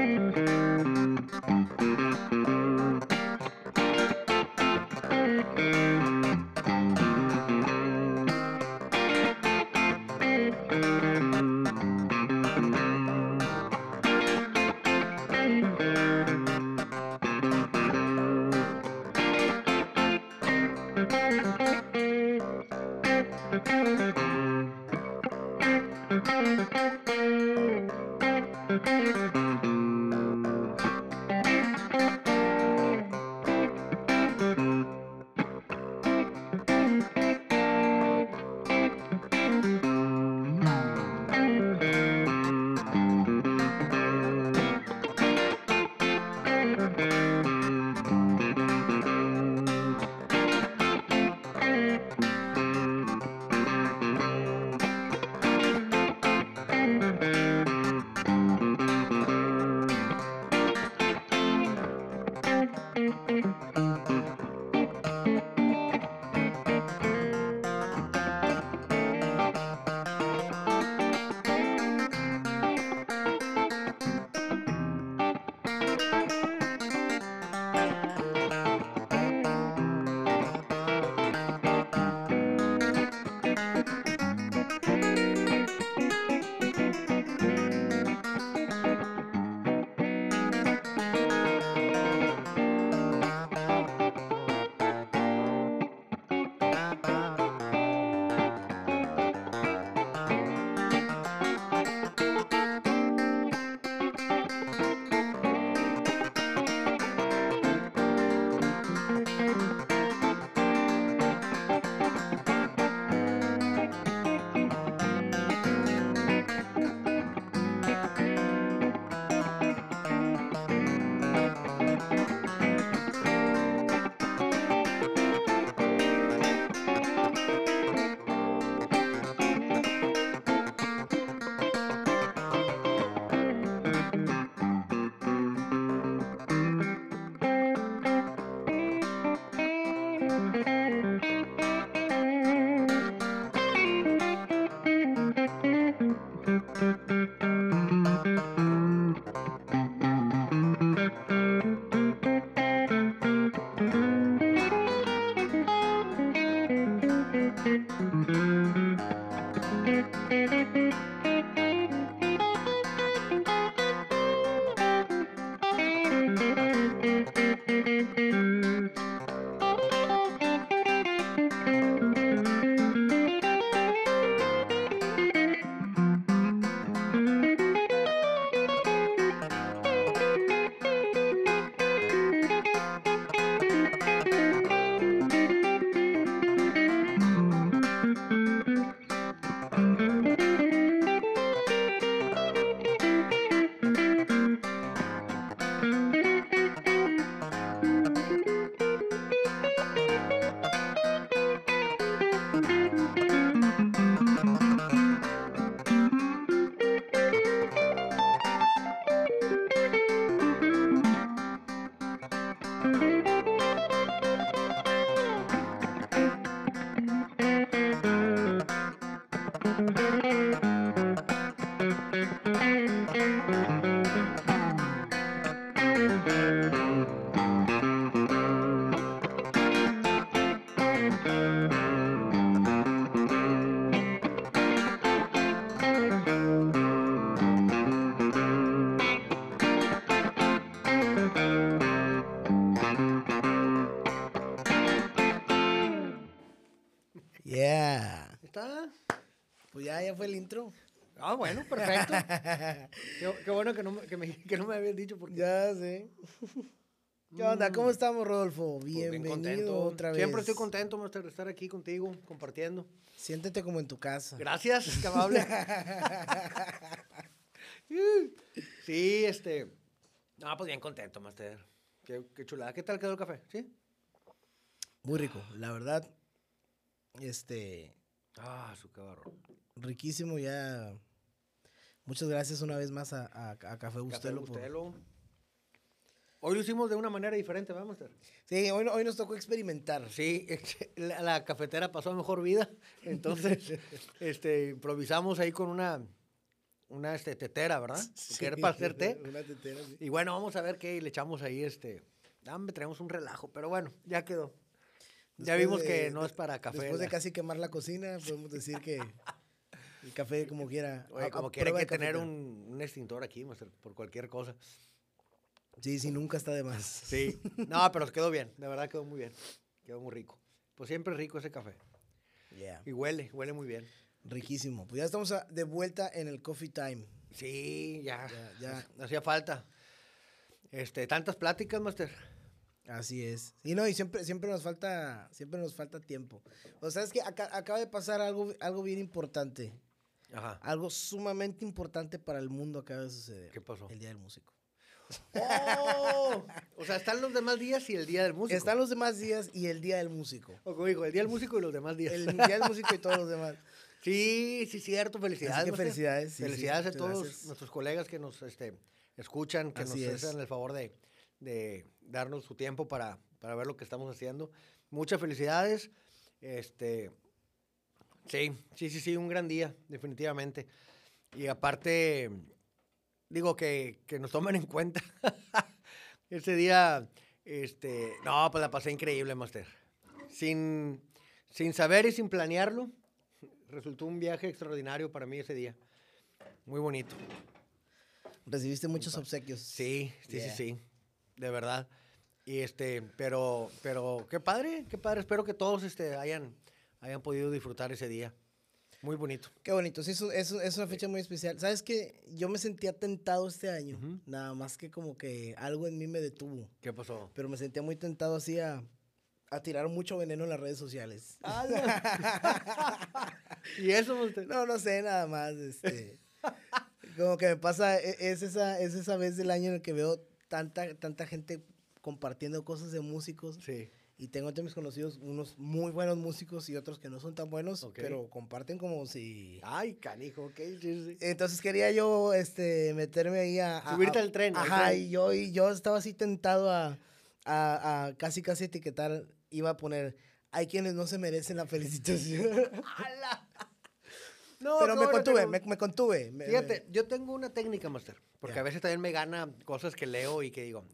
Yeah. Ah, bueno, perfecto. qué, qué bueno que no, me- que, me, que no me habías dicho porque Ya sé. ¿Qué onda? ¿Cómo estamos, Rodolfo? pues, bien Bienvenido contento. otra vez. Siempre estoy contento, master, de estar aquí contigo, compartiendo. Siéntete como en tu casa. Gracias, qué amable. sí, este. No, pues bien contento, Master. Qué, qué chulada. ¿Qué tal quedó el café? ¿Sí? Muy rico, la verdad. Este, Ah, su cabrón. riquísimo ya. Muchas gracias una vez más a, a- a Café Café Bustelo. por- Bustelo. Hoy lo hicimos de una manera diferente, ¿verdad, Master? Sí, hoy, hoy nos tocó experimentar. Sí, la, la cafetera pasó a mejor vida. Entonces, este, improvisamos ahí con una, una este, tetera, ¿verdad? Sí, era para hacer té. Una tetera, sí. Y bueno, vamos a ver qué le echamos ahí, este. Ah, me traemos un relajo, pero bueno, ya quedó. ya vimos de- que no es para café. Después de casi quemar la cocina, podemos decir que el café como quiera. Oye, a- como a quiera hay que tener un, un extintor aquí, master, por cualquier cosa. Sí, sí, nunca está de más. Sí. No, pero quedó bien, de verdad quedó muy bien. Quedó muy rico. Pues siempre rico ese café. Yeah. Y huele, huele muy bien. Riquísimo. Pues ya estamos a- de vuelta en el coffee time. Sí, ya. Ya, ya. Hacía falta. Este, tantas pláticas, Master. Así es. Y no, y siempre, siempre nos falta, siempre nos falta tiempo. O sea, es que acá- acaba de pasar algo, algo bien importante. Ajá. Algo sumamente importante para el mundo acaba de suceder. ¿Qué pasó? El Día del Músico. ¡Oh! o sea, están los demás días y el día del músico. Están los demás días y el Día del Músico. O como digo, el día del músico y los demás días. El Día del Músico y todos los demás. Sí, sí, cierto. Felicidades. Que felicidades, sí, sí, felicidades a todos gracias. nuestros colegas que nos este, escuchan, que Así nos hacen el favor de, de darnos su tiempo para, para ver lo que estamos haciendo. Muchas felicidades. Este, sí, sí, sí, sí, un gran día, definitivamente. Y aparte, digo que, que nos tomen en cuenta. Ese día, este, no, pues la pasé increíble, Master. Sin, sin saber y sin planearlo, resultó un viaje extraordinario para mí ese día. Muy bonito. Recibiste muchos obsequios. Sí, sí, Yeah. sí, sí. De verdad. Y este, pero, pero qué padre, qué padre. Espero que todos este, hayan, hayan podido disfrutar ese día. Muy bonito. Qué bonito, sí, eso, eso- es una fecha muy especial. ¿Sabes qué? Yo me sentía tentado este año, Ujú. nada más que como que algo en mí me detuvo, ¿Qué pasó? pero me sentía muy tentado así a, a tirar mucho veneno en las redes sociales. y eso, usted? No, no sé, nada más, este, como que me pasa, e- es esa, es esa vez del año en el que veo tanta, tanta gente compartiendo cosas de músicos Sí. Y tengo entre mis conocidos unos muy buenos músicos y otros que no son tan buenos, pero comparten como si... Ay, canijo, ok. Entonces quería yo este, meterme ahí a... a- Subirte a- al tren, al Ajá, tren. y yo, y yo estaba así tentado a, a, casi casi etiquetar, iba a poner, hay quienes no se merecen la felicitación. No, Pero me contuve, me, me contuve. me- Fíjate, yo tengo una técnica, Master. Porque a veces también me gana cosas que leo y que digo,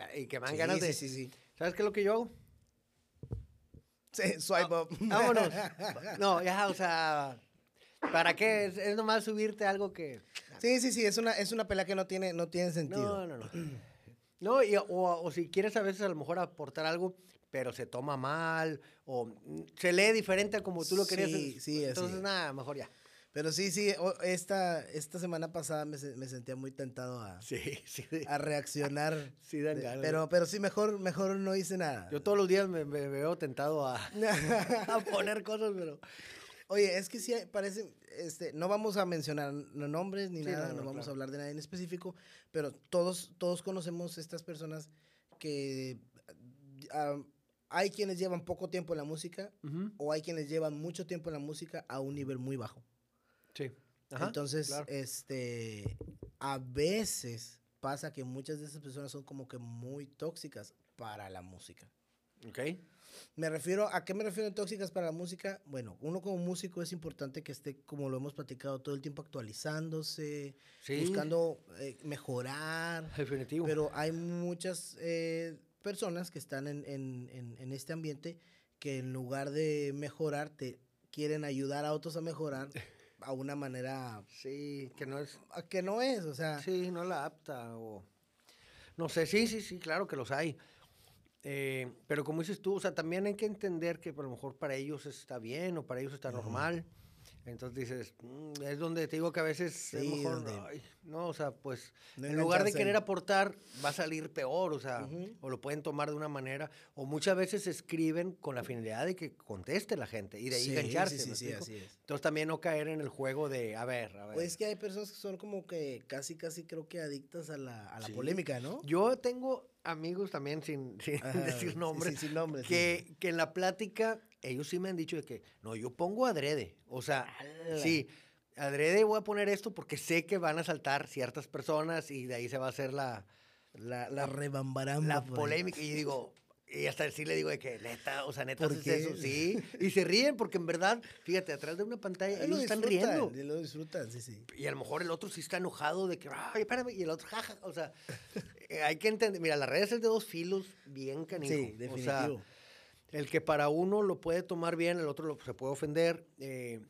"Ah, y que me dan Sí, ganas de. sí, sí, sí. ¿Sabes qué es lo que yo hago? Sí, swipe up. Vámonos. No, ya, o sea, ¿para qué? Es, es nomás subirte algo que... Sí, sí, sí, es una, es una pelea que no tiene, no tiene sentido. No, no, no. No, y, o, o si quieres a veces a lo mejor aportar algo, pero se toma mal, o se lee diferente a como tú lo querías. Sí, sí, Entonces, es. nada, mejor ya. Pero sí, sí, esta, esta semana pasada me, me sentía muy tentado a, Sí, sí. a reaccionar. Sí dan ganas. pero, pero sí, mejor, mejor no hice nada. Yo todos los días me, me veo tentado a, a poner cosas, pero... Oye, es que sí parece, este, no vamos a mencionar no nombres ni Sí, nada, no, no, no, vamos claro. a hablar de nadie en específico, pero todos, todos conocemos estas personas que ah, hay quienes llevan poco tiempo en la música o hay quienes llevan mucho tiempo en la música a un nivel muy bajo. Sí. Ajá, Entonces, claro. este, a veces pasa que muchas de esas personas son como que muy tóxicas para la música. Ok. Me refiero, ¿a qué me refiero en tóxicas para la música? Bueno, uno como músico es importante que esté, como lo hemos platicado, todo el tiempo actualizándose, Sí. buscando eh, mejorar, Definitivo. pero hay muchas eh, personas que están en, en- en- en este ambiente que en lugar de mejorar, te quieren ayudar a otros a mejorar a una manera Sí, que no es... que no es, o sea, Sí, no la apta o... No sé, sí, sí, sí, claro que los hay. Eh, pero como dices tú, o sea, también hay que entender que a lo mejor para ellos está bien o para ellos está normal. Entonces dices, "Mm", es donde te digo que a veces es Sí, mejor, donde- ay, no, o sea, pues No en lugar de querer aportar, va a salir peor, o sea, Ujú. o lo pueden tomar de una manera, o muchas veces escriben con la finalidad de que conteste la gente y de ahí sí, engancharse. sí, sí, así es. Entonces también no caer en el juego de, a ver, a ver. Pues es que hay personas que son como que casi, casi creo que adictas a la, a la polémica, ¿no? Yo tengo amigos también, sin, sin Ajá, decir nombres, sin nombres, que, que en la plática ellos sí me han dicho de que, no, yo pongo adrede. O sea, ¡Hala! sí, adrede voy a poner esto porque sé que van a saltar ciertas personas y de ahí se va a hacer la, La, la la polémica. Y yo digo, Y hasta sí le digo de que, neta, o sea, neta, ¿Por qué? eso, sí. Y se ríen porque en verdad, fíjate, atrás de una pantalla Lo ellos están disfrutan, riendo. Lo disfrutan, sí, sí. Y a lo mejor el otro sí está enojado de que, ay, espérame, y el otro, jaja. O sea, eh, hay que entender, mira, las redes es de dos filos bien canijo. Sí, O sea, definitivo. El que para uno lo puede tomar bien, el otro lo, se puede ofender. eh,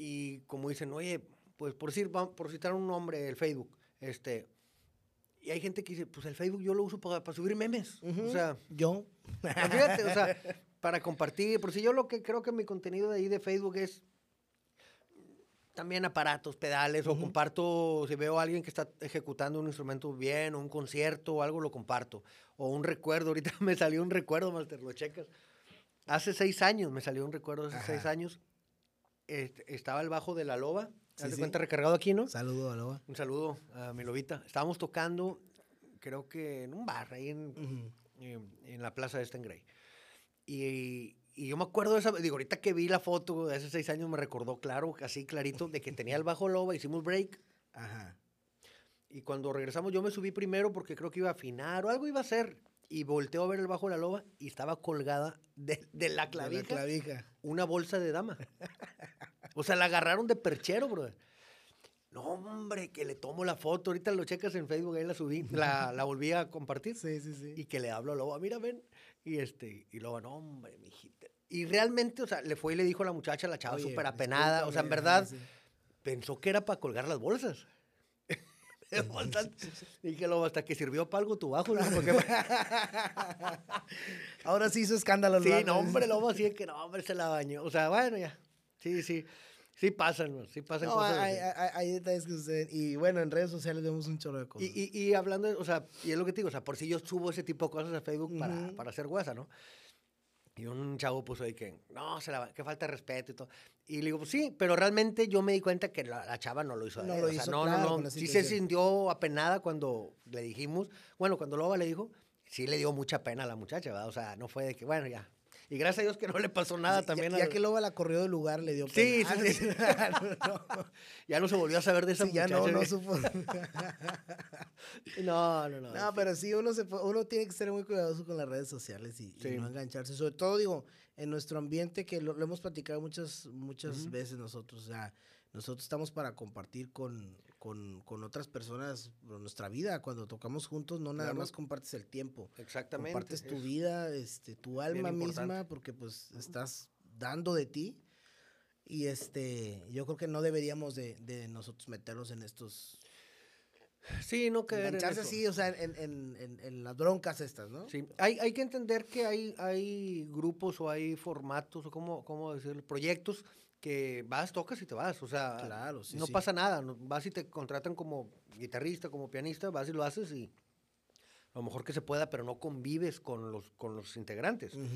y como dicen, oye, pues por, decir, por citar un nombre, el Facebook, este. Y hay gente que dice, pues el Facebook yo lo uso para, para subir memes. O sea, Yo. pues, fíjate, o sea, para compartir. Por si yo lo que creo que mi contenido de ahí de Facebook es también aparatos, pedales, o comparto, si veo a alguien que está ejecutando un instrumento bien, o un concierto o algo, lo comparto. O un recuerdo, ahorita me salió un recuerdo, Master, lo checas. Hace seis años me salió un recuerdo, hace seis años. este, estaba el bajo de la loba, Sí, de sí. cuenta recargado aquí, ¿no? Saludo, Aloha. Un saludo a mi lobita. Estábamos tocando, creo que en un bar, ahí en, en la plaza de Stengray. Y, y yo me acuerdo de esa, digo, ahorita que vi la foto de hace seis años me recordó claro, así clarito, de que tenía el bajo loba, hicimos break. Ajá. Y cuando regresamos yo me subí primero porque creo que iba a afinar o algo iba a hacer. Y volteo a ver el bajo de la loba y estaba colgada de, de la De clavija La clavija. una bolsa de dama. O sea, la agarraron de perchero, brother. No, hombre, que le tomo la foto. Ahorita lo checas en Facebook, ahí la subí, la, la volví a compartir. Sí, sí, sí. Y que le hablo a Loba, mira, ven. Y este, y Loba, no, hombre, mijita. Y realmente, o sea, le fue y le dijo a la muchacha, la chava súper apenada. O sea, en verdad, sí. pensó que era para colgar las bolsas. Que Loba, hasta que sirvió para algo tu bajo. ¿no? Porque- Ahora sí hizo escándalo. sí, no, hombre, Loba, sí es que no, hombre, se la bañó. O sea, bueno, ya. Sí, sí. Sí pasan, ¿no? sí pasan No, cosas. hay, así. hay- hay detalles que suceden. Y bueno, en redes sociales vemos un chorro de cosas. Y, y, y hablando, de- o sea, y es lo que te digo, o sea, por si yo subo ese tipo de cosas a Facebook para hacer guasa, ¿no? Y un chavo puso ahí que, no, se la, que falta de respeto y todo. Y le digo, pues sí, pero realmente yo me di cuenta que la, la chava no lo hizo. No lo o sea, hizo, no, claro, no, no. Sí se sintió apenada cuando le dijimos, bueno, cuando Loba le dijo, sí le dio mucha pena a la muchacha, ¿verdad? O sea, no fue de que, bueno, ya. Y gracias a Dios que no le pasó nada Sí, también. Ya, ya al- que Loba la corrió del lugar, le dio Sí, pena. sí, sí. no, ya no se volvió a saber de esa sí, ya muchacha. no, no supo. no, no, no. No, pero sí, uno, se, uno tiene que ser muy cuidadoso con las redes sociales y, y Sí. no engancharse. Sobre todo, digo, en nuestro ambiente, que lo, lo hemos platicado muchas, muchas veces nosotros. O sea, nosotros estamos para compartir con, con, con otras personas nuestra vida. Cuando tocamos juntos, no nada Claro. más compartes el tiempo. Exactamente. Compartes tu vida, este, tu alma misma, porque pues estás dando de ti. Y este, yo creo que no deberíamos de, de nosotros meternos en estos... Sí, no caer en eso. así, o sea, en, en, en, en las broncas estas, ¿no? Sí, hay, hay que entender que hay, hay grupos o hay formatos o cómo, cómo decirlo, proyectos que vas, tocas y te vas. O sea, Claro, sí, no sí. pasa nada. vas y te contratan como guitarrista, como pianista, vas y lo haces y a lo mejor que se pueda, pero no convives con los, con los integrantes. Ujú.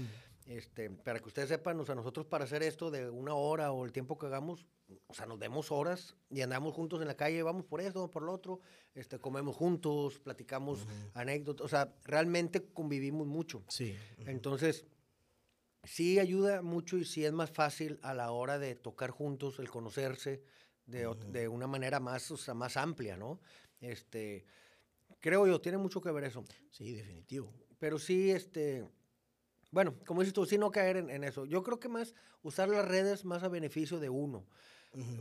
Este, para que ustedes sepan, o sea, nosotros para hacer esto de una hora o el tiempo que hagamos, o sea, nos demos horas y andamos juntos en la calle, vamos por esto, por lo otro, este, comemos juntos, platicamos anécdotas, o sea, realmente convivimos mucho. Sí. Entonces, sí ayuda mucho y sí es más fácil a la hora de tocar juntos, el conocerse de, de una manera más, o sea, más amplia, ¿no? Este, creo yo, tiene mucho que ver eso. Sí, definitivo. Pero sí, este, bueno, como dices tú, sí no caer en, en eso. Yo creo que más usar las redes más a beneficio de uno.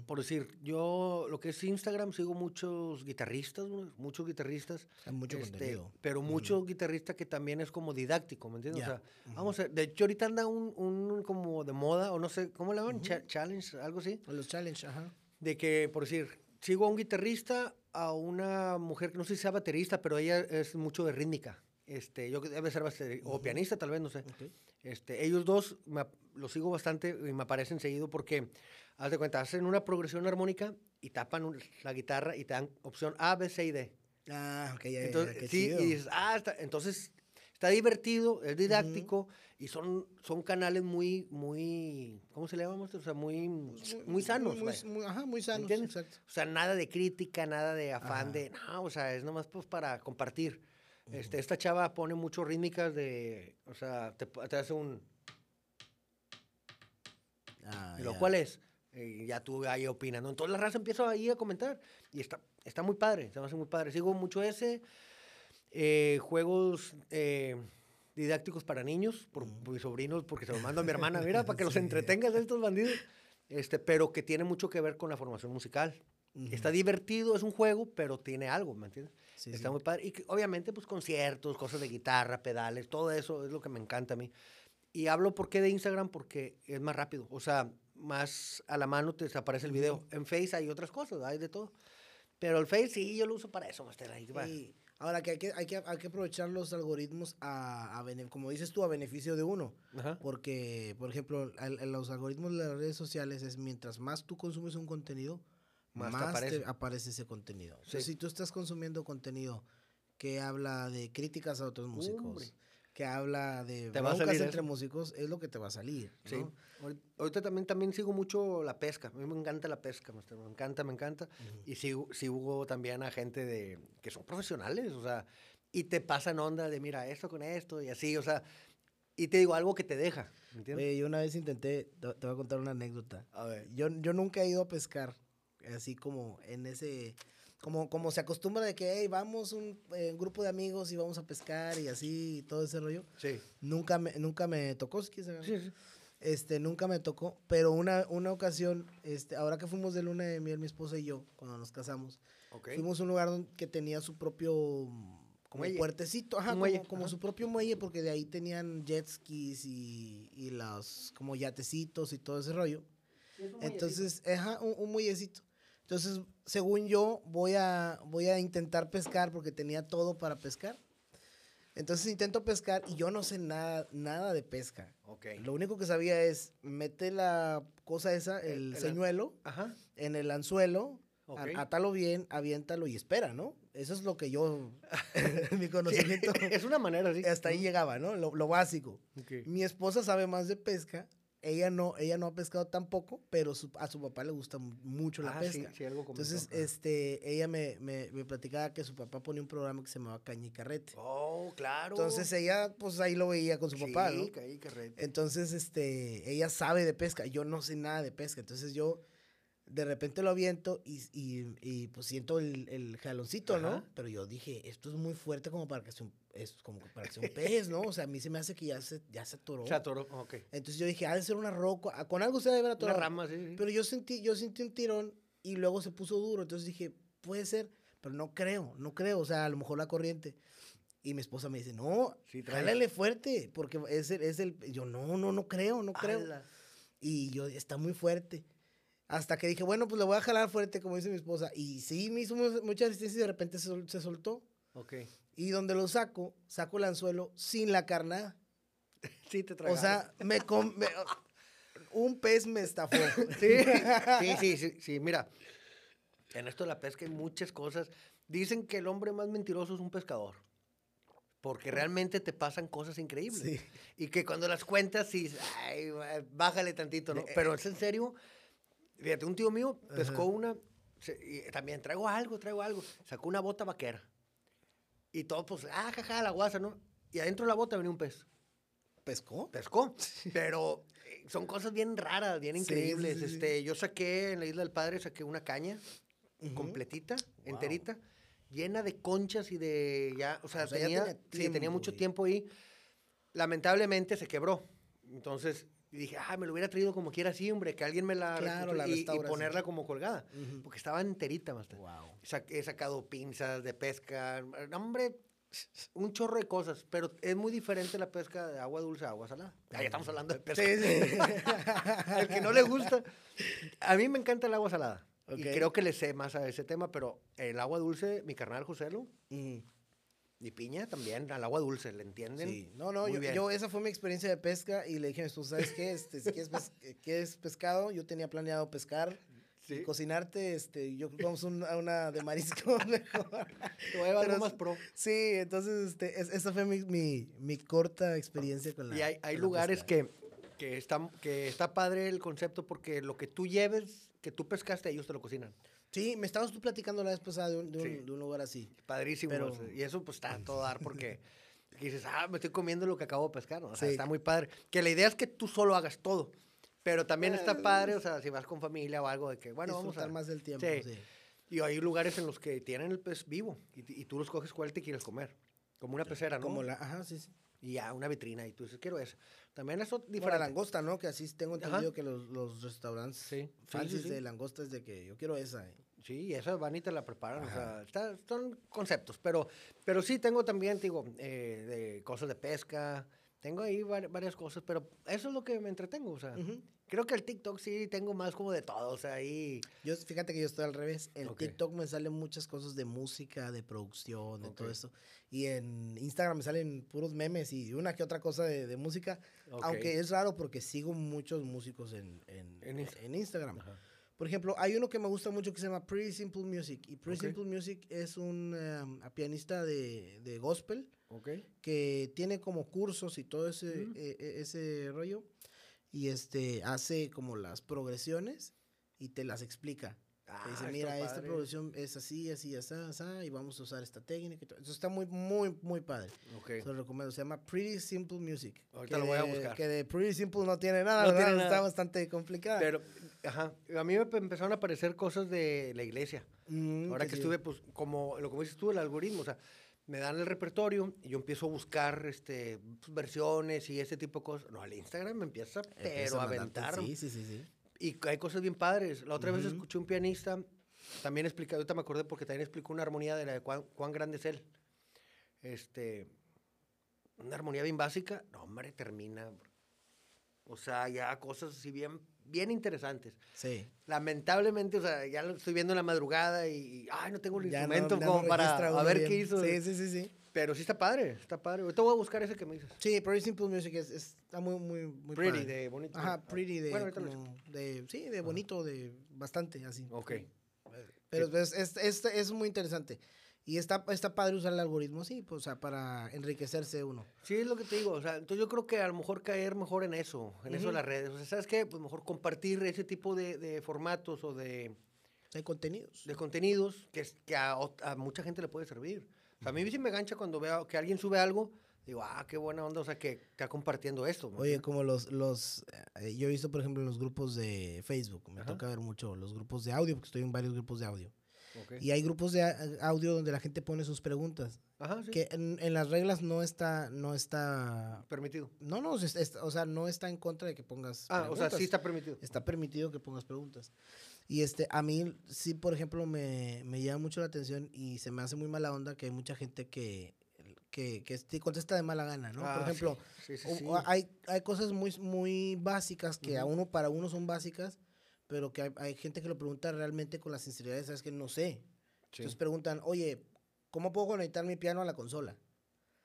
Por decir, yo lo que es Instagram sigo muchos guitarristas, muchos guitarristas. Hay mucho este, contenido. Pero mucho guitarrista que también es como didáctico, ¿me entiendes? O sea, vamos a ver, de hecho ahorita anda un, un como de moda, o no sé, ¿cómo le llaman? Cha- challenge, algo así. Los challenge, ajá. De que, por decir, sigo a un guitarrista, a una mujer que no sé si sea baterista, pero ella es mucho de rítmica. Este, yo debe ser baterista, o pianista tal vez, no sé. Ok. Este, ellos dos me los sigo bastante y me aparecen seguido porque, haz de cuenta, hacen una progresión armónica y tapan un- la guitarra y te dan opción A, B, C y D. Ah, ok, ya, ya, Entonces, qué sí, chido. y dices, ah, está- entonces está divertido, es didáctico y son, son canales muy, muy, ¿cómo se le llama? O sea, muy, muy sanos. Muy, muy- ajá, muy sanos, entiendes? exacto. O sea, nada de crítica, nada de afán Ajá. de, no, o sea, es nomás pues para compartir. Este, esta chava pone mucho rítmicas de, o sea, te, te hace un, Ah, ¿Y lo ya. cual es? Eh, ya tú ahí opinas, ¿no? Entonces la raza empieza ahí a comentar y está, está muy padre, se me hace muy padre. Sigo mucho ese, eh, juegos eh, didácticos para niños, por, mis sobrinos, porque se los mando a mi hermana, mira, para que los entretengas estos bandidos. Este, pero que tiene mucho que ver con la formación musical. Está divertido, es un juego, pero tiene algo, ¿me entiendes? Está muy padre. Y obviamente, pues conciertos, cosas de guitarra, pedales, todo eso es lo que me encanta a mí. Y hablo, ¿por qué de Instagram? Porque es más rápido. O sea, más a la mano te aparece el video. En Face hay otras cosas, hay de todo. Pero el Face sí, yo lo uso para eso, Master. Ahí Ahora que hay que, hay que hay que aprovechar los algoritmos a, a como dices tú, a beneficio de uno. Porque, por ejemplo, los algoritmos de las redes sociales es mientras más tú consumes un contenido, más, aparece. aparece. ese contenido. si tú estás consumiendo contenido que habla de críticas a otros músicos, que habla de broncas entre músicos, es lo que te va a salir. Sí. Ahorita también, también sigo mucho la pesca. A mí me encanta la pesca, me encanta, me encanta. Y sigo, sigo también a gente de, que son profesionales, o sea, y te pasan onda de, mira, esto con esto y así, o sea, y te digo algo que te deja, ¿entiendes? yo una vez intenté, te, voy a contar una anécdota. A ver. Yo, yo nunca he ido a pescar, así como en ese como, como se acostumbra de que, hey, vamos un, eh, grupo de amigos y vamos a pescar y así, todo ese rollo. Sí. Nunca me, nunca me tocó, sí, sí. Este, nunca me tocó, pero una, una ocasión, este, ahora que fuimos de luna de miel, mi esposa y yo, cuando nos casamos, fuimos a un lugar que tenía su propio como puertecito, ajá, como, su propio muelle, porque de ahí tenían jet skis y, y los como yatecitos y todo ese rollo. Entonces, ajá, un, un muellecito. Entonces, según yo, voy a, voy a intentar pescar porque tenía todo para pescar. Entonces intento pescar y yo no sé nada, nada de pesca. Okay. Lo único que sabía es mete la cosa esa, el, señuelo, en el anzuelo, atalo bien, aviéntalo y espera, ¿no? Eso es lo que yo, mi conocimiento. es una manera, sí. Hasta ahí llegaba, ¿no? Lo, lo básico. Mi esposa sabe más de pesca ella no, ella no ha pescado tampoco, pero a su papá le gusta mucho la ah, pesca. Sí, algo Entonces, este, ella me, me, me, platicaba que su papá ponía un programa que se llamaba Caña y Carrete. Oh, claro. Entonces ella, pues ahí lo veía con su papá, ¿no? Caña y Carrete. Entonces, este, ella sabe de pesca, yo no sé nada de pesca. Entonces yo de repente lo aviento y, y, y pues siento el, el jaloncito, ¿no? Pero yo dije, esto es muy fuerte como para que sea un, es como para que sea un pez, ¿no? O sea, a mí se me hace que ya se, ya se atoró. Se atoró, ok. Entonces yo dije, ha de ser una roca, ah, con algo se debe haber atorado. Una rama, sí, Pero yo sentí, yo sentí un tirón y luego se puso duro, entonces dije, puede ser, pero no creo, no creo, o sea, a lo mejor la corriente. Y mi esposa me dice, no, sí, fuerte, porque es el, es el, yo no, no, no creo, no creo. Y yo, está muy fuerte. Hasta que dije, bueno, pues lo voy a jalar fuerte, como dice mi esposa. Y sí, me hizo mucha resistencia y de repente se, se soltó. Ok. Y donde lo saco, saco el anzuelo sin la carnada. Sí, te O sea, me, un pez me estafó. Sí. sí, sí, sí, Mira, en esto de la pesca hay muchas cosas. Dicen que el hombre más mentiroso es un pescador. Porque realmente te pasan cosas increíbles. Sí. Y que cuando las cuentas, sí, ay, bájale tantito, ¿no? Eh, Pero es en serio Fíjate, un tío mío pescó una, y también traigo algo, traigo algo. Sacó una bota vaquera. Y todo, pues, ah, jaja, la guasa, ¿no? Y adentro de la bota venía un pez. ¿Pescó? Pescó. Pero eh, son cosas bien raras, bien increíbles. este, yo saqué en la Isla del Padre, saqué una caña completita, enterita, llena de conchas y de ya, o sea, tenía, sí, tenía mucho tiempo ahí. Lamentablemente se quebró. Entonces, y dije, ah, me lo hubiera traído como quiera así, hombre, que alguien me la, claro, la y, y, ponerla como colgada. Porque estaba enterita, más wow. He sacado pinzas de pesca, hombre, un chorro de cosas, pero es muy diferente la pesca de agua dulce a agua salada. Ya estamos hablando de pesca. Sí, sí. el que no le gusta. A mí me encanta el agua salada. Y creo que le sé más a ese tema, pero el agua dulce, mi carnal Joselo, y piña también, al agua dulce, ¿le entienden? Sí, no, no, yo, esa fue mi experiencia de pesca y le dije, tú sabes qué, este, si quieres, pescado, yo tenía planeado pescar, ¿Sí? cocinarte, este, yo vamos a una de marisco mejor. Te voy a llevar más pro. Sí, entonces, este, esa fue mi, mi, mi, corta experiencia con la Y hay, hay lugares que, que, está, que está padre el concepto porque lo que tú lleves, que tú pescaste, ellos te lo cocinan. Sí, me estabas tú platicando la vez pasada de un, de un, lugar así. Padrísimo. y eso pues está a todo dar porque dices, ah, me estoy comiendo lo que acabo de pescar. O sea, está muy padre. Que la idea es que tú solo hagas todo. Pero también está eh, padre, o sea, si vas con familia o algo de que, bueno, vamos a... más del tiempo, sí. Y hay lugares en los que tienen el pez vivo y, y tú los coges cuál te quieres comer. Como una pecera, ¿no? Como la, ajá, sí, sí. Y ya, una vitrina, y tú dices, quiero eso. También eso Para diferente. langosta, ¿no? Que así tengo entendido que los, los restaurantes Sí, fancy sí, sí. de langosta es de que yo quiero esa. eh. Sí, y esa van y te la preparan. O sea, está- son conceptos. Pero, pero sí tengo también, digo, eh, de cosas de pesca. Tengo ahí vari- varias cosas, pero eso es lo que me entretengo. O sea, creo que el TikTok sí tengo más como de todo. O sea, ahí. Yo, fíjate que yo estoy al revés. En Ok. TikTok me salen muchas cosas de música, de producción, de todo Ok. eso. Y en Instagram me salen puros memes y una que otra cosa de, de música. Ok. Aunque es raro porque sigo muchos músicos en, en, En en Instagram. Ajá. Por ejemplo, hay uno que me gusta mucho que se llama Pretty Simple Music. Y Pretty. Simple Music es un um, pianista de, de gospel que tiene como cursos y todo ese, Ujú. e- e- ese rollo. Y este hace como las progresiones y te las explica. Te Ah, dice, está mira, esta padre. progresión es así, así, así, así, y vamos a usar esta técnica. Eso está muy, muy, muy padre. Ok. Se lo recomiendo. Se llama Pretty Simple Music. Ahorita que lo voy a de- buscar. Que de Pretty Simple no tiene nada, No ¿verdad? tiene Está nada. bastante complicada. Pero, ajá, a mí me pe- empezaron a aparecer cosas de la iglesia. Mm, Ahora que chido. estuve, pues, como lo que dices tú, el algoritmo, o sea, me dan el repertorio y yo empiezo a buscar este, pues, versiones y ese tipo de cosas. No, el Instagram me empieza, Empieza pero a aventar. Sí, sí, sí, sí. Y hay cosas bien padres. La otra vez Ujú. escuché un pianista, también explica, ahorita me acordé porque también explicó una armonía de la de cuán, cuán grande es él. Este, una armonía bien básica, no, hombre, termina. O sea, ya cosas así bien, bien interesantes. Sí. Lamentablemente, o sea, ya lo estoy viendo en la madrugada y, ay, no tengo el Ya no- instrumento no como para registra a ver bien. qué hizo. Sí, sí, sí, sí. Pero sí está padre, está padre. Ahorita voy a buscar ese que me dices. Sí, Pretty Simple Music es, es- está muy, muy, muy Pretty, padre. de bonito. Ajá, pretty de, Bueno, como de, sí, de bonito, de bastante, así. Ok. Pero es, es, es, es muy interesante. Y está, está padre usar el algoritmo, sí, pues, o sea, para enriquecerse uno. Sí, es lo que te digo. O sea, entonces yo creo que a lo mejor caer mejor en eso, en eso de las redes. O sea, ¿sabes qué? Pues mejor compartir ese tipo de, de formatos o de, Hay contenidos. de contenidos que, que a, mucha gente le puede servir. O sea, a mí sí me gancha cuando veo que alguien sube algo, digo, ah, qué buena onda, o sea, que está compartiendo esto. ¿me Oye, como los, los, eh, yo he visto, por ejemplo, los grupos de Facebook, me Ajá. toca ver mucho los grupos de audio, porque estoy en varios grupos de audio. Ok. Y hay grupos de a- audio donde la gente pone sus preguntas, Ajá, sí. que en, en las reglas no está, no está, Permitido. no, no, es- es- o sea, no está en contra de que pongas Ah, o sea, preguntas. sí está permitido. está permitido que pongas preguntas. Y este, a mí sí, por ejemplo, me, me llama mucho la atención y se me hace muy mala onda que hay mucha gente que, que, que sí contesta de mala gana, ¿no? Ah, por ejemplo, sí, sí, sí. hay, hay cosas muy, muy básicas que a Ujú. uno, para uno son básicas, pero que hay, hay gente que lo pregunta realmente con la sinceridad, de, sabes que no sé. Sí. Entonces preguntan, oye, ¿cómo puedo conectar mi piano a la consola?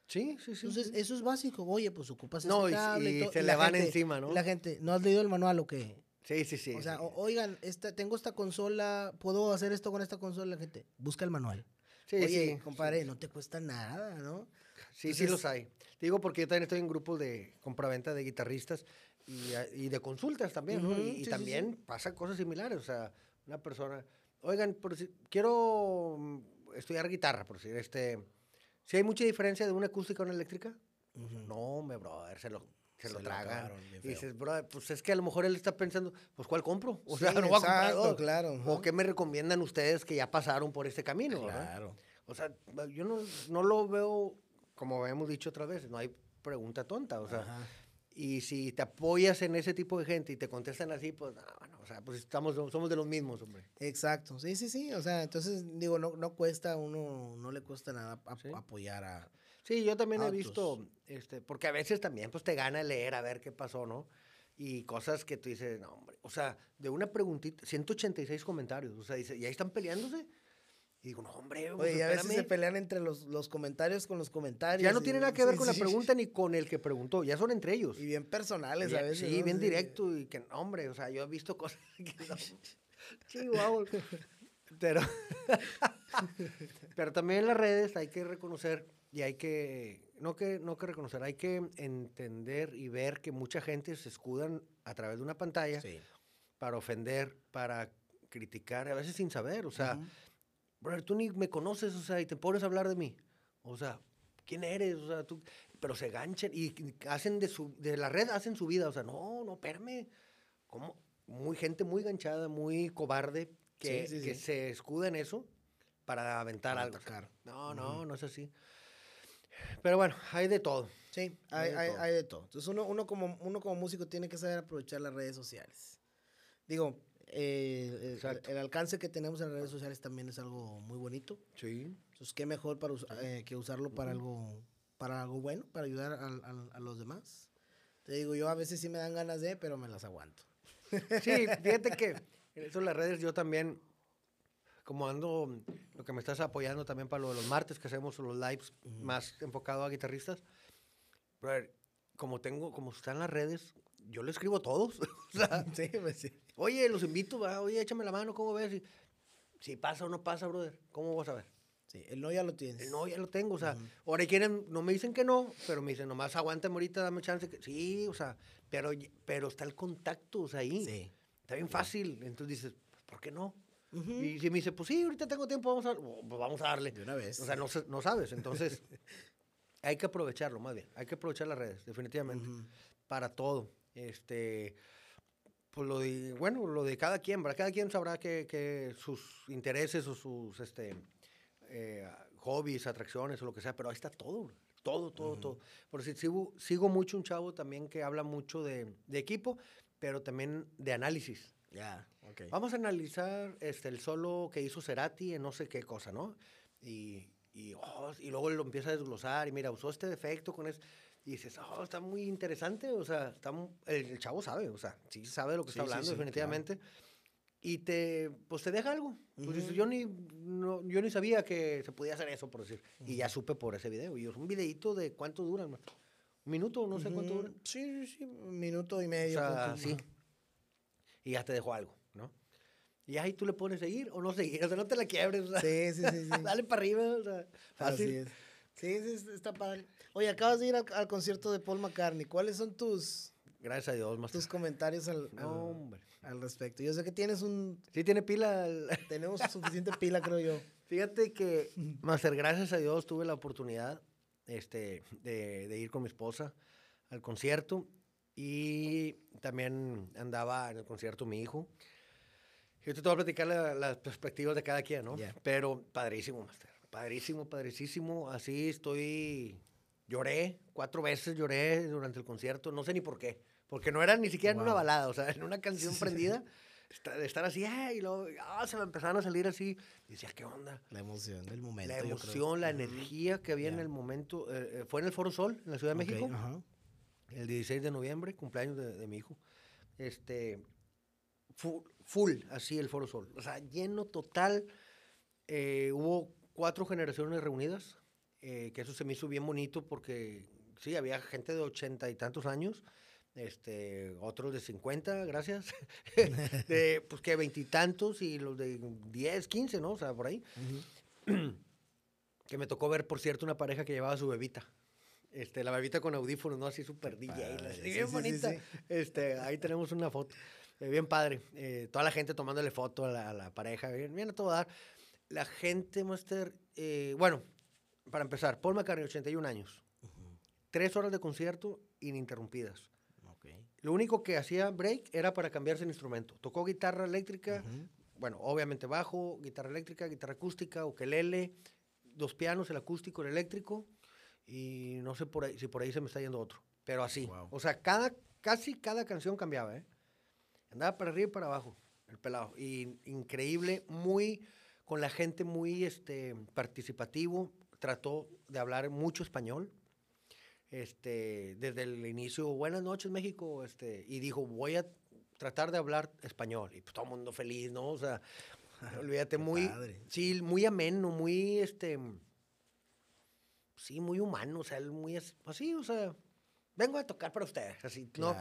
Sí, sí, sí. Entonces, sí. eso es básico. Oye, pues ocupas No, y- cable y se le van gente- encima, ¿no? La gente, ¿no has leído el manual o qué? Sí, sí, sí. o sea, sí. o- oigan, esta, tengo esta consola, ¿puedo hacer esto con esta consola? La gente, busca el manual. Sí, Oye, compadre, no te cuesta nada, ¿no? Sí, sí los hay. Te digo porque yo también estoy en grupos de compraventa de guitarristas y, a- y de consultas también, ¿no? Ujú, Y, y sí, sí, también pasa cosas similares. O sea, una persona, oigan, por si, quiero mm, estudiar guitarra, por decir, este, si hay mucha diferencia de una acústica a una eléctrica? No, me brother, se lo, se Se lo tragan. y dices, brother, pues es que a lo mejor él está pensando, pues ¿cuál compro? O Sí, sea, no voy a comprar dos. claro, O ajá. qué me recomiendan ustedes que ya pasaron por este camino, ¿verdad? Claro. O sea, yo no, no lo veo, como hemos dicho otras veces, no hay pregunta tonta, o sea, Ajá. y si te apoyas en ese tipo de gente y te contestan así, pues, no, bueno, o sea, pues estamos, somos de los mismos, hombre. Exacto, sí, sí, sí. O sea, entonces, digo, no, no cuesta uno, no le cuesta nada ap- Sí. apoyar a... Sí, yo también he visto, este, porque a veces también, pues, te gana leer a ver qué pasó, ¿no? Y cosas que tú dices, no, hombre, o sea, de una preguntita, 186 comentarios, o sea, dice, y ahí están peleándose. Y digo, no, hombre, pues, Oye, y a veces se pelean entre los, los comentarios con los comentarios. Ya no y- tiene nada que ver sí, con sí, la sí. pregunta ni con el que preguntó, ya son entre ellos. Y bien personales a veces. Sí, ¿no? bien directo y que, no, hombre, o sea, yo he visto cosas que no. Sí, wow. Pero, pero también en las redes hay que reconocer y hay que, no que, no que reconocer, hay que entender y ver que mucha gente se escudan a través de una pantalla para ofender, para criticar, a veces sin saber, o sea. Brother, tú ni me conoces, o sea, y te pones a hablar de mí. O sea, ¿quién eres? O sea, tú, pero se ganchan y hacen de su, de la red hacen su vida. O sea, no, no, espérame. ¿Cómo? Muy gente muy ganchada, muy cobarde, que, Sí, sí, que sí. se escuda en eso para aventar Para algo. atacar. no, no, no es así. Pero bueno, hay de todo. Sí, hay, hay, de, todo. Entonces uno, uno, como, uno como músico tiene que saber aprovechar las redes sociales. Digo, eh, el, alcance que tenemos en las redes sociales también es algo muy bonito. Sí. Entonces, qué mejor para eh, que usarlo para algo, para algo bueno, para ayudar a, los demás. Te digo, yo a veces sí me dan ganas de, pero me las aguanto. Sí, fíjate que en eso las redes yo también, como ando, lo que me estás apoyando también para lo de los martes que hacemos los lives más enfocado a guitarristas, pero como tengo, como están las redes, yo le escribo a todos. sí, pues sí. Oye, los invito, oye, échame la mano, ¿cómo ves? si pasa o no pasa, brother, ¿cómo vas a ver? Sí, el no ya lo tienes. El no ya lo tengo, o sea, ahora quieren, no me dicen que no, pero me dicen, nomás aguántame ahorita, dame chance. Que, sí, o sea, pero, pero está el contacto, o sea, ahí. Sí. Está bien fácil. Entonces dices, ¿por qué no? Y si me dice, pues sí, ahorita tengo tiempo, vamos a, pues vamos a darle. De una vez. O sea, no, no sabes. Entonces, hay que aprovecharlo, más bien. Hay que aprovechar las redes, definitivamente. Para todo. Este, pues lo de, bueno, lo de cada quien, ¿verdad? Cada quien sabrá que, que sus intereses o sus, este, eh, hobbies, atracciones o lo que sea, pero ahí está todo, todo, todo, todo. Por si sigo, sigo mucho un chavo también que habla mucho de, de equipo, pero también de análisis. Ya, Vamos a analizar este, el solo que hizo Cerati en no sé qué cosa, ¿no? Y, y, oh, y luego lo empieza a desglosar y mira, usó este defecto con eso. Y dices, oh, está muy interesante, o sea, está, el, chavo sabe, o sea, sí sabe de lo que está hablando, definitivamente y te, pues te deja algo. Pues yo, ni, yo ni sabía que se podía hacer eso, por decir. Y ya supe por ese video. Y es un videito de cuánto dura, ¿Un minuto? No sé cuánto dura. Sí, sí, un minuto y medio. O sea, sí. Y ya te dejó algo, ¿no? Y ahí tú le pones seguir o no seguir. O sea, no te la quiebres. sí, sí, sí, Dale para arriba. O sea, Así es. Sí, sí, está padre. Oye, acabas de ir al, concierto de Paul McCartney. ¿Cuáles son tus... Gracias a Dios, más. Tus comentarios al, hombre al respecto. Yo sé que tienes un... Sí, tiene pila. Tenemos suficiente pila, creo yo. Fíjate que, Master, gracias a Dios tuve la oportunidad este, de, ir con mi esposa al concierto y también andaba en el concierto mi hijo. Yo te voy a platicar las perspectivas de cada quien, ¿no? Pero padrísimo, Master. Padrísimo, padrísimo. Así estoy... Lloré, cuatro veces lloré durante el concierto, no sé ni por qué. Porque no era ni siquiera en una balada, o sea, en una canción prendida, de estar así, y luego ah, se me empezaron a salir así. Y decía, ¿qué onda? La emoción del momento. La emoción, la energía que había en el momento. Eh, eh, fue en el Foro Sol, en la Ciudad de México. El 16 de noviembre, cumpleaños de, mi hijo. Este, full, así el Foro Sol. O sea, lleno total. Eh, hubo cuatro generaciones reunidas, que eso se me hizo bien bonito porque, sí, había gente de ochenta y tantos años este, otros de 50, gracias, de, pues que veintitantos y, los de 10, 15, ¿no? O sea, por ahí. que me tocó ver, por cierto, una pareja que llevaba a su bebita. Este, la bebita con audífonos, ¿no? Así súper DJ, bien bonita. este, ahí tenemos una foto. Eh, bien padre. Eh, toda la gente tomándole foto a la, pareja. Bien, bien, a todo dar. La gente, Master, eh, bueno, para empezar, Paul McCartney, 81 años. Tres horas de concierto ininterrumpidas. Lo único que hacía break era para cambiarse el instrumento. Tocó guitarra eléctrica, bueno, obviamente bajo, guitarra eléctrica, guitarra acústica, ukelele, dos pianos, el acústico, el eléctrico, y no sé por ahí, si por ahí se me está yendo otro. Pero así. O sea, cada, casi cada canción cambiaba, ¿eh? Andaba para arriba y para abajo, el pelado. Y increíble, muy, con la gente muy este, participativo. Trató de hablar mucho español este, desde el inicio, buenas noches México, este, y dijo, voy a tratar de hablar español. Y pues todo el mundo feliz, ¿no? O sea, olvídate, muy, sí, muy ameno, muy, este, sí, muy humano, o sea, muy así, o sea, vengo a tocar para ustedes, así, no,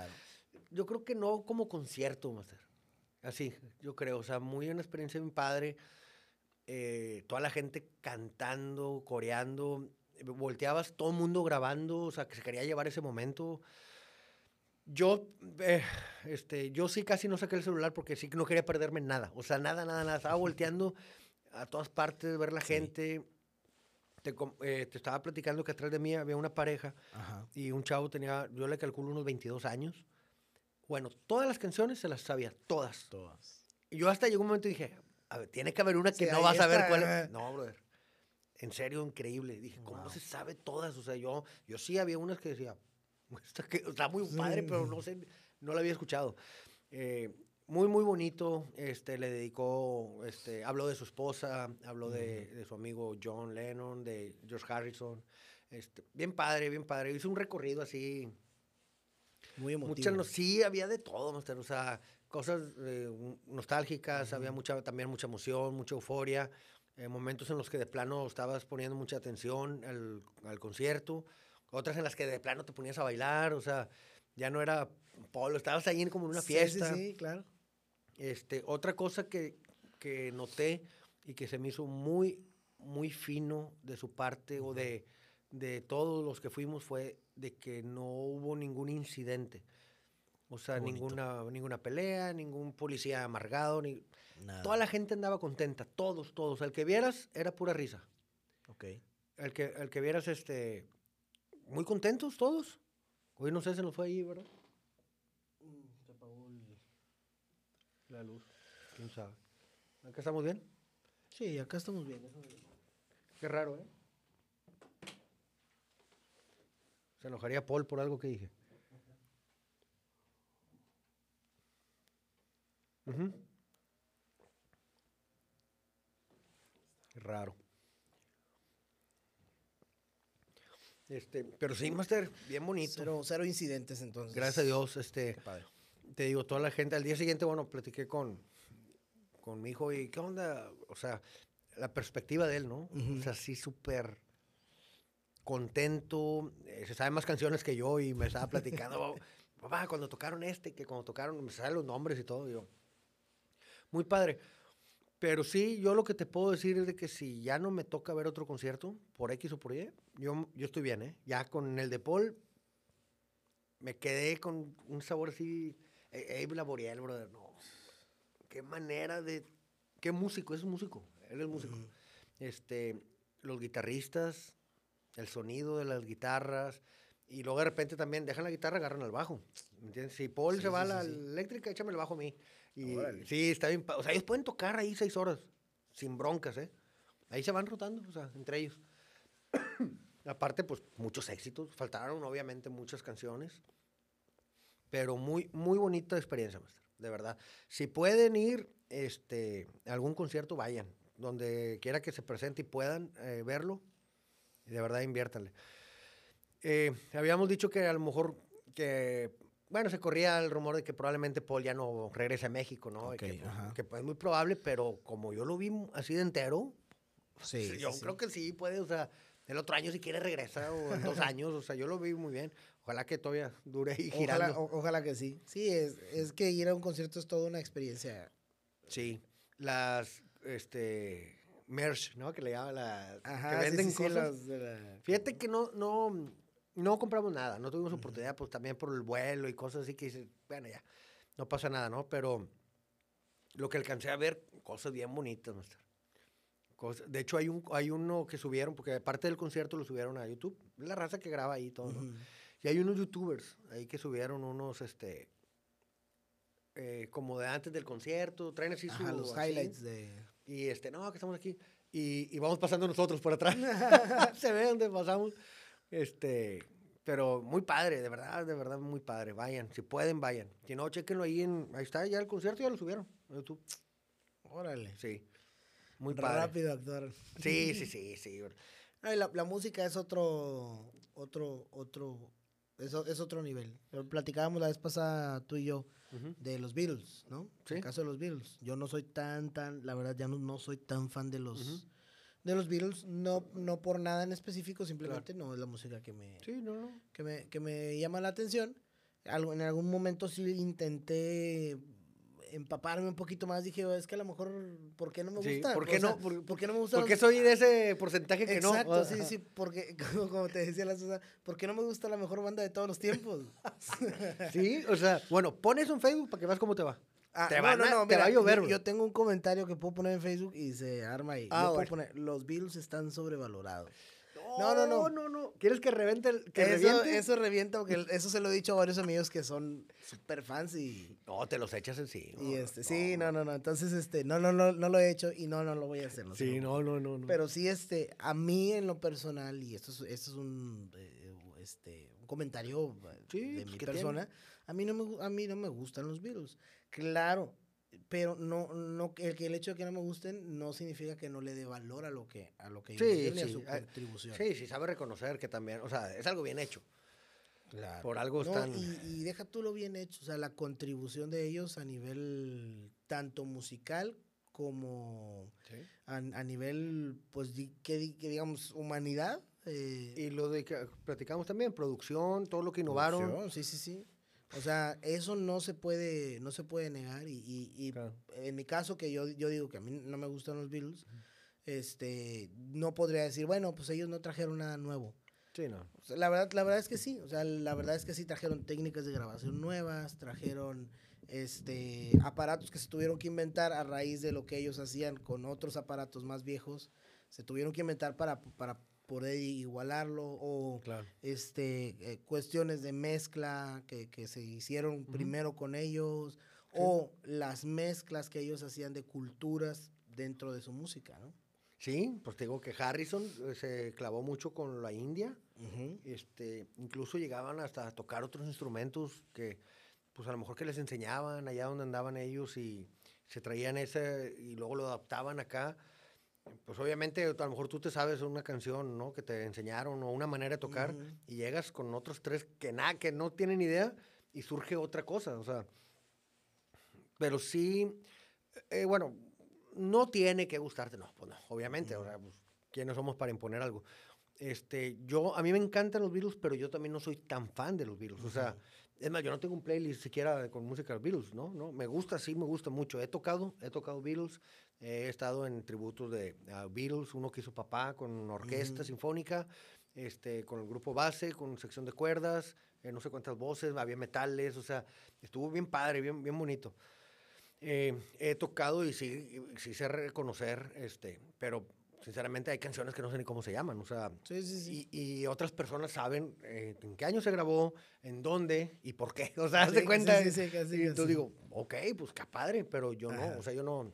yo creo que no como concierto, Master. Así, yo creo, o sea, muy una experiencia bien padre. Eh, toda la gente cantando, coreando volteabas todo el mundo grabando, o sea, que se quería llevar ese momento. Yo, eh, este, yo sí casi no saqué el celular porque sí que no quería perderme nada. O sea, nada, nada, nada. Estaba volteando a todas partes, ver la gente. Te, eh, te, estaba platicando que atrás de mí había una pareja y un chavo tenía, yo le calculo unos 22 años. Bueno, todas las canciones se las sabía, todas. Todas. Y yo hasta llegó un momento y dije, a ver, tiene que haber una que no vas a ver cuál es. No, brother En serio, increíble. Dije, ¿cómo se sabe todas? O sea, yo, yo sí había unas que decía, está, muy padre, pero no sé, no la había escuchado. Eh, muy, muy bonito. Este, le dedicó, este, habló de su esposa, habló de, de, su amigo John Lennon, de George Harrison. Este, bien padre, bien padre. Hizo un recorrido así. Muy emotivo. Muchas, sí, había de todo, o sea, cosas eh, nostálgicas, había mucha, también mucha emoción, mucha euforia. Eh, momentos en los que de plano estabas poniendo mucha atención al, al, concierto, otras en las que de plano te ponías a bailar, o sea, ya no era polo, estabas ahí como en una fiesta. Sí, sí, claro. Este, otra cosa que, que, noté y que se me hizo muy, muy fino de su parte o de, de todos los que fuimos fue de que no hubo ningún incidente. O sea, ninguna, ninguna pelea, ningún policía amargado, ni, Toda la gente andaba contenta, todos, todos. El que vieras era pura risa. Ok. El que, el que vieras, este, muy contentos todos. Hoy no sé, se nos fue ahí, ¿verdad? Mm, se apagó la luz. ¿Quién sabe? ¿Acá estamos bien? Sí, acá estamos bien. Qué raro, ¿eh? Se enojaría Paul por algo que dije. Raro. Este, pero sí, Master, bien bonito. Cero, incidentes entonces. Gracias a Dios, este. Te digo, toda la gente, al día siguiente, bueno, platiqué con, con mi hijo y qué onda, o sea, la perspectiva de él, ¿no? O sea, sí súper contento, eh, se sabe más canciones que yo y me estaba platicando, papá, cuando tocaron este, que cuando tocaron, me saben los nombres y todo, yo. Muy padre. Pero sí, yo lo que te puedo decir es de que si ya no me toca ver otro concierto, por X o por Y, yo, yo estoy bien, ¿eh? Ya con el de Paul, me quedé con un sabor así, e, Abe Laboriel, brother, no. Qué manera de, qué músico, es un músico, él es músico. Este, los guitarristas, el sonido de las guitarras, y luego de repente también dejan la guitarra, agarran al bajo. ¿Me entiendes? Si Paul se va a la eléctrica, échame el bajo a mí. Sí, está bien. O sea, ellos pueden tocar ahí seis horas, sin broncas, ¿eh? Ahí se van rotando, o sea, entre ellos. Aparte, pues, muchos éxitos. Faltaron, obviamente, muchas canciones. Pero muy, muy bonita experiencia, maestro. De verdad. Si pueden ir este, a algún concierto, vayan. Donde quiera que se presente y puedan eh, verlo, de verdad inviértanle. Eh, habíamos dicho que a lo mejor que bueno, se corría el rumor de que probablemente Paul ya no regrese a México, ¿no? que, pues, es muy probable, pero como yo lo vi así de entero, sí, yo creo que sí puede, o sea, el otro año si quiere regresar o en dos años, o sea, yo lo vi muy bien. Ojalá que todavía dure ahí girando. Ojalá, ojalá que sí. Sí, es, es que ir a un concierto es toda una experiencia. Sí, las, este, merch, ¿no? Que le llaman las, que venden cosas. Fíjate que no, no, no compramos nada, no tuvimos oportunidad, pues también por el vuelo y cosas así que dices, bueno, ya, no pasa nada, ¿no? Pero lo que alcancé a ver, cosas bien bonitas, maestro. de hecho, hay, un, hay uno que subieron, porque aparte del concierto lo subieron a YouTube, la raza que graba ahí todo, ¿no? Y hay unos youtubers ahí que subieron unos, este, eh, como de antes del concierto, traen así sus... los highlights de... Y este, no, que estamos aquí. Y, y vamos pasando nosotros por atrás. Se ve donde pasamos. Este, pero muy padre, de verdad, de verdad, muy padre. Vayan, si pueden, vayan. Si no, chequenlo ahí en. Ahí está, ya el concierto ya lo subieron en YouTube. Órale. Sí. Muy padre. Rápido actuar. Sí, sí, sí, sí. la, la, música es otro, otro, otro, es, es, otro nivel. Platicábamos la vez pasada tú y yo de los Beatles, ¿no? ¿Sí? En el caso de los Beatles. Yo no soy tan, tan, la verdad ya no, no soy tan fan de los, de los Beatles, no, no por nada en específico, simplemente no es la música que me, Que, me, que me llama la atención. Algo, en algún momento sí intenté empaparme un poquito más, dije, es que a lo mejor, ¿por qué no me gusta? ¿por, qué no, por, qué no me gusta? Porque soy de ese porcentaje que no. Exacto, sí, sí, porque, como te decía la Susana, ¿por qué no me gusta la mejor banda de todos los tiempos? sí, o sea, bueno, pones un Facebook para que veas cómo te va. Ah, te, va a llover. Yo, tengo un comentario que puedo poner en Facebook y se arma ahí. Ah, puedo poner, los Bills están sobrevalorados. No, no, no. No, no? ¿Quieres que reviente? El, que eso, reviente? eso revienta, porque eso se lo he dicho a varios amigos que son súper fans y... No, te los echas encima. Y este, sí, no, no, no. Entonces, este, no, no, no, no lo he hecho y no, no lo voy a hacer. sí, no, no, no, no, Pero sí, este, a mí en lo personal, y esto es, esto es un, eh, este, un comentario de pues, mi persona, a mí, no me, a mí no me gustan los Beatles. Claro, pero no, no el, el hecho de que no me gusten no significa que no le dé valor a lo que, a lo que sí, sí. a su contribución. Sí, sí, sabe reconocer que también, o sea, es algo bien hecho. Claro. Por algo están... Y, y, deja tú lo bien hecho, o sea, la contribución de ellos a nivel tanto musical como a, a, nivel, pues, que, que digamos, humanidad. Eh, y lo de que platicamos también, producción, todo lo que innovaron. Sí, sí, sí. O sea, eso no se puede, no se puede negar. Y, y, en mi caso, que yo, yo digo que a mí no me gustan los Beatles, este, no podría decir, bueno, pues ellos no trajeron nada nuevo. Sí, no. la, verdad, la verdad es que sí. O sea, la verdad es que sí trajeron técnicas de grabación nuevas, trajeron este, aparatos que se tuvieron que inventar a raíz de lo que ellos hacían con otros aparatos más viejos. Se tuvieron que inventar para, para poder igualarlo o este, eh, cuestiones de mezcla que, que se hicieron primero con ellos o las mezclas que ellos hacían de culturas dentro de su música, ¿no? Sí, pues te digo que Harrison eh, se clavó mucho con la India, este, incluso llegaban hasta a tocar otros instrumentos que, pues a lo mejor que les enseñaban allá donde andaban ellos y se traían ese y luego lo adaptaban acá pues obviamente a lo mejor tú te sabes una canción, ¿no? Que te enseñaron o una manera de tocar y llegas con otros tres que nada, que no tienen idea y surge otra cosa, o sea. Pero sí, eh, bueno, no tiene que gustarte, no, pues no, obviamente, o sea, pues, ¿quiénes somos para imponer algo? Este, yo, a mí me encantan los Beatles, pero yo también no soy tan fan de los Beatles, o sea, es más, yo no tengo un playlist siquiera con música de Beatles, ¿no? ¿no? Me gusta, sí, me gusta mucho. He tocado, he tocado Beatles, he estado en tributos de Beatles, uno que hizo papá con orquesta sinfónica, este, con el grupo base, con sección de cuerdas, eh, no sé cuántas voces, había metales, o sea, estuvo bien padre, bien, bien bonito. Eh, he tocado y sí, sí sé reconocer, este, pero sinceramente hay canciones que no sé ni cómo se llaman, o sea, Y, otras personas saben eh, en qué año se grabó, en dónde y por qué, o sea, de cuenta. Sí, sí, sí, y entonces digo, ok, pues qué padre, pero yo no, o sea, yo no,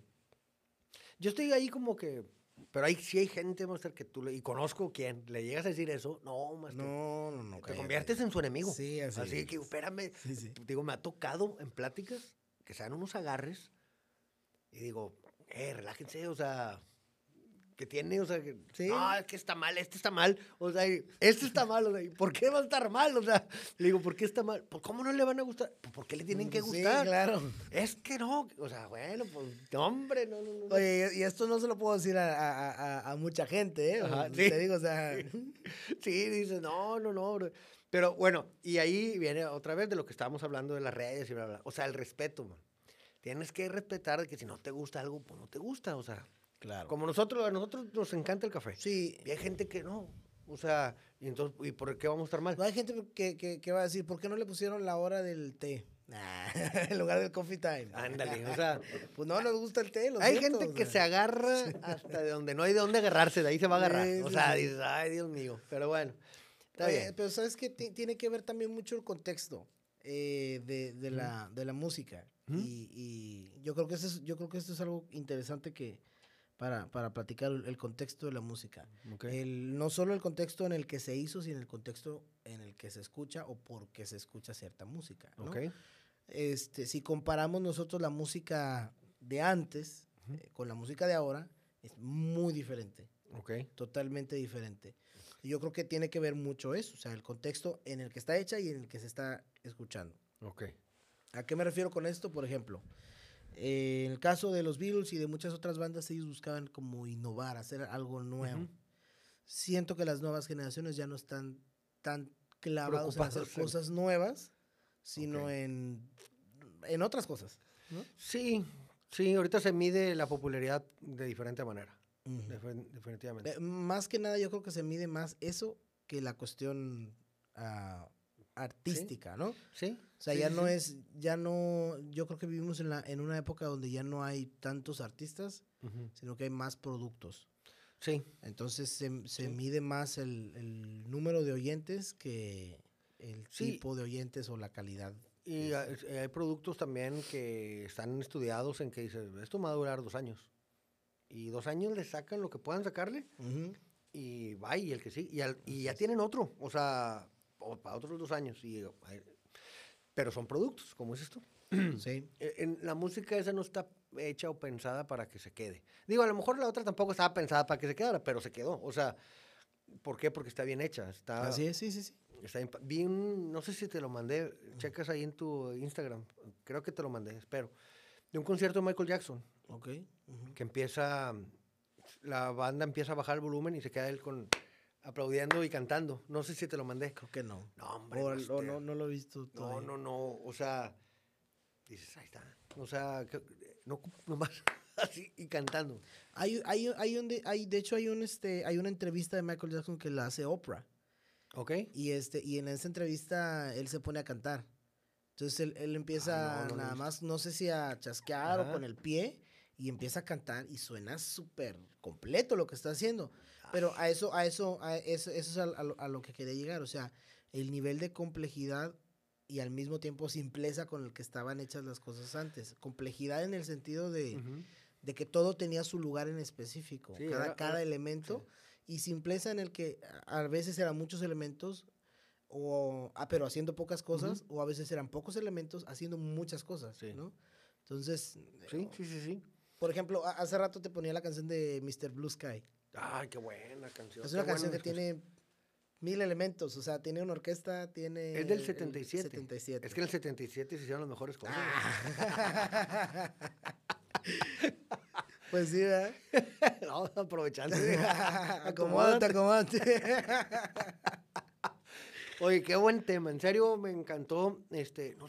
yo estoy ahí como que, pero hay, sí hay gente, Master, que tú le, y conozco quién, le llegas a decir eso, no, Master. No, no, no. Te conviertes en su enemigo. Sí, así. Así que, espérame, digo, me ha tocado en pláticas que sean unos agarres y digo, eh, relájense, o sea, que tiene, o sea, que, ¿Sí? no, es que está mal, este está mal, o sea, este está mal, o sea, ¿por qué va a estar mal? O sea, le digo, ¿por qué está mal? Pues, ¿cómo no le van a gustar? Pues, ¿por qué le tienen que gustar? Sí, claro. Es que no, o sea, bueno, pues, hombre, no, no, no. Oye, y esto no se lo puedo decir a, a, a, mucha gente, ¿eh? Ajá, sí. Te digo, o sea. sí, dice, no, no, no, pero bueno, y ahí viene otra vez de lo que estábamos hablando de las redes y bla, bla. O sea, el respeto, man. Tienes que respetar que si no te gusta algo, pues no te gusta, o sea. Claro. Como nosotros, a nosotros nos encanta el café. Sí. Y hay gente que no. O sea, y entonces, ¿y por qué vamos a estar mal? hay gente que, que, que, va a decir, ¿por qué no le pusieron la hora del té? en lugar del coffee time. Ándale, o sea, pues no nos gusta el té. hay gente que se agarra hasta de donde no hay de dónde agarrarse, de ahí se va a agarrar. o sea, dices, ay, Dios mío. Pero bueno, está bien. Pero sabes que tiene que ver también mucho el contexto eh, de, de, la, de la música. y, y, yo creo que eso es, yo creo que esto es algo interesante que, para, para platicar el contexto de la música. El, no solo el contexto en el que se hizo, sino el contexto en el que se escucha o por qué se escucha cierta música. ¿no? Este, si comparamos nosotros la música de antes eh, con la música de ahora, es muy diferente. Totalmente diferente. Yo creo que tiene que ver mucho eso, o sea, el contexto en el que está hecha y en el que se está escuchando. ¿A qué me refiero con esto? Por ejemplo, eh, en el caso de los Beatles y de muchas otras bandas, ellos buscaban como innovar, hacer algo nuevo. Siento que las nuevas generaciones ya no están tan clavados en hacer cosas nuevas, sino en, en otras cosas. Sí, sí, ahorita se mide la popularidad de diferente manera. definitivamente. más que nada, yo creo que se mide más eso que la cuestión uh, artística, ¿no? Sí. O sea, ya no es, ya no, yo creo que vivimos en, la, en una época donde ya no hay tantos artistas, sino que hay más productos. Sí. Entonces se, se mide más el, el número de oyentes que el tipo de oyentes o la calidad. Y hay, hay productos también que están estudiados en que dices, esto me va a durar dos años. Y dos años le sacan lo que puedan sacarle y va y el que sí. Y, al- y ya tienen otro, o sea, o para otros dos años. Y, pero son productos, como es esto. Sí. Eh, En, la música esa no está hecha o pensada para que se quede. Digo, a lo mejor la otra tampoco estaba pensada para que se quedara, pero se quedó. O sea, ¿por qué? Porque está bien hecha. Está, Así es, sí, sí, sí. está bien no sé si te lo mandé, checas ahí en tu Instagram, creo que te lo mandé, espero. De un concierto de Michael Jackson, Ok. ujú. que empieza, la banda empieza a bajar el volumen y se queda él con aplaudiendo y cantando. No sé si te lo mandé. Creo que no. No, hombre. O, o Master. no, no lo he visto No, todavía. no, no, o sea, dices, ahí está. O sea, que- no nomás así y cantando. Hay, hay, hay, un hay, de hecho, hay, un, este, hay una entrevista de Michael Jackson que la hace Oprah. ¿Ok? Y, este, y en esa entrevista él se pone a cantar. Entonces él, él empieza Ah, no, no nada más, no sé si a chasquear o Ajá. con el pie, y empieza a cantar y suena súper completo lo que está haciendo. Pero a eso, a eso, a eso, eso es a, a lo, a lo que quería llegar. O sea, el nivel de complejidad y al mismo tiempo simpleza con el que estaban hechas las cosas antes. Complejidad en el sentido de, Ujú. de que todo tenía su lugar en específico, Sí, cada, ahora- cada ahora- elemento, y simpleza en el que a veces eran muchos elementos, o, ah, pero haciendo pocas cosas, o a veces eran pocos elementos haciendo muchas cosas, Sí. ¿no? Entonces, Sí, sí, sí, sí. Por ejemplo, hace rato te ponía la canción de Mr. Blue Sky. Ay, qué buena canción. Es qué una canción que tiene mil elementos, o sea, tiene una orquesta, tiene... Es del el 77. 77. Es que en el 77 se hicieron las mejores cosas. Ah. pues sí, ¿verdad? no, aprovechando. acomódate, acomódate. Oye, qué buen tema. En serio, me encantó. Este, no,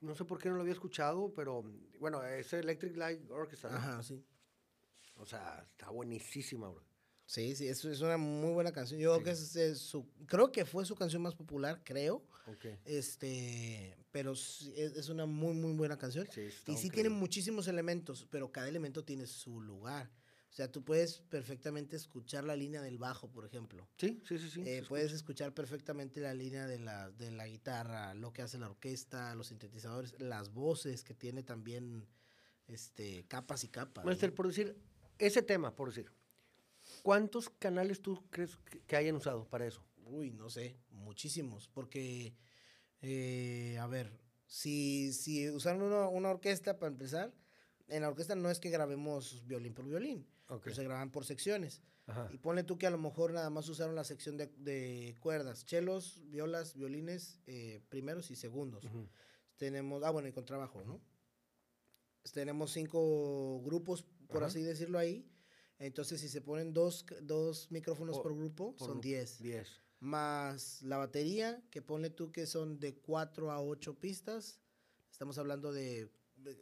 no sé por qué no lo había escuchado, pero bueno, es Electric Light Orchestra. ¿no? Ajá, sí. O sea, está buenísima, bro. Sí, sí, es, es una muy buena canción. Yo creo que es, es su, creo que fue su canción más popular, creo. Ok. Este, pero es, es una muy, muy buena canción. Sí, está y sí tiene muchísimos elementos, pero cada elemento tiene su lugar. O sea, tú puedes perfectamente escuchar la línea del bajo, por ejemplo. Sí, sí, sí, sí. Eh, puedes escuchar perfectamente la línea de la, de la guitarra, lo que hace la orquesta, los sintetizadores, las voces, que tiene también este, capas y capas. Master, por decir, ese tema, por decir, ¿cuántos canales tú crees que, que hayan usado para eso? Uy, no sé, muchísimos, porque, eh, a ver, si, si usaron una, una orquesta para empezar, en la orquesta no es que grabemos violín por violín, Ok. pues se graban por secciones. Ajá. Y ponle tú que a lo mejor nada más usaron la sección de, de cuerdas, chelos, violas, violines, eh, primeros y segundos. Ujú. Tenemos, ah, bueno, y contrabajo, ¿no? Tenemos cinco grupos, por Ajá. así decirlo ahí. Entonces, si se ponen dos, dos micrófonos Por- por grupo, por son grupo. 10 Diez. más la batería, que ponle tú que son de 4 a 8 pistas. Estamos hablando de-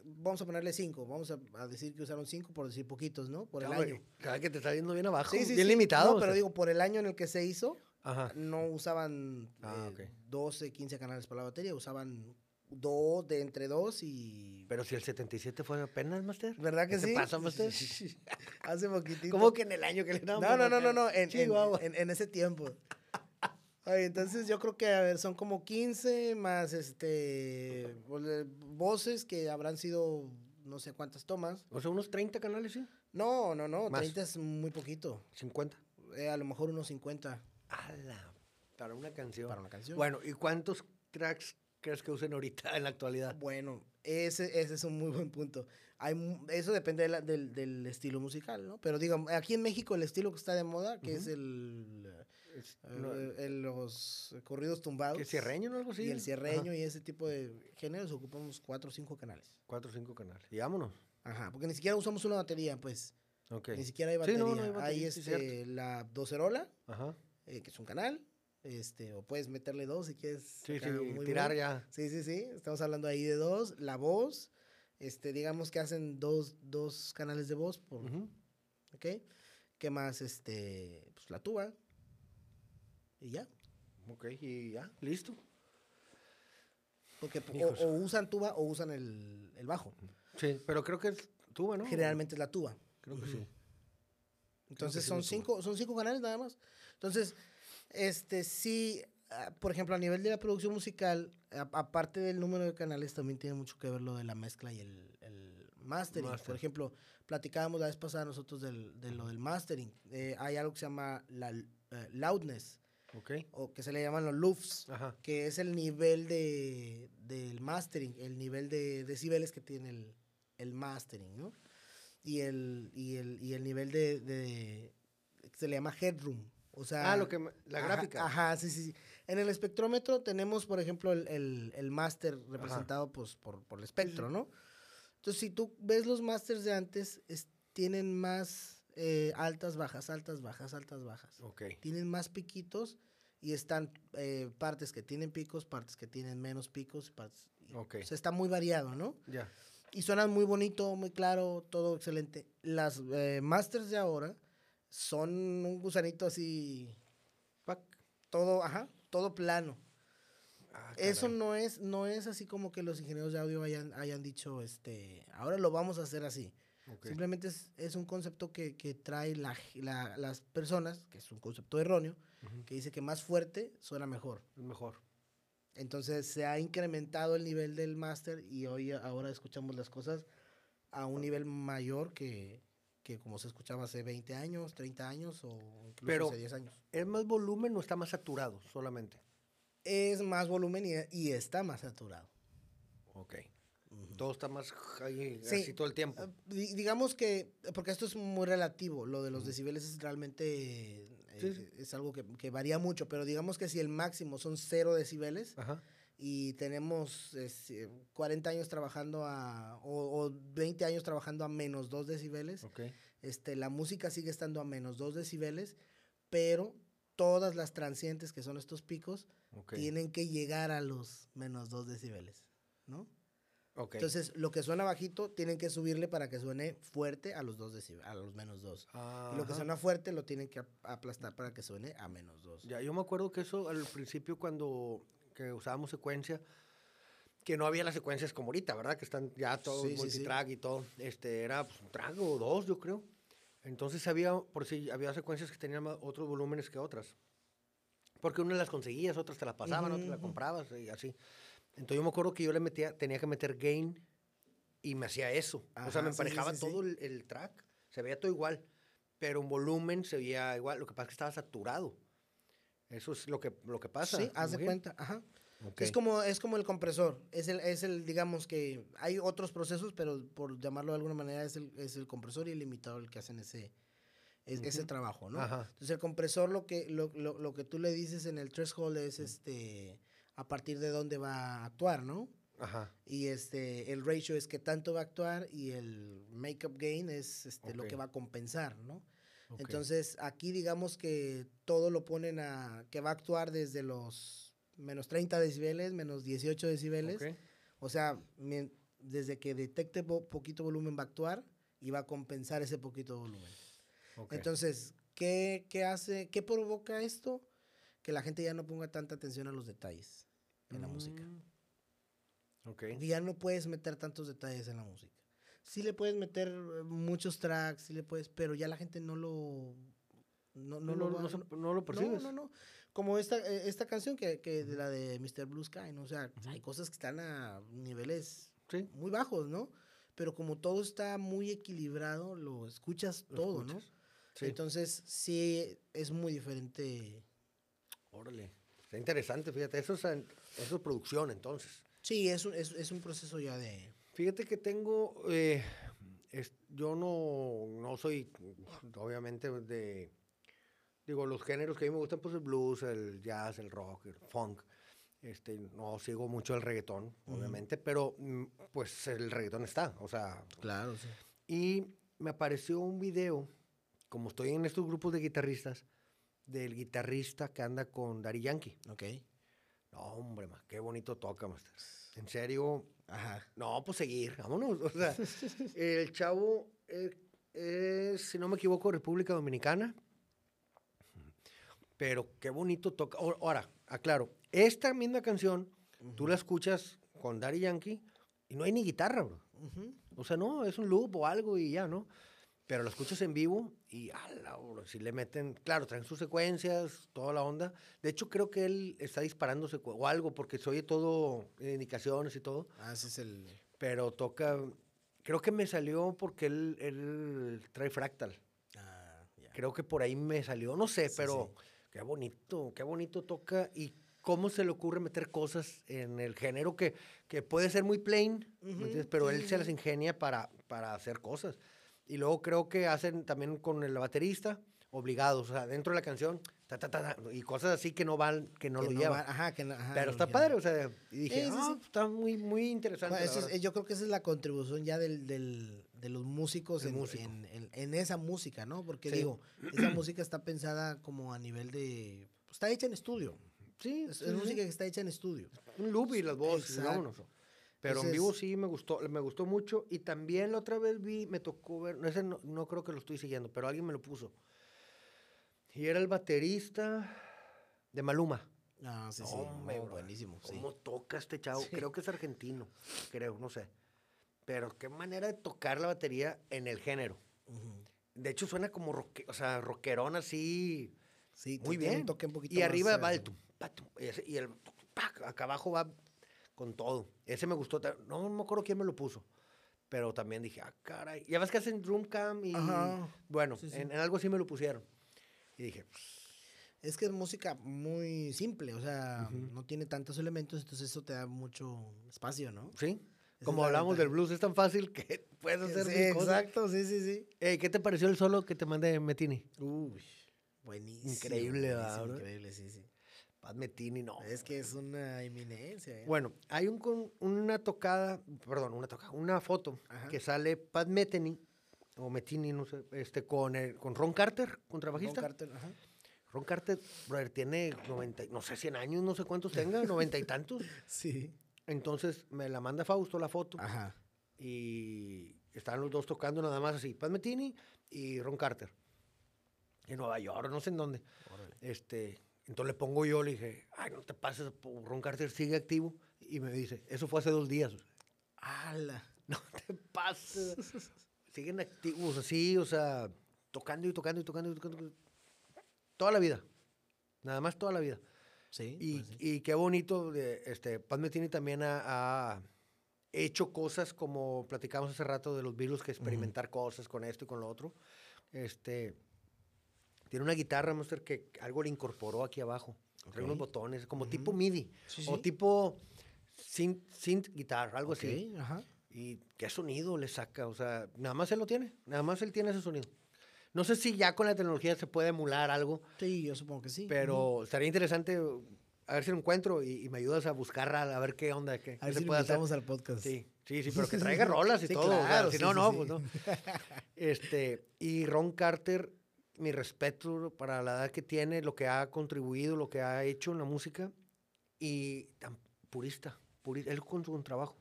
vamos a ponerle 5, vamos a, a decir que usaron 5 por decir poquitos, ¿no? Por el Hombre, año. Cada que te está yendo bien abajo, Sí, sí, bien sí. limitado. No, pero sea. digo, por el año en el que se hizo, Ajá. no usaban Ah, eh, ok. 12, 15 canales para la batería, usaban dos, de entre dos y... Pero si el 77 fue apenas, Master. ¿Verdad que ¿Qué sí? pasa, Master? Hace poquitito. ¿Cómo que en el año que le damos? No, no, no, no, no, en, en- en- en ese tiempo. Ay, entonces yo creo que, a ver, son como 15 más, este, pues, eh, voces que habrán sido no sé cuántas tomas. O sea, unos 30 canales, sí. No, no, no, Más. 30 es muy poquito. 50. Eh, a lo mejor unos 50 ¡Hala! Para una canción. para una canción. Bueno, ¿y cuántos tracks crees que usen ahorita en la actualidad? Bueno, ese, ese es un muy buen punto. Hay, eso depende de la- del, del estilo musical, ¿no? Pero digamos, aquí en México el estilo que está de moda, que es el, Es- no, el- los corridos tumbados. ¿Qué cierreño o algo así? Y el Ajá. cierreño y ese tipo de géneros ocupamos cuatro o cinco canales. Cuatro o cinco canales. Y vámonos. Ajá, porque ni siquiera usamos una batería, pues. Ni siquiera hay Sí, batería. no, no hay batería, sí, este, la docerola, Ajá. eh, que es un canal, este, o puedes meterle dos si quieres. Sí, sí, muy tirar ya. Sí, sí, sí, estamos hablando ahí de dos. La voz, este, digamos que hacen dos, dos canales de voz, por. ¿ok? ¿Qué más? Este, pues la tuba. Y ya. Ok, y ya, listo. Porque o, usan tuba o usan el, el bajo. Sí, pero creo que es tuba, ¿no? Generalmente es la tuba. Creo que sí. Entonces son cinco, son cinco canales nada más. Entonces, este sí, ah, por ejemplo, a nivel de la producción musical, aparte del número de canales, también tiene mucho que ver lo de la mezcla y el, el mastering. Por ejemplo, platicábamos la vez pasada nosotros del, de lo del mastering. Eh, hay algo que se llama la eh, loudness. O que se le llaman los loops, que es el nivel de, del mastering, el nivel de decibeles que tiene el, el mastering, ¿no? Y el, y el, y el nivel de, de, se le llama headroom. O sea, ah, lo que, la gráfica. Ajá, sí, sí, sí. En el espectrómetro tenemos, por ejemplo, el, el, el máster representado pues, por, por el espectro, ¿no? Entonces, si tú ves los másters de antes, tienen más eh, altas, bajas, altas, bajas, altas, bajas. Ok. Tienen más piquitos y están eh, partes que tienen picos, partes que tienen menos picos. Partes, ok. O sea, está muy variado, ¿no? Ya. Y suenan muy bonito, muy claro, todo excelente. Las eh, masters de ahora son un gusanito así. Todo, ajá, todo plano. Ah, Eso no es, no es así como que los ingenieros de audio hayan, hayan dicho, este, ahora lo vamos a hacer así. Simplemente es, es, un concepto que, que trae la, la, las personas, que es un concepto erróneo, que dice que más fuerte suena mejor. Mejor. Entonces se ha incrementado el nivel del máster y hoy ahora escuchamos las cosas a un nivel mayor que, que como se escuchaba hace 20 años, 30 años o incluso hace 10 años. ¿Es más volumen o está más saturado solamente? Es más volumen y, y está más saturado. Ok. Todo está más ahí, así todo el tiempo. Ah, digamos que, porque esto es muy relativo, lo de los decibeles es realmente, eh, es algo que, que, varía mucho, pero digamos que si el máximo son 0 decibeles y tenemos 40 años trabajando a, o, 20 años trabajando a menos 2 decibeles, este, la música sigue estando a menos 2 decibeles, pero todas las transientes que son estos picos tienen que llegar a los menos 2 decibeles, ¿no? Entonces, lo que suena bajito, tienen que subirle para que suene fuerte a los dos a los menos dos. Y lo que suena fuerte lo tienen que aplastar para que suene a menos dos. Ya, yo me acuerdo que eso al principio cuando que usábamos secuencia, que no había las secuencias como ahorita, ¿verdad? Que están ya todo multitrack y todo. Este, era pues, un track o dos, yo creo. Entonces había, por si había secuencias que tenían otros volúmenes que otras. Porque unas las conseguías, otras te las pasaban, otras las comprabas y así. Entonces yo me acuerdo que yo le metía, tenía que meter gain y me hacía eso. o sea, me emparejaba todo el, track. Se veía todo igual. Pero en volumen se veía igual. Lo que pasa es que estaba saturado. Eso es lo que, lo que pasa. Sí, haz de cuenta. Ajá. Es, como, es como el compresor. Es el, es el, digamos que hay otros procesos, pero por llamarlo de alguna manera es el, es el compresor y el limitador el que hacen ese, ese trabajo, ¿no? Entonces el compresor lo que, lo, lo, lo, que tú le dices en el threshold es este a partir de dónde va a actuar, ¿no? Ajá. Y este, el ratio es que tanto va a actuar y el makeup gain es este, lo que va a compensar, ¿no? Entonces, aquí digamos que todo lo ponen a que va a actuar desde los menos 30 decibeles, menos 18 decibeles. O sea, desde que detecte poquito volumen va a actuar y va a compensar ese poquito volumen. Entonces, ¿qué, ¿qué hace, qué provoca esto? Que la gente ya no ponga tanta atención a los detalles en la música. Mm. Okay. ya no puedes meter tantos detalles en la música. Sí le puedes meter eh, muchos tracks, sí le puedes, pero ya la gente no lo... No, no, no, lo, no, lo percibes. No, no, no. Como esta, eh, esta canción que, que de la de Mr. Blue Sky, ¿no? O sea, hay cosas que están a niveles muy bajos, ¿no? Pero como todo está muy equilibrado, lo escuchas todo, ¿no? Entonces, sí, es muy diferente. Órale. Está interesante, fíjate. Eso es, eso es producción, entonces. Sí, es un, es, es un proceso ya de... Fíjate que tengo... Eh, yo no, no soy, obviamente, de... Digo, los géneros que a mí me gustan, pues el blues, el jazz, el rock, el funk. Este, no sigo mucho el reggaetón, obviamente, pero mm, pues el reggaetón está, o sea. Claro, sí. Y me apareció un video, como estoy en estos grupos de guitarristas, del guitarrista que anda con Dari Yankee. Ok. No, hombre, ma, qué bonito toca, master. En serio. Ajá. No, pues seguir, vámonos. O sea, el chavo es, si no me equivoco, República Dominicana. Pero qué bonito toca. Ahora, aclaro, esta misma canción, tú la escuchas con Dari Yankee y no hay ni guitarra, bro. O sea, no, es un loop o algo y ya, ¿no? Pero lo escuchas en vivo y si le meten, claro, traen sus secuencias, toda la onda. De hecho, creo que él está disparándose o algo porque se oye todo, indicaciones y todo. Ah, ese es el... Pero toca, creo que me salió porque él, él trae fractal. Ah, Creo que por ahí me salió, no sé, pero qué bonito, qué bonito toca y cómo se le ocurre meter cosas en el género que, que puede ser muy plain, pero él se las ingenia para, para hacer cosas. Y luego creo que hacen también con el baterista, obligados, o sea, dentro de la canción, ta, ta, ta, y cosas así que no van, que no lo llevan. ajá, que no, Pero está padre, o sea, y dije, ah, está muy, muy interesante. yo creo que esa es la contribución ya del, del, de los músicos en, en, en, esa música, ¿no? Porque digo, esa música está pensada como a nivel de, pues, está hecha en estudio. Sí, es, música que está hecha en estudio. Un loop y las voces, vámonos. Pero en vivo sí me gustó, me gustó mucho. Y también la otra vez vi, me tocó ver, ese no, no creo que lo estoy siguiendo, pero alguien me lo puso. Y era el baterista de Maluma. Ah, sí, sí. buenísimo. ¿Cómo toca este chavo? Creo que es argentino, creo, no sé. Pero qué manera de tocar la batería en el género. De hecho, suena como roque, o sea, rockerón así. Sí, muy bien. Toque un poquito y arriba va el tum, y el acá abajo va con todo. Ese me gustó. No, no me acuerdo quién me lo puso. Pero también dije, ah, caray. Ya ves que hacen Drumcam y. Bueno, En, algo así me lo pusieron. Y dije, pues, Es que es música muy simple, o sea, no tiene tantos elementos, entonces eso te da mucho espacio, ¿no? Sí. Como hablamos del blues, es tan fácil que puedes hacer sí, Exacto, sí, sí, sí. ¿Qué te pareció el solo que te mandé Metini? Uy, buenísimo. Increíble, ¿verdad? Increíble, sí, sí. Pat Metini, no. Es que es una eminencia. ¿eh? Bueno, hay un, una tocada, perdón, una tocada, una foto que sale Pat Metini, o Metini, no sé, este, con, con Ron Carter, contrabajista. Ron Carter, ajá. Ron Carter, brother, tiene 90, no sé, 100 años, no sé cuántos tenga, 90 y tantos. Sí. Entonces me la manda Fausto la foto. Ajá. Y están los dos tocando nada más así, Pat Metini y Ron Carter. En Nueva York, no sé en dónde. Este, entonces le pongo yo, le dije, ay, no te pases, Ron Carter sigue activo. Y me dice, eso fue hace dos días. ¡Hala! No te pases. Siguen activos así, o sea, tocando y tocando y tocando y tocando. Toda la vida. Nada más toda la vida. Sí. Y, pues y qué bonito, de, este, Paz Metini también ha, hecho cosas como platicamos hace rato de los virus, que experimentar cosas con esto y con lo otro. Este, tiene una guitarra, Monster, que algo le incorporó aquí abajo. Trae unos botones, como tipo MIDI. O tipo synth, synth guitar, algo así. Ajá. Y qué sonido le saca. O sea, nada más él lo tiene. Nada más él tiene ese sonido. No sé si ya con la tecnología se puede emular algo. Sí, yo supongo que sí. Pero estaría interesante a ver si lo encuentro y, me ayudas a buscar a, ver qué onda. Qué, a ver si puede hacer. al podcast. Sí, sí, sí, pero que traiga rolas y todo. Claro, si no, no, pues no. Este, y Ron Carter mi respeto para la edad que tiene, lo que ha contribuido, lo que ha hecho en la música y tan purista, purista él con su trabajo.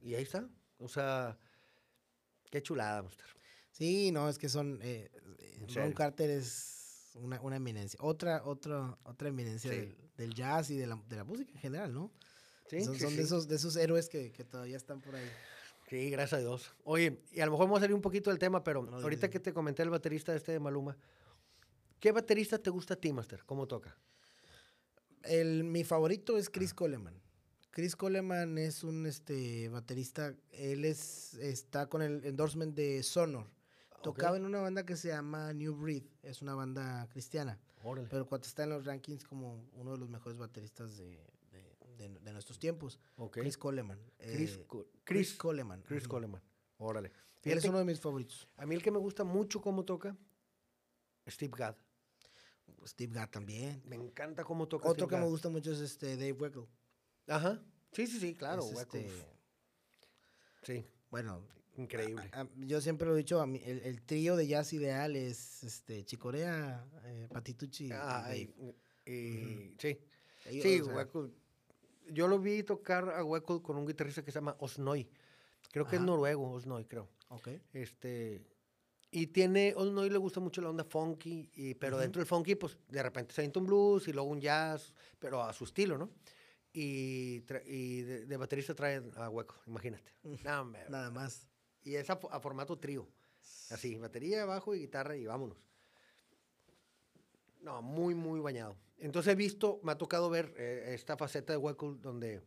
Y ahí está. O sea, qué chulada, Monster. Sí, no, es que son. Eh, Ron Carter es una, una, eminencia. Otra, otra, otra eminencia del, jazz y de la, de la, música en general, ¿no? Sí, son, son de, esos, de esos héroes que, que todavía están por ahí. Sí, gracias a Dios. Oye, y a lo mejor vamos a salir un poquito del tema, pero ahorita que te comenté el baterista este de Maluma, ¿qué baterista te gusta a ti, Master? ¿Cómo toca? El, mi favorito es Chris Coleman. Chris Coleman es un este, baterista, él es, está con el endorsement de Sonor. Tocaba en una banda que se llama New Breed, es una banda cristiana. Pero cuando está en los rankings como uno de los mejores bateristas de, de, nuestros tiempos. Chris Coleman. Chris, eh, Chris, Coleman. Chris Coleman. Órale. Él es uno de mis favoritos. A mí el que me gusta mucho cómo toca, Steve Gadd. Steve Gadd también. Me encanta cómo toca. Otro que me gusta mucho es este Dave Weckl. Ajá. Sí, sí, sí, claro. Este sí. Bueno. Increíble. yo siempre lo he dicho, a mí, el, trío de jazz ideal es este, Chicorea, eh, Patitucci ah, y, Sí. sí, yo lo vi tocar a Hueco con un guitarrista que se llama Osnoy. Creo que es noruego, Osnoy, creo. Ok. Este, y tiene, Osnoy le gusta mucho la onda funky, y, pero dentro del funky, pues de repente se un blues y luego un jazz, pero a su estilo, ¿no? Y, y de, baterista trae a Hueco, imagínate. Nada más. Y es a, formato trío. Así, batería, bajo y guitarra y vámonos. No, muy, muy bañado. Entonces he visto, me ha tocado ver eh, esta faceta de Weckl donde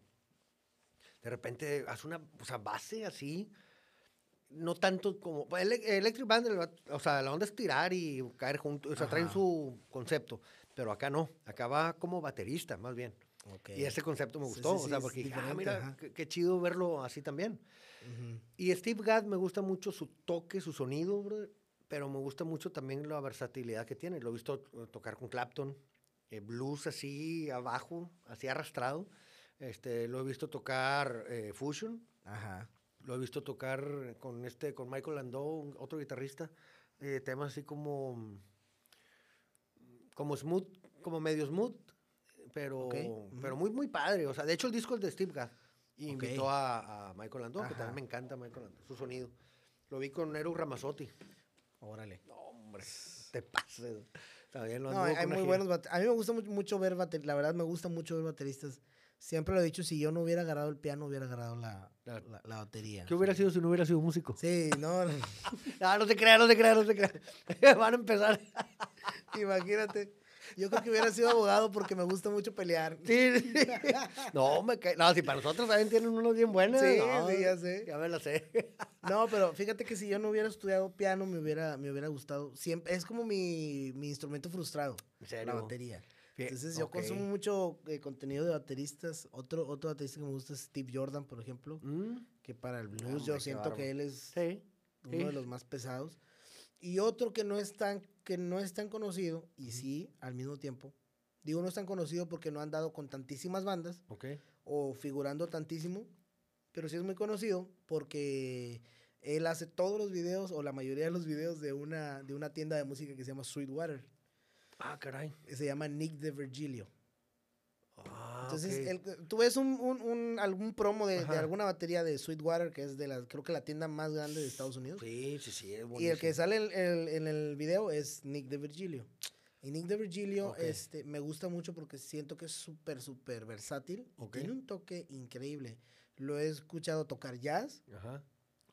de repente hace una o sea, base así, no tanto como. El, Electric Band, o sea, la onda es tirar y caer juntos, o sea, traen su concepto, pero acá no, acá va como baterista, más bien. Y ese concepto me gustó, o sea, porque dije, ah, mira, qué, chido verlo así también. Y Steve Gadd me gusta mucho su toque, su sonido, pero me gusta mucho también la versatilidad que tiene. Lo he visto tocar con Clapton, eh, blues así abajo, así arrastrado. Este, lo he visto tocar eh, Fusion. Ajá. Lo he visto tocar con este, con Michael Landau, otro guitarrista, eh, temas así como, como smooth, como medio smooth, pero, pero muy, muy padre. O sea, de hecho el disco es de Steve Gadd. Y invitó a, Michael Landau, que también me encanta Michael Landau, su sonido. Lo vi con Nero Ramazzotti. Órale. No, hombre, te pases. No, hay muy buenos A mí me gusta mucho, ver bateristas. La verdad, me gusta mucho ver bateristas. Siempre lo he dicho, si yo no hubiera agarrado el piano, hubiera agarrado la, la, batería. ¿Qué hubiera sido si no hubiera sido músico? Sí, no. no, no, no se crea, no se crea, no se crea. Van a empezar. Imagínate. Yo creo que hubiera sido abogado porque me gusta mucho pelear. Sí, No, me cae. No, si para nosotros también tienen unos bien buenos. Sí, sí, ya sé. Ya me la sé. No, pero fíjate que si yo no hubiera estudiado piano, me hubiera, me hubiera gustado. Siempre, es como mi, mi instrumento frustrado. ¿En serio? La batería. Entonces yo consumo mucho eh, contenido de bateristas. Otro, otro baterista que me gusta es Steve Jordan, por ejemplo. Mm. Que para el blues yo siento que él es uno de los más pesados. Y otro que no es tan, que no es tan conocido, y sí, al mismo tiempo. Digo, no es tan conocido porque no han dado con tantísimas bandas. O figurando tantísimo. Pero sí es muy conocido porque él hace todos los videos, o la mayoría de los videos, de una, de una tienda de música que se llama Sweetwater. Ah, caray. Se llama Nick de Virgilio. Entonces, tú ves un, algún promo de, alguna batería de Sweetwater, que es de la, creo que la tienda más grande de Estados Unidos. Sí, sí, sí, es Y el que sale en el, video es Nick de Virgilio. Y Nick de Virgilio este, me gusta mucho porque siento que es súper, súper versátil. Tiene un toque increíble. Lo he escuchado tocar jazz.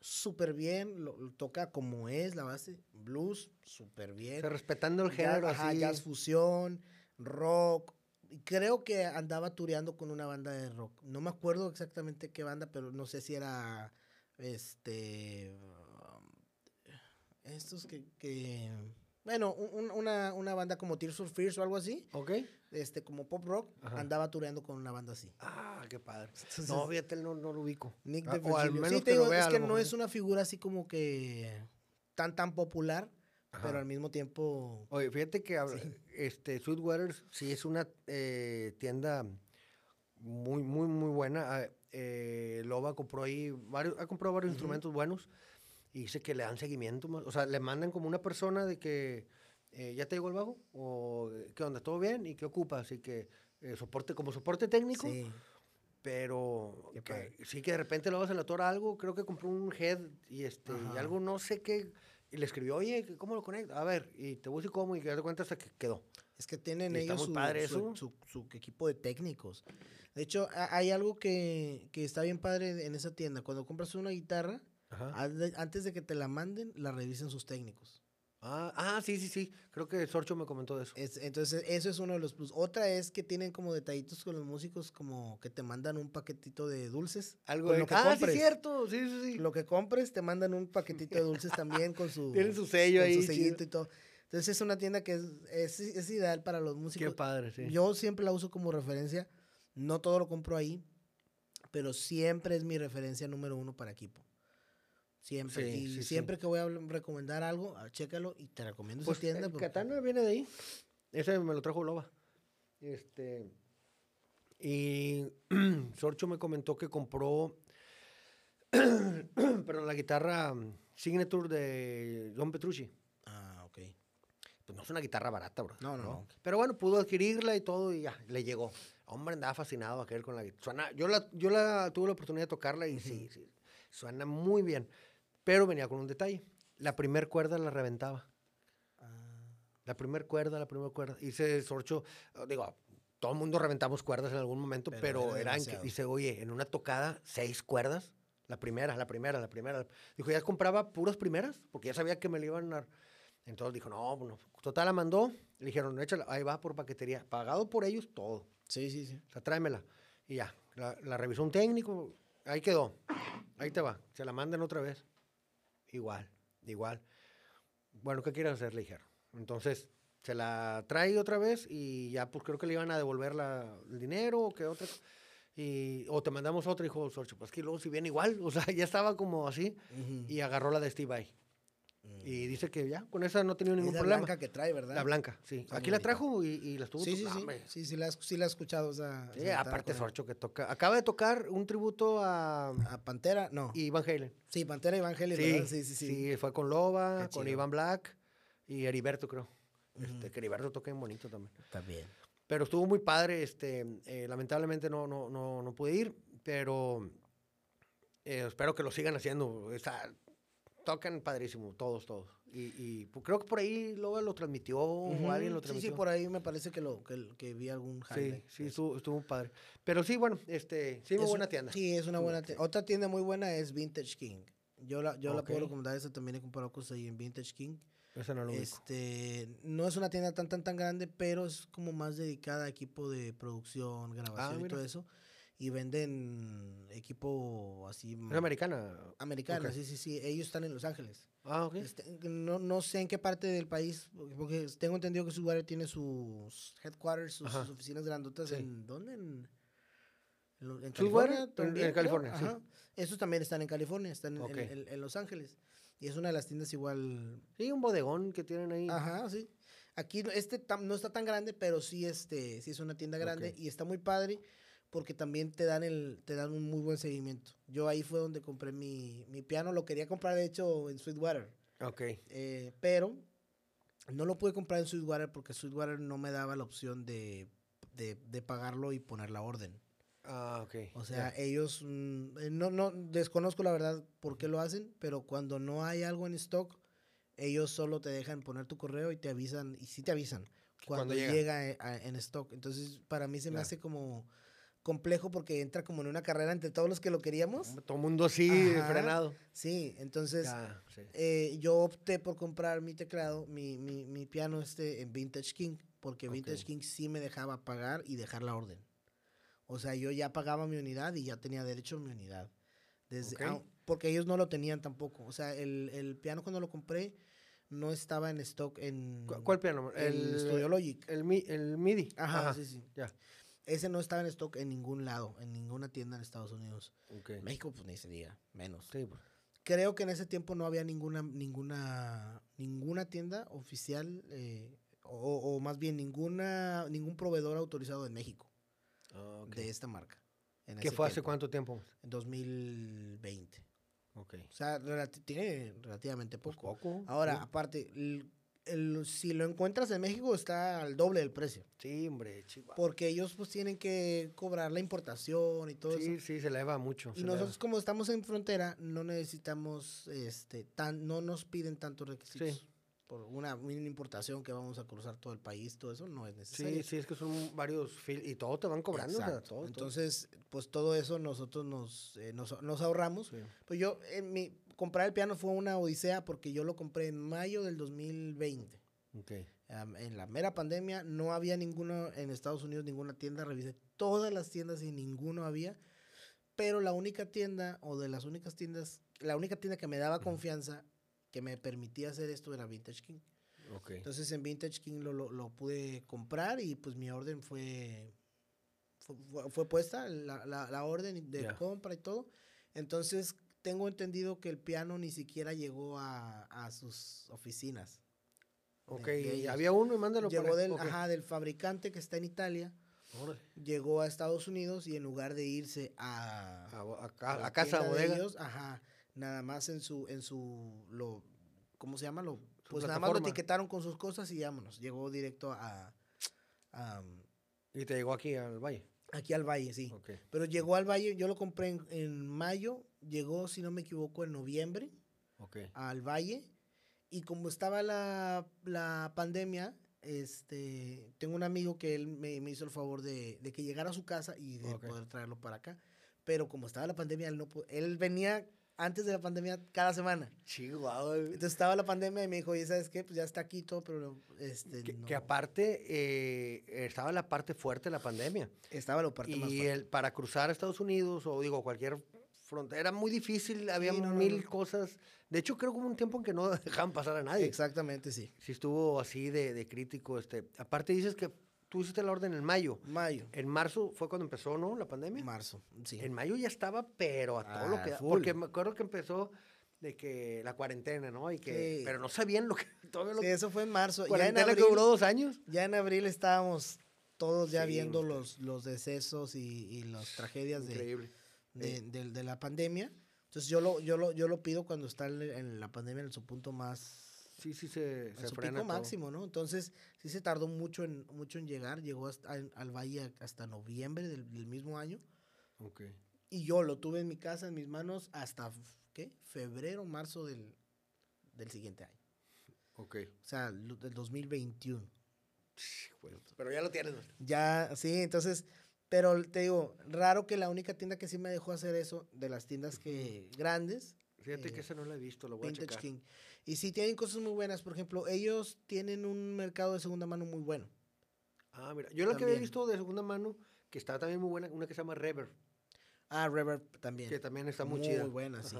Súper bien, lo, toca como es la base, blues, súper bien. respetando el género ajá, jazz fusión, rock, creo que andaba tureando con una banda de rock. No me acuerdo exactamente qué banda, pero no sé si era este estos que, bueno, una, una, banda como Tears for Fears o algo así. Ok. Este, como pop rock, andaba tureando con una banda así. Ah, qué padre. no, fíjate, no, no lo ubico. Nick ah, o al menos sí, te digo, es que no es una figura así como que tan, tan popular pero al mismo tiempo... Oye, fíjate que este, Sweetwater sí es una eh, tienda muy, muy, muy buena. Ah, eh, Loba compró ahí varios, ha comprado varios instrumentos buenos y dice que le dan seguimiento. O sea, le mandan como una persona de que eh, ya te llegó el bajo o qué onda, todo bien y qué ocupa. Así que soporte como soporte técnico. Sí. Pero sí que de repente lo vas a la tora algo, creo que compró un head y este y algo no sé qué y le escribió, oye, ¿cómo lo conecto? A ver, y te voy a decir cómo, y que te cuenta hasta que quedó. Es que tienen ellos su, su, equipo de técnicos. De hecho, hay algo que, que, está bien padre en esa tienda. Cuando compras una guitarra, antes de que te la manden, la revisen sus técnicos. Ah, ah, sí, sí, sí. Creo que Sorcho me comentó de eso. entonces, eso es uno de los plus. Otra es que tienen como detallitos con los músicos, como que te mandan un paquetito de dulces. Algo de lo que ah, sí, cierto. Sí, sí, sí. Lo que compres, te mandan un paquetito de dulces también con su. Tienen su sello ahí. Su sellito y todo. Entonces, es una tienda que es, es, ideal para los músicos. Qué padre, sí. Yo siempre la uso como referencia. No todo lo compro ahí, pero siempre es mi referencia número uno para equipo. Siempre. y siempre que voy a recomendar algo, ah, chécalo y te recomiendo pues, esa tienda. El Katana viene de ahí. Ese me lo trajo Loba. Este. Y Sorcho me comentó que compró. pero la guitarra Signature de Don Petrucci. Ah, ok. Pues no es una guitarra barata, bro. No, no, no. Pero bueno, pudo adquirirla y todo y ya, le llegó. Hombre, andaba fascinado aquel con la guitarra. yo la, yo la tuve la oportunidad de tocarla y sí, sí, suena muy bien. Pero venía con un detalle. La primer cuerda la reventaba. Ah. La primer cuerda, la primera cuerda. Se sorcho, digo, todo el mundo reventamos cuerdas en algún momento, pero, era, en que, dice, oye, en una tocada, seis cuerdas, La primera, la primera, la primera. Dijo, ya compraba puras primeras, porque ya sabía que me le iban a dar. Entonces dijo, no, bueno, total la mandó. Le dijeron, échala, ahí va por paquetería. Pagado por ellos todo. Sí, sí, sí. O sea, tráemela. Y ya, la, la revisó un técnico, ahí quedó. Ahí te va. Se la mandan otra vez. Igual, igual. Bueno, ¿qué quieres hacer? Le dijeron. Entonces, se la trae otra vez y ya, pues creo que le iban a devolver la, el dinero o que otra. Y, o te mandamos otra, dijo Sorcho. Pues que luego si viene igual, o sea, ya estaba como así. Y agarró la de Steve Vai. Y dice que ya, con esa no ha tenido ningún Es la problema. blanca que trae, ¿verdad? La blanca, sí. Está Aquí la trajo y, y la estuvo Sí, sí, tocando, sí. Sí, sí la, sí la he escuchado. O sea, Sí, aparte Sorcho. Que toca. Acaba de tocar un tributo a A Pantera, no. Ivan Halen. Sí, Pantera y Evangelio, Sí, ¿verdad? Sí, sí, sí. fue con Loba, con. Iván Black y Heriberto, creo. este, que Heriberto toca bien bonito también. También. Pero estuvo muy padre. Este, eh, lamentablemente no, no, no, no pude ir, pero eh, espero que lo sigan haciendo. Está- tocan padrísimo, todos, todos. Y, y, pues, creo que por ahí Loba lo transmitió o alguien lo Sí, transmitió. sí, por ahí me parece que, lo, que, que vi algún Sí, highlight. sí, estuvo, estuvo padre. Pero sí, bueno, este, sí, muy Es buena un- tienda. Sí, es una buena tienda. Otra tienda muy buena es Vintage King. Yo la, yo la puedo recomendar, esa también he comprado cosas ahí en Vintage King. Esa no lo ubico. Este, no es una tienda tan tan tan grande, pero es como más dedicada a equipo de producción, grabación y Ah, mira. todo eso. Y venden equipo así ¿Es americana? americano, ok. sí, sí, sí. Ellos están en Los Ángeles. Ah, ok. Este, no, no sé en qué parte del país, porque- tengo entendido que Subaru tiene sus headquarters, sus, sus oficinas grandotas Sí. en ¿dónde? En, en, en California. también, en. California, sí. Ajá. Esos también están en California, están en, en- Los Ángeles. Y es una de las tiendas igual. Sí, un bodegón que tienen ahí. Ajá, sí. Aquí este tam- no está tan grande, pero sí, este, sí es una tienda grande y está muy padre porque también te dan el, te dan un muy buen seguimiento. Yo ahí fue donde compré mi, mi piano, lo quería comprar de hecho en Sweetwater. Ok. Eh, pero no lo pude comprar en Sweetwater porque Sweetwater no me daba la opción de, de, de pagarlo y poner la orden. Ah, ok. O sea, ellos, mm, eh, no, no, desconozco la verdad por qué lo hacen, pero cuando no hay algo en stock, ellos solo te dejan poner tu correo y te avisan, y sí te avisan, cuando, Cuando llega. llega, eh, a- en stock. Entonces, para mí se me hace como complejo porque entra como en una carrera entre todos los que lo queríamos. Todo mundo así, Ajá. frenado. Sí, entonces... Ya, sí. Eh, yo opté por comprar mi teclado, mi, mi, mi piano este en Vintage King, porque Vintage. King sí me dejaba pagar y dejar la orden. O sea, yo ya pagaba mi unidad y ya tenía derecho a mi unidad. Desde, ah, porque ellos no lo tenían tampoco. O sea, el, el piano cuando lo compré no estaba en stock en ¿Cu- ¿Cuál piano? el, Studio Logic. El, mi- el MIDI. Ajá, sí, sí. Ya. Ese no estaba en stock en ningún lado, en ninguna tienda en Estados Unidos. México, pues ni se diga, menos. Sí, pues. Creo que en ese tiempo no había ninguna, ninguna, ninguna tienda oficial, eh, o, o más bien ninguna, ningún proveedor autorizado en México Ah, de esta marca. en ¿Qué fue hace cuánto tiempo? En 2020. Ok. O sea, relati- tiene relativamente Pues poco. poco. Ahora, sí. aparte, el- si lo encuentras en México está al doble del precio. Sí, hombre, chihuahua. Porque ellos pues tienen que cobrar la importación y todo Sí, eso. sí, se eleva mucho. Y eleva. nosotros como estamos en frontera, no necesitamos, este, tan, no nos piden tantos requisitos. Sí. Por una, una importación que vamos a cruzar todo el país, todo eso no es Sí, necesario. sí, es que son varios y todo te van cobrando. o sea, todo. Entonces, pues todo eso nosotros nos, eh, nos, nos ahorramos. Sí. Pues yo, en mi, comprar el piano fue una odisea porque yo lo compré en mayo del 2020. Ok. Am, en la mera pandemia no había ninguno en Estados Unidos, ninguna tienda. Revisé todas las tiendas y ninguno había. Pero la única tienda, o de las únicas tiendas, la única tienda que me daba confianza, que me permitía hacer esto era Vintage King. Ok. Entonces en Vintage King lo, lo, lo pude comprar y pues mi orden fue, fue, fue- fue puesta, la, la, la orden de compra y todo. Entonces tengo entendido que el piano ni siquiera llegó a, a sus oficinas. Ok, y había uno y mándalo Llegó para del, ok. ajá, del fabricante que está en Italia, Órale. llegó a Estados Unidos y en lugar de irse a, A, a a casa, tienda de bodega. ellos, ajá, nada más en su, en su, lo, ¿cómo se llama? Lo, pues nada más lo etiquetaron con sus cosas y vámonos. Llegó directo a, a, Y te llegó aquí al valle. aquí al Valle, sí. Ok. Pero llegó al Valle, yo lo compré en, en mayo, llegó, si no me equivoco, en noviembre Ok. al Valle. Y como estaba la, la pandemia, este, tengo un amigo que él me, me hizo el favor de, de que llegara a su casa y de Ok. poder traerlo para acá. pero como estaba la pandemia, él, no, él venía antes de la pandemia cada semana. Chihuahua. Entonces estaba la pandemia y me dijo, ¿y sabes qué? Pues ya está aquí todo, pero este, que, aparte eh, estaba la parte fuerte de la pandemia. Estaba la parte y más fuerte. El, para cruzar a Estados Unidos o digo cualquier frontera era muy difícil, había mil cosas. De hecho, creo que hubo un tiempo en que no dejaban pasar a nadie. Exactamente, sí. Sí estuvo así de, de crítico. Este. Aparte dices que tú hiciste la orden en mayo. Mayo. En marzo fue cuando empezó, ¿no? La pandemia. Marzo, sí. En mayo ya estaba, pero a todo lo ah, que... Porque me acuerdo que empezó de que la cuarentena, ¿no? Y que, Pero no sabían lo que... Todo lo sí, eso fue en marzo. ¿Cuarentena ya en abril, que duró dos años? Ya en abril estábamos todos ya viendo los, los decesos y, y las tragedias de, de, de, la pandemia. Entonces yo lo, yo lo, yo lo pido cuando está en la pandemia en su punto más Sí, sí se, se su pico máximo, ¿no? Entonces, sí se tardó mucho en, mucho en llegar. Llegó hasta, al valle hasta noviembre del, mismo año. Ok. Y yo lo tuve en mi casa, en mis manos, hasta, ¿qué? Febrero, marzo del, del siguiente año. Ok. O sea, del 2021. Pero ya lo tienes. Ya, sí, entonces, pero te digo, raro que la única tienda que sí me dejó hacer eso, de las tiendas que grandes. Fíjate que eh, esa no la he visto, lo voy a checar. King. Y sí tienen cosas muy buenas. Por ejemplo, ellos tienen un mercado de segunda mano muy bueno. Ah, mira. Yo la que había visto de segunda mano, que está también muy buena, una que se llama Rever. Ah, Rever también. Que también está muy, chida. Muy buena, sí.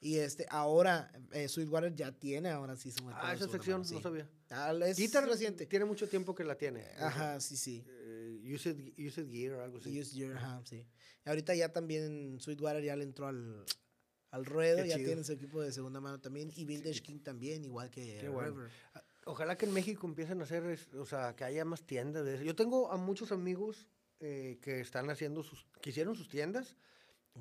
Y este, ahora, eh, Sweetwater ya tiene, ahora sí su mercado. Ah, esa sección, no sabía. Ah, es Guitar reciente. Tiene mucho tiempo que la tiene. Ajá, sí, sí. Uh, used, used Gear o algo así. Used Gear, ajá, sí. Ahorita ya también Sweetwater ya le entró al, al ruedo, ya tienen su equipo de segunda mano también, y Vintage King también, igual que River. Ah, ojalá que en México empiecen a hacer, o sea, que haya más tiendas de eso. Yo tengo a muchos amigos eh, que están haciendo sus, que hicieron sus tiendas,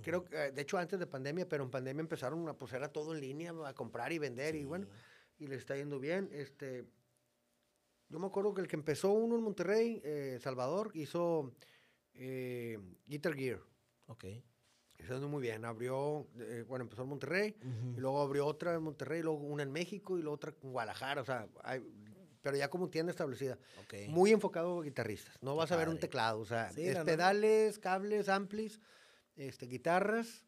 creo que, de hecho antes de pandemia, pero en pandemia empezaron a, pues era todo en línea, a comprar y vender, y bueno, y les está yendo bien, este... Yo me acuerdo que el que empezó uno en Monterrey, eh, Salvador, hizo eh, Guitar Gear. Ok. Está muy bien. Abrió, eh, bueno, empezó en Monterrey, y luego abrió otra en Monterrey, luego una en México y luego otra en Guadalajara. O sea, pero ya como tienda establecida. Muy enfocado a guitarristas. No vas a ver un teclado. O sea, es pedales, cables, amplis, este, guitarras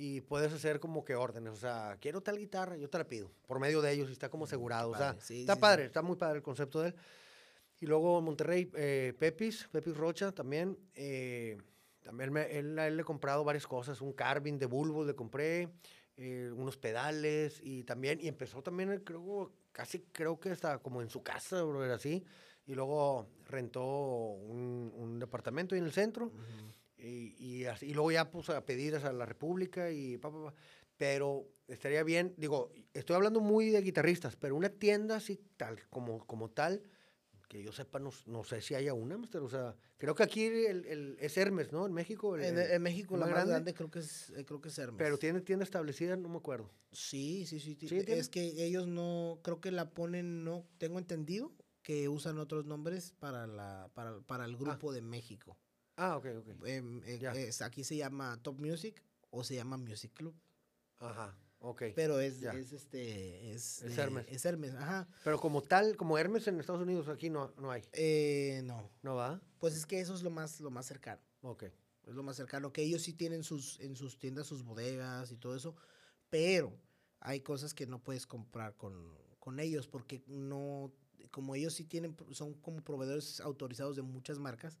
y puedes hacer como que órdenes. O sea, quiero tal guitarra, yo te la pido. Por medio de ellos y está como mm, asegurado. O sea, está padre, está muy padre el concepto de él. Y luego Monterrey, eh, Pepis, Pepis Rocha también. Eh, también él, él le he comprado varias cosas, un carbine de bulbo le compré, eh, unos pedales y también, y empezó también, eh, creo, casi creo que hasta como en su casa, bro, era así. Y luego rentó un, un departamento en el centro y, y, así, y, luego ya puso a pedidas a la República y pa, pa, pa. Pero estaría bien, digo, estoy hablando muy de guitarristas, pero una tienda así tal, como, como tal, que yo sepa, no, no, sé si haya una, O sea, creo que aquí el, el, es Hermes, ¿no? En México. en, México la más grande, creo, que es, eh, creo que es Hermes. Pero tiene tienda establecida, no me acuerdo. Sí, sí, sí. es que ellos no, creo que la ponen, no, tengo entendido que usan otros nombres para, la, para, para el grupo ah. de México. Ah, ok, ok. Em, eh, aquí se llama Top Music o se llama Music Club. Ajá. Ok. Pero es, es este, es, Hermes. Es Hermes, ajá. Pero como tal, como Hermes en Estados Unidos, aquí no, no hay. Eh, no. ¿No va? Pues es que eso es lo más, lo más cercano. Ok. Es lo más cercano, que ellos sí tienen sus, en sus tiendas sus bodegas y todo eso, pero hay cosas que no puedes comprar con, con ellos porque no, como ellos sí tienen, son como proveedores autorizados de muchas marcas,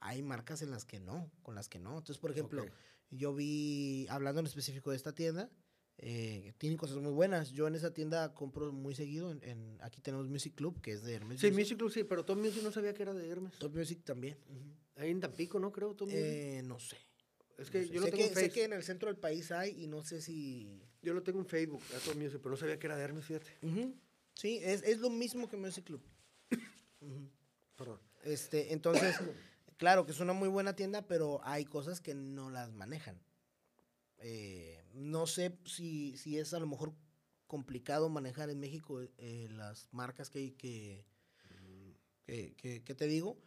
hay marcas en las que no, con las que no. Entonces, por ejemplo, yo vi, hablando en específico de esta tienda, eh, tienen cosas muy buenas. Yo en esa tienda compro muy seguido. En, aquí tenemos Music Club, que es de Hermes. Sí, Music, Club sí, pero Top Music no sabía que era de Hermes. Top Music también. Ahí en Tampico, ¿no? Creo, Top eh, no sé. Es que yo lo sé tengo que, Sé que en el centro del país hay y no sé si... Yo lo tengo en Facebook, a Top Music, pero no sabía que era de Hermes, fíjate. Sí, es, es, lo mismo que Music Club. Perdón. Este, entonces, claro que es una muy buena tienda, pero hay cosas que no las manejan. Eh, no sé si, si es a lo mejor complicado manejar en México eh, las marcas que, que, que, que, te digo,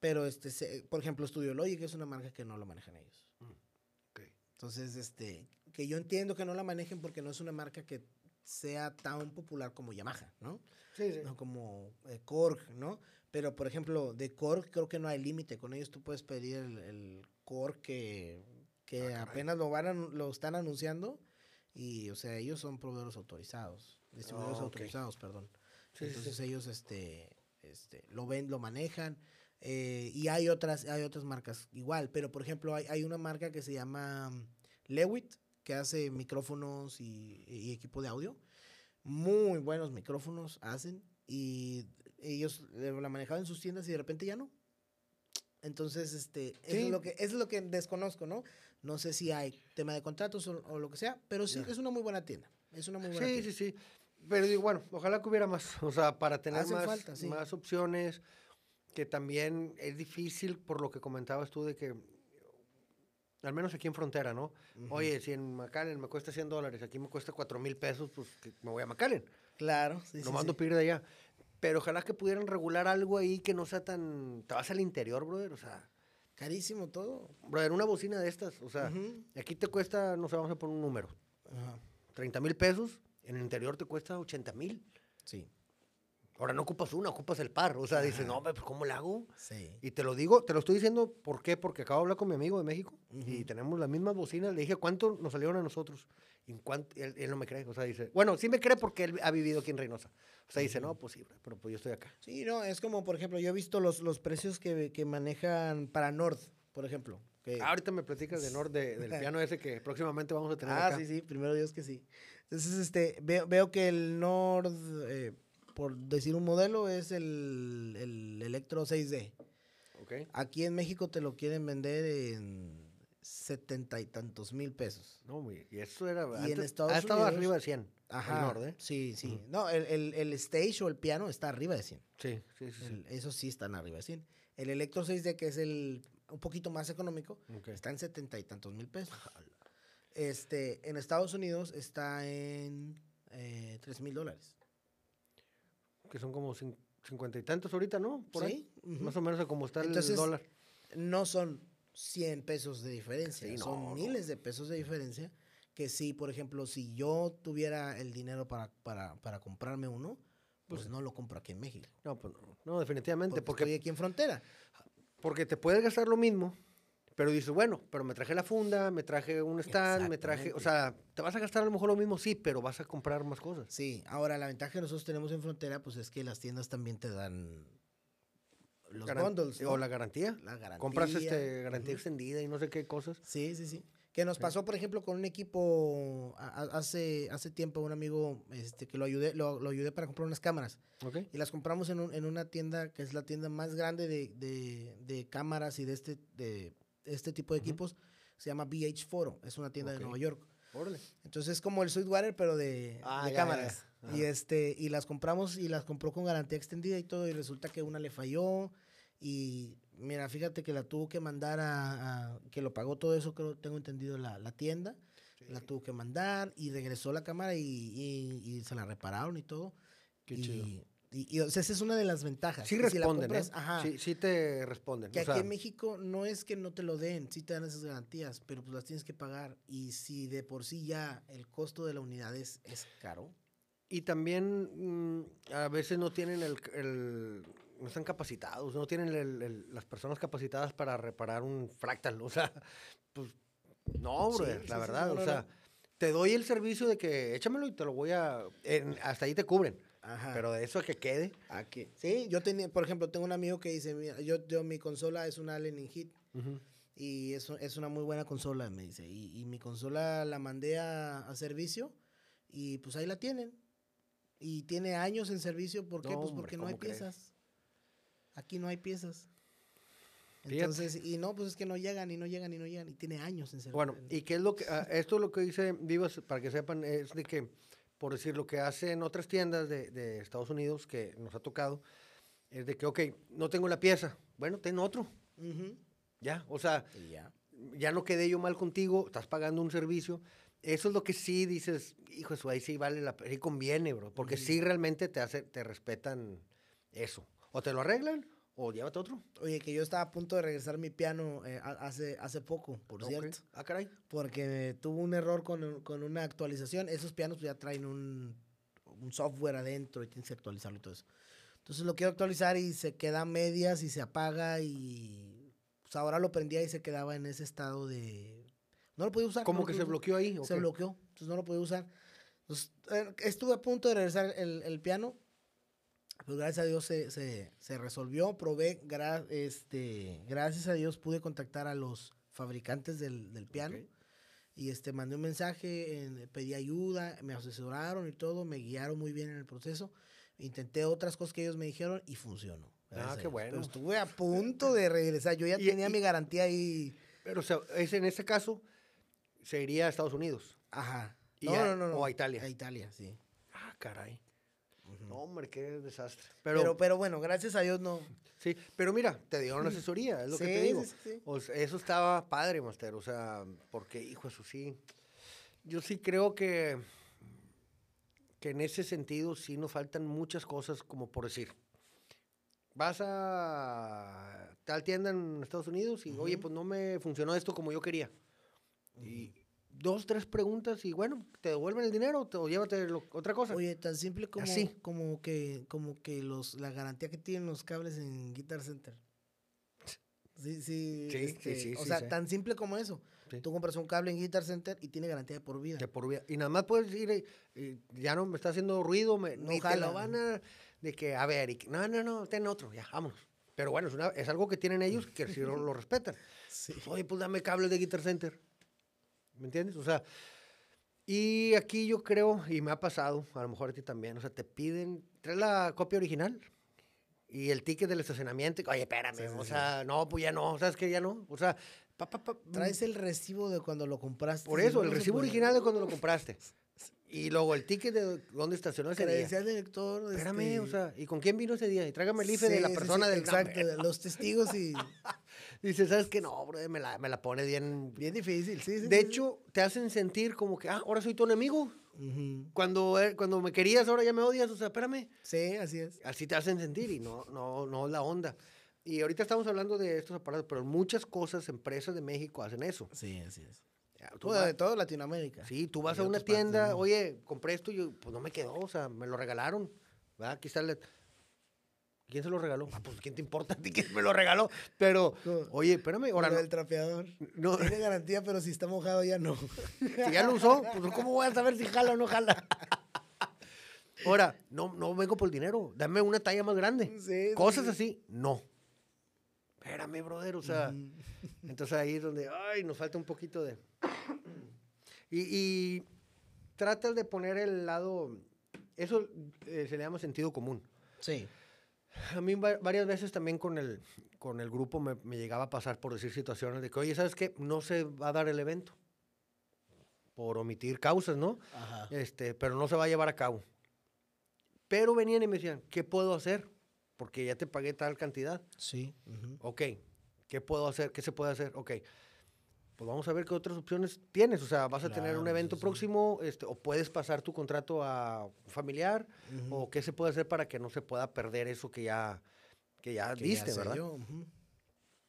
pero este, por ejemplo, Studio Logic es una marca que no lo manejan ellos. Mm, Entonces, este, que yo entiendo que no la manejen porque no es una marca que sea tan popular como Yamaha, ¿no? Sí, sí. No como eh, Korg, ¿no? Pero, por ejemplo, de Korg creo que no hay límite. Con ellos tú puedes pedir el, el Korg que que Ah, apenas lo van a- lo están anunciando y o sea, ellos son proveedores autorizados, distribuidores Ah, ok. autorizados, perdón. Sí, sí, Entonces sí. ellos este este lo ven, lo manejan eh, y hay otras hay otras marcas igual, pero por ejemplo, hay, hay una marca que se llama mm, Lewitt que hace micrófonos y, y equipo de audio. Muy buenos micrófonos hacen y ellos la manejaban en sus tiendas y de repente ya no. Entonces, este, Sí. es lo que, es lo que desconozco, ¿no? No sé si hay tema de contratos o, o lo que sea, pero sí, Ya. es una muy buena tienda. Es una muy buena Sí, tienda. sí, sí. Pero digo, bueno, ojalá que hubiera más. O sea, para tener Hacen más, falta, sí. más opciones. Que también es difícil, por lo que comentabas tú, de que, al menos aquí en Frontera, ¿no? Oye, si en McAllen me cuesta 100 dólares, aquí me cuesta 4 mil pesos, pues que me voy a McAllen. Claro, sí, no sí, mando sí. pedir de allá. Pero ojalá que pudieran regular algo ahí que no sea tan... Te vas al interior, brother. O sea, Carísimo todo. brother, una bocina de estas. O sea, aquí te cuesta, no sé, vamos a poner un número. Ajá, 30 mil pesos. En el interior te cuesta 80 mil. Sí, Ahora no ocupas una, ocupas el par. O sea, dices, no, pues ¿cómo le hago? sí. Y te lo digo, te lo estoy diciendo, ¿por qué? Porque acabo de hablar con mi amigo de México y tenemos las mismas bocinas. Le dije, ¿cuánto nos salieron a nosotros? Y en cuánto, él, él no me cree. O sea, dice, bueno, sí me cree porque él ha vivido aquí en Reynosa. O sea, dice, no, pues sí, pero pues yo estoy acá. Sí, no, es como, por ejemplo, yo he visto los, los precios que, que manejan para Nord, por ejemplo. que- Ah, ahorita me platicas de Nord, de- del piano ese que próximamente vamos a tener Ah, acá. sí, sí, primero Dios que sí. Entonces, este, veo, veo que el Nord, eh, por decir un modelo, es el, el Electro 6D. Ok. Aquí en México te lo quieren vender en setenta y tantos mil pesos. No, y eso era. antes- Estados ha estado Unidos- arriba de 100. Ajá. Nord, ¿eh? Sí, sí. No, el, el, el stage o el piano está arriba de 100. Sí, sí, sí. sí. El- esos sí están arriba de 100. El Electro 6D, que es el un poquito más económico, está en setenta y tantos mil pesos. Este, en Estados Unidos está en eh, tres mil dólares. Que son como cin- cincuenta y tantos ahorita, ¿no? Por ahí. Sí, ujú. Más o menos como está el dólar. No son 100 pesos de diferencia, Sí, son no. miles de pesos de diferencia. Que sí, por ejemplo, si yo tuviera el dinero para, para, para comprarme uno, pues no lo compro aquí en México. No, pues no, no, definitivamente. Porque, Porque, estoy aquí en frontera. porque te puedes gastar lo mismo, pero dices, bueno, pero me traje la funda, me traje un stand, me traje. O sea, te vas a gastar a lo mejor lo mismo, sí, pero vas a comprar más cosas. Sí, ahora la ventaja que nosotros tenemos en frontera, pues es que las tiendas también te dan los Garan- bundles. ¿no? O la garantía. La garantía. Compras este, garantía extendida y no sé qué cosas. Sí, sí, sí. Que nos pasó, por ejemplo, con un equipo a- a- hace, hace tiempo, un amigo este, que lo ayudé, lo, lo ayudé para comprar unas cámaras. ¿Ok? Y las compramos en, un- en una tienda que es la tienda más grande de, de- de cámaras y de este, de este tipo de equipos. Se llama BH Photo. Es una tienda de Nueva York. Órale. Entonces es como el Sweetwater, pero de, Ah, de ya, cámaras. ya. Y este, y las compramos y las compró con garantía extendida y todo. Y resulta que una le falló. Y mira, fíjate que la tuvo que mandar a, a- que lo pagó todo eso, creo, tengo entendido, la, la tienda. La tuvo que mandar y regresó la cámara y, y- y se la repararon y todo. Qué y, chido. Y, y, o sea, esa es una de las ventajas. Sí que si la responden, compras- ¿eh? ajá, Sí, sí te responden. que o aquí sea, en México no es que no te lo den, sí te dan esas garantías, pero pues las tienes que pagar. Y si de por sí ya el costo de la unidad es, es caro. Y también mm, a veces no tienen el, el- no están capacitados, no tienen el- el- las personas capacitadas para reparar un fractal. O sea, pues no, sí, la sí, verdad. o sea, te doy el servicio de que échamelo y te lo voy a. en- hasta ahí te cubren. Ajá. Pero de eso a que quede. Aquí. Sí, yo tenía, por ejemplo, tengo un amigo que dice, mira, yo, yo mi consola es una Allen Hit ujú, y es, es una muy buena consola, me dice. Y, y mi consola la mandé a, a servicio y pues ahí la tienen. Y tiene años en servicio, ¿por qué? No, pues hombre, porque no hay ¿cómo crees? piezas. Aquí no hay piezas. Fíjate. Entonces, y no, pues es que no llegan y no llegan y no llegan y tiene años en servicio. Bueno, y qué es lo que. ah, esto lo que dice Vivas, para que sepan, es de que, por decir, lo que hacen otras tiendas de, de Estados Unidos que nos ha tocado, es de que, ok, no tengo la pieza. Bueno, ten otro. Ya, o sea, ya. ya no quedé yo mal contigo, estás pagando un servicio. Eso es lo que sí dices, hijo, eso ahí sí vale la pena, y conviene, bro, porque sí realmente te hace, te respetan eso. O te lo arreglan, o llévate otro. Oye, que yo estaba a punto de regresar mi piano eh, hace, hace poco, por Ok. cierto. Ah, caray. Porque tuvo un error con, con una actualización. Esos pianos pues, ya traen un, un software adentro y tienes que actualizarlo y todo eso. Entonces lo quiero actualizar y se queda a medias y se apaga y pues ahora lo prendía y se quedaba en ese estado de... No lo podía usar. ¿Cómo no que se podía bloqueó ahí? usar. Se bloqueó, entonces no lo podía usar. Entonces, eh, estuve a punto de regresar el, el piano, pero gracias a Dios se, se, se resolvió. Probé, gra- este, gracias a Dios pude contactar a los fabricantes del, del piano. Ok. Y este, mandé un mensaje, en- pedí ayuda, me asesoraron y todo, me guiaron muy bien en el proceso. Intenté otras cosas que ellos me dijeron y funcionó. Ah, qué bueno. Pero estuve a punto de regresar. Yo ya Y- tenía y- mi garantía ahí. Pero, o sea, es, en este caso, se iría a Estados Unidos. Ajá. No, a- no, no, no. o a Italia. A Italia, sí. Ah, caray. No, hombre, qué desastre. Pero, Pero, pero, bueno, gracias a Dios no. sí, pero mira, te dieron asesoría, es lo que te digo. sí, sí. O sea, eso estaba padre, Master. O sea, porque, hijo, eso sí. Yo sí creo que, que en ese sentido sí nos faltan muchas cosas, como por decir, vas a tal tienda en Estados Unidos y, oye, pues no me funcionó esto como yo quería. Y dos, tres preguntas y bueno, te devuelven el dinero o llévate lo- otra cosa. Oye, tan simple como, Así. como que, como que los, la garantía que tienen los cables en Guitar Center. Sí, sí. Sí, sí, este, sí, O sea, tan simple como eso. Tú compras un cable en Guitar Center y tiene garantía de por vida. De por vida. Y nada más puedes ir, eh, ya no me está haciendo ruido, me, No ni te lo van a, de que, a ver, y que, no, no, no, ten otro, ya, vámonos. Pero bueno, es, una- es algo que tienen ellos que sí lo, lo respetan. Oye, pues dame cables de Guitar Center. ¿Me entiendes? O sea, y aquí yo creo, y me ha pasado, a lo mejor a ti también, o sea, te piden, trae la copia original y el ticket del estacionamiento. y, Oye, espérame, Sí, sí, o sí. sea, no, pues ya no, ¿sabes qué? Ya no. O sea, pa, pa, pa, Traes el recibo de cuando lo compraste. por eso, el recibo puede. original de cuando lo compraste. Y luego el ticket de dónde estacionó ese día. Credencial de lector. Espérame, o este, sea, ¿y con quién vino ese día? Y tráigame el IFE de la persona del Exacto, nombre. los testigos y. Dice, ¿sabes qué? No, bro, me la, me la pone bien. Bien difícil, sí. sí, De sí, hecho, te hacen sentir como que, ah, ahora soy tu enemigo. sí. Ujú. Cuando, eh, cuando me querías, ahora ya me odias. O sea, espérame. Sí, así es. Así te hacen sentir y no, no, no la onda. Y ahorita estamos hablando de estos aparatos, pero muchas cosas, empresas de México hacen eso. Sí, así es. Tú vas- de todo Latinoamérica. Sí, tú vas a una otras partes tienda, mundo. oye, compré esto y yo, pues no me quedó, o sea, me lo regalaron. ¿verdad? Aquí está el... ¿Quién se lo regaló? Ah, pues ¿quién te importa a ti quién me lo regaló? Pero, No. oye, espérame, ahora no, del trapeador. no, Tiene garantía, pero si está mojado ya no. si ya lo usó, pues ¿cómo voy a saber si jala o no jala? Ahora, no, no vengo por el dinero, dame una talla más grande. Sí, Cosas sí. así, no. Espérame, brother, o sea, entonces ahí es donde, ay, nos falta un poquito de... Y, y tratas de poner el lado, eso eh, se le llama sentido común. Sí. A mí va- varias veces también con el, con el grupo me, me llegaba a pasar por decir situaciones de que, oye, ¿sabes qué? No se va a dar el evento. Por omitir causas, ¿no? Ajá. Este, pero no se va a llevar a cabo. Pero venían y me decían, ¿qué puedo hacer? Porque ya te pagué tal cantidad. Sí. ujú. Ok, ¿qué puedo hacer? ¿Qué se puede hacer? Ok, pues vamos a ver qué otras opciones tienes. O sea, vas a tener un Claro, evento sí, sí. próximo, este, o puedes pasar tu contrato a un familiar, Ujú. o qué se puede hacer para que no se pueda perder eso que ya, que ya Que ya diste, sé ¿verdad? yo, ujú.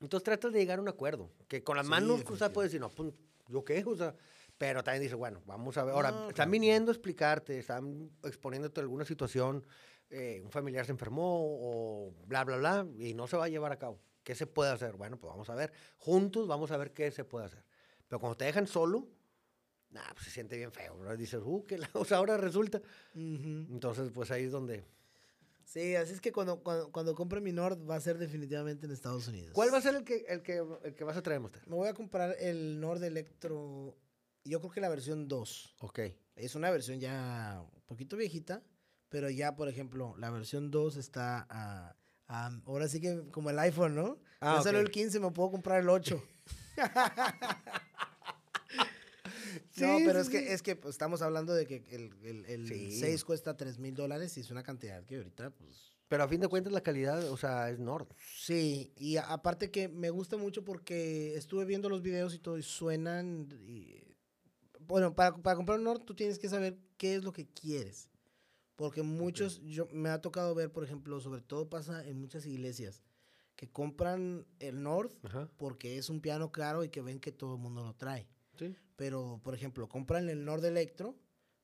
Entonces tratas de llegar a un acuerdo, que con las Sí, manos, definitivo. puedes decir, no, pues, ¿yo qué? O sea, pero también dice, bueno, vamos a ver. Ahora, No, están claro. viniendo a explicarte, están exponiéndote alguna situación, eh, un familiar se enfermó o bla, bla, bla, y no se va a llevar a cabo. ¿Qué se puede hacer? Bueno, pues vamos a ver. Juntos vamos a ver qué se puede hacer. Pero cuando te dejan solo, nah, pues se siente bien feo, ¿verdad? Dices, uh, que la, o sea, ahora resulta. Ujú. Entonces, pues ahí es donde... Sí, así es que cuando, cuando, cuando compre mi Nord va a ser definitivamente en Estados Unidos. ¿Cuál va a ser el que, el que, el que vas a traer, Monster? Me voy a comprar el Nord Electro, yo creo que la versión 2. Ok. Es una versión ya un poquito viejita, pero ya, por ejemplo, la versión 2 está a... ahora sí que como el iPhone, ¿no? Ah, ya salió el 15, me puedo comprar el 8. no, pero es que, es que pues, estamos hablando de que el, el, el Sí. 6 cuesta 3 mil dólares y es una cantidad que ahorita, pues... Pero a fin de cuentas la calidad, o sea, es Nord. Sí, y aparte que me gusta mucho porque estuve viendo los videos y todo y suenan... y- bueno, para, para comprar un Nord tú tienes que saber qué es lo que quieres. Porque muchos, yo me ha tocado ver, por ejemplo, sobre todo pasa en muchas iglesias, que compran el Nord Ajá. porque es un piano caro y que ven que todo el mundo lo trae. Sí. Pero, por ejemplo, compran el Nord Electro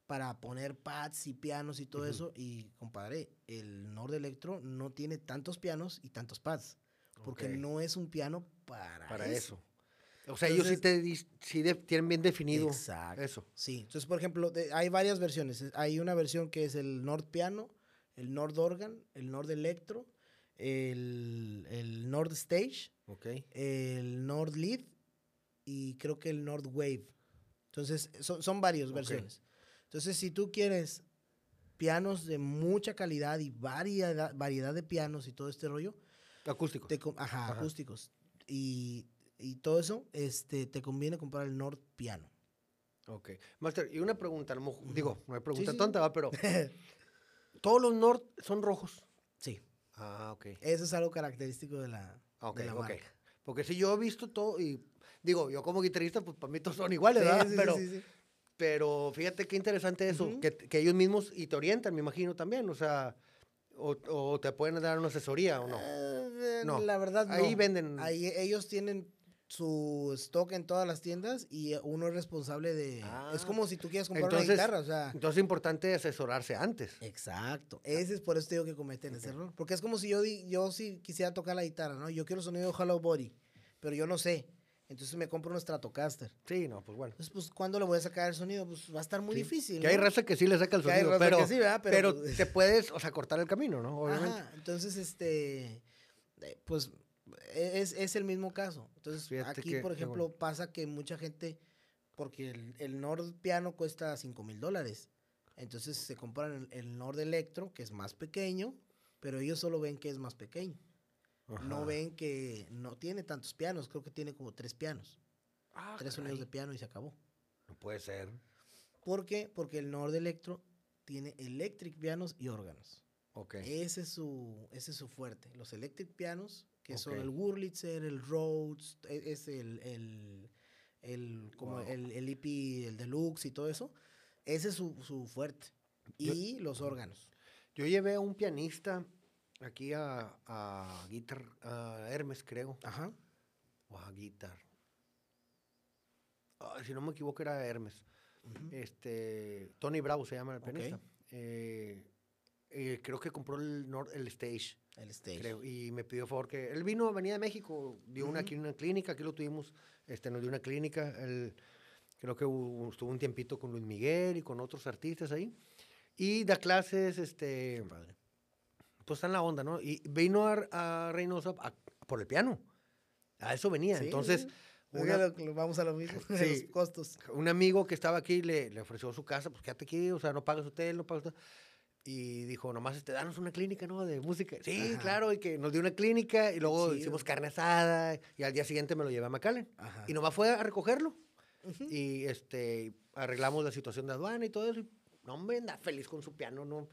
para poner pads y pianos y todo eso. Y, compadre, el Nord Electro no tiene tantos pianos y tantos pads. Porque no es un piano para, Para eso. O sea, ellos sí, te, sí tienen bien definido exacto, eso. Sí, entonces, por ejemplo, hay varias versiones. Hay una versión que es el Nord Piano, el Nord Organ, el Nord Electro, el, el Nord Stage, okay. el Nord Lead y creo que el Nord Wave. Entonces, son, son varias versiones. Entonces, si tú quieres pianos de mucha calidad y variedad, variedad de pianos y todo este rollo. Acústicos. ajá, acústicos. Y, y, todo eso, este, te conviene comprar el Nord Piano. Ok. Master, y una pregunta, digo, no hay pregunta tonta, ¿va? pero ¿todos los Nord son rojos? Sí. Ah, ok. Eso es algo característico de la, okay, de marca. Porque si yo he visto todo, y digo, yo como guitarrista, pues para mí todos son iguales, ¿verdad? Sí, pero, sí, pero fíjate qué interesante eso, que, que, ellos mismos y te orientan, me imagino también, o sea, o, o te pueden dar una asesoría o no. Eh, no. La verdad, no. Ahí venden. Ahí ellos tienen su stock en todas las tiendas y uno es responsable de... Ah. es como si tú quieres comprar una guitarra, o sea... Entonces es importante asesorarse antes. Exacto. Ese es por eso te digo que cometen ese error. Porque es como si yo, yo sí quisiera tocar la guitarra, ¿no? Yo quiero sonido Hollow Body, pero yo no sé. Entonces me compro un Stratocaster. Sí, no, pues bueno. Entonces, pues, ¿cuándo le voy a sacar el sonido? Pues va a estar muy difícil. Que hay raza que sí le saca el sonido, pero, sí, pero, pues, te puedes, o sea, cortar el camino, ¿no? Obviamente. Ajá, entonces, este, eh, pues, es, es, el mismo caso. Entonces, aquí, por ejemplo, pasa que mucha gente, porque el, el Nord Piano cuesta 5 mil dólares. Entonces se compran el, el Nord Electro, que es más pequeño, pero ellos solo ven que es más pequeño no ven que no tiene tantos pianos, creo que tiene como tres pianos. Ah, tres sonidos de piano y se acabó. No puede ser. ¿Por qué? Porque el Nord Electro tiene electric pianos y órganos. Okay. Ese es su, ese es su fuerte. Los electric pianos, que son el Wurlitzer, el Rhodes, e, es el, el, el como el, el EP, el Deluxe y todo eso. Ese es su, su fuerte. Y los órganos. Yo llevé a un pianista aquí a, a Guitar, a Hermes, creo. Ajá. O a Guitar. si no me equivoco, era Hermes. Este, Tony Bravo se llama el pianista. Eh, eh, creo que compró el, el Stage. El Stage. Creo, y me pidió favor que. Él vino, venía de México, dio una aquí una clínica, aquí lo tuvimos, este, nos dio una clínica. Él, creo que estuvo un tiempito con Luis Miguel y con otros artistas ahí. Y da clases, este. Padre pues está en la onda, ¿no? Y vino a, Reynosa por el piano. A eso venía. Entonces. vamos a lo mismo, los costos. Un amigo que estaba aquí le, le, ofreció su casa, pues quédate aquí, o sea, no pagas hotel, no pagas. Y dijo, nomás este, danos una clínica, ¿no? De música. Sí, claro, y que nos dio una clínica y luego hicimos carne asada y al día siguiente me lo llevé a McAllen. Y nomás fue a recogerlo. Y este, arreglamos la situación de aduana y todo eso. Y, no, hombre, anda feliz con su piano, ¿no?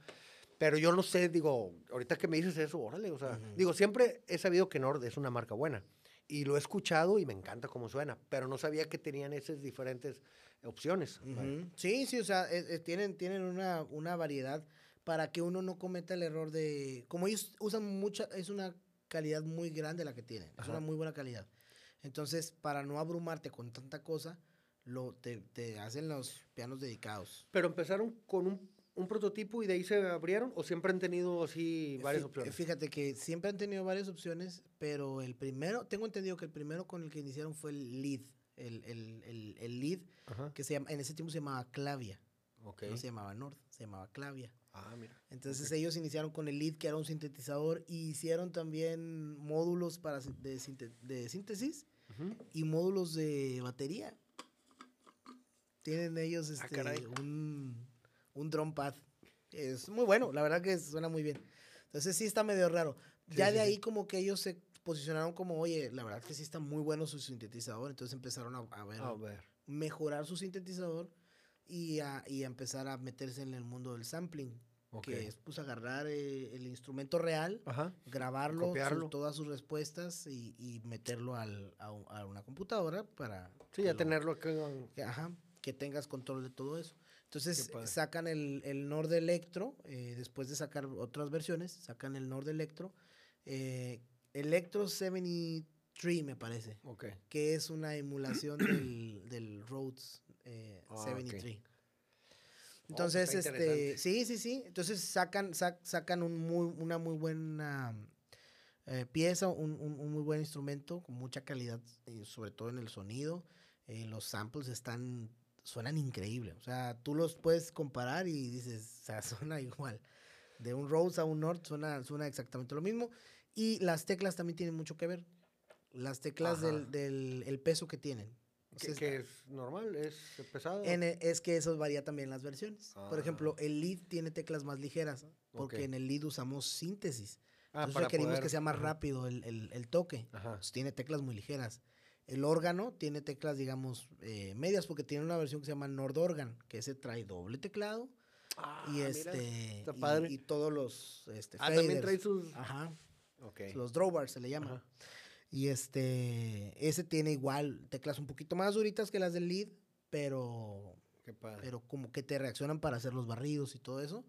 Pero yo no sé, digo, ahorita que me dices eso, órale, o sea, digo, siempre he sabido que Nord es una marca buena. Y lo he escuchado y me encanta cómo suena, pero no sabía que tenían esas diferentes opciones. Sí, sí, o sea, eh, eh, tienen, tienen una, una variedad para que uno no cometa el error de... Como ellos usan mucha, es una calidad muy grande la que tienen, es una muy buena calidad. Entonces, para no abrumarte con tanta cosa, lo, te, te hacen los pianos dedicados. Pero empezaron con un un prototipo y de ahí se abrieron o siempre han tenido así varias opciones? Fíjate que siempre han tenido varias opciones, pero el primero, tengo entendido que el primero con el que iniciaron fue el lead, el, el, el, lead, que se llama, en ese tiempo se llamaba Clavia. Okay. No se llamaba Nord, se llamaba Clavia. Ah, mira. Entonces ellos iniciaron con el lead, que era un sintetizador, y hicieron también módulos para de, de síntesis y módulos de batería. Tienen ellos ah, este, un un drum pad. Es muy bueno, la verdad que suena muy bien. Entonces sí está medio raro. ya de ahí como que ellos se posicionaron como, oye, la verdad que sí está muy bueno su sintetizador. Entonces empezaron a, ver, mejorar su sintetizador y a, y empezar a meterse en el mundo del sampling. Que es pues agarrar eh, el instrumento real, grabarlo, todas sus respuestas y, y meterlo al, a, a, una computadora para... Sí, ya tenerlo que, ajá, que tengas control de todo eso. Entonces sacan el, el Nord Electro, eh, después de sacar otras versiones, sacan el Nord Electro. Eh, Electro 73 me parece. Que es una emulación del, del Rhodes 73. Eh, ah, Entonces, este, sí, sí, sí. Entonces sacan, sacan un muy, una muy buena eh, pieza, un, un, muy buen instrumento con mucha calidad, sobre todo en el sonido. Eh, los samples están, suenan increíble. O sea, tú los puedes comparar y dices, o sea, suena igual. De un Rose a un Nord suena, suena exactamente lo mismo. Y las teclas también tienen mucho que ver. Las teclas del, del el peso que tienen. ¿Que, es normal? ¿Es pesado? E, es que eso varía también en las versiones. Por ejemplo, ah. el lead tiene teclas más ligeras, porque en el lead usamos síntesis. Ah, Entonces requerimos que sea más rápido el, el, el toque. tiene teclas muy ligeras. El órgano tiene teclas, digamos, eh, medias, porque tiene una versión que se llama Nord Organ, que ese trae doble teclado. Ah, y este. Está padre. Y, todos los. Este, ah, también trae sus. Ajá. Los drawbars se le llama. Y este, ese tiene igual teclas un poquito más duritas que las del lead, pero, pero como que te reaccionan para hacer los barridos y todo eso.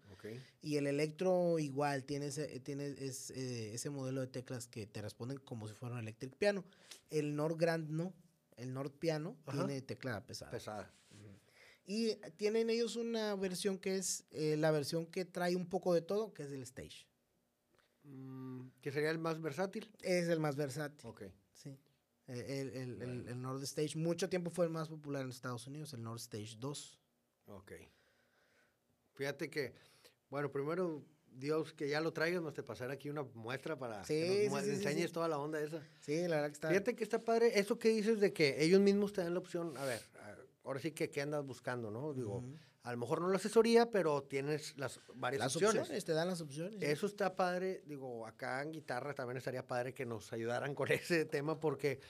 Y el electro igual tiene ese, tiene eh, ese modelo de teclas que te responden como si fuera un electric piano. El Nord Grand no, el Nord Piano tiene tecla pesada. Pesada. Y tienen ellos una versión que es eh, la versión que trae un poco de todo, que es el stage. Mm, ¿Que sería el más versátil? Es el más versátil. Ok. Sí. El, el, el, el, Nord Stage, mucho tiempo fue el más popular en Estados Unidos, el Nord Stage 2. Ok. Fíjate que, bueno, primero, Dios, que ya lo traigas, nos te pasar aquí una muestra para que nos enseñes toda la onda esa. Sí, la verdad que está. Fíjate que está padre, eso que dices de que ellos mismos te dan la opción, a ver, ahora sí que qué andas buscando, ¿no? Digo, a lo mejor no la asesoría, pero tienes las varias las opciones. Te dan las opciones. Eso está padre. Digo, acá en guitarra también estaría padre que nos ayudaran con ese tema porque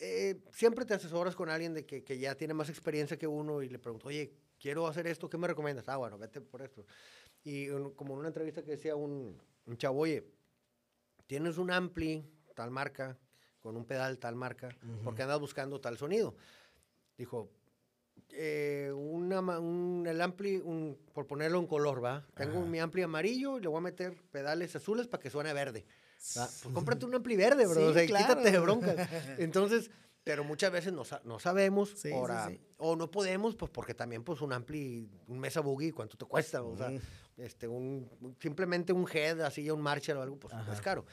eh, siempre te asesoras con alguien de que, que, ya tiene más experiencia que uno y le pregunto, oye, quiero hacer esto, ¿qué me recomiendas? Ah, bueno, vete por esto. Y como en una entrevista que decía un, un chavo, oye, tienes un ampli, tal marca, con un pedal, tal marca, porque andas buscando tal sonido. Dijo, eh, una, un, el ampli, un, por ponerlo en color, ¿va? Tengo mi ampli amarillo y le voy a meter pedales azules para que suene verde. Pues cómprate un ampli verde, bro. o sea, quítate de broncas. Entonces, pero muchas veces no, no sabemos o no podemos, pues porque también pues un ampli, un mesa boogie, ¿cuánto te cuesta? O sea, este, un, simplemente un head, así, un Marshall o algo, pues es caro.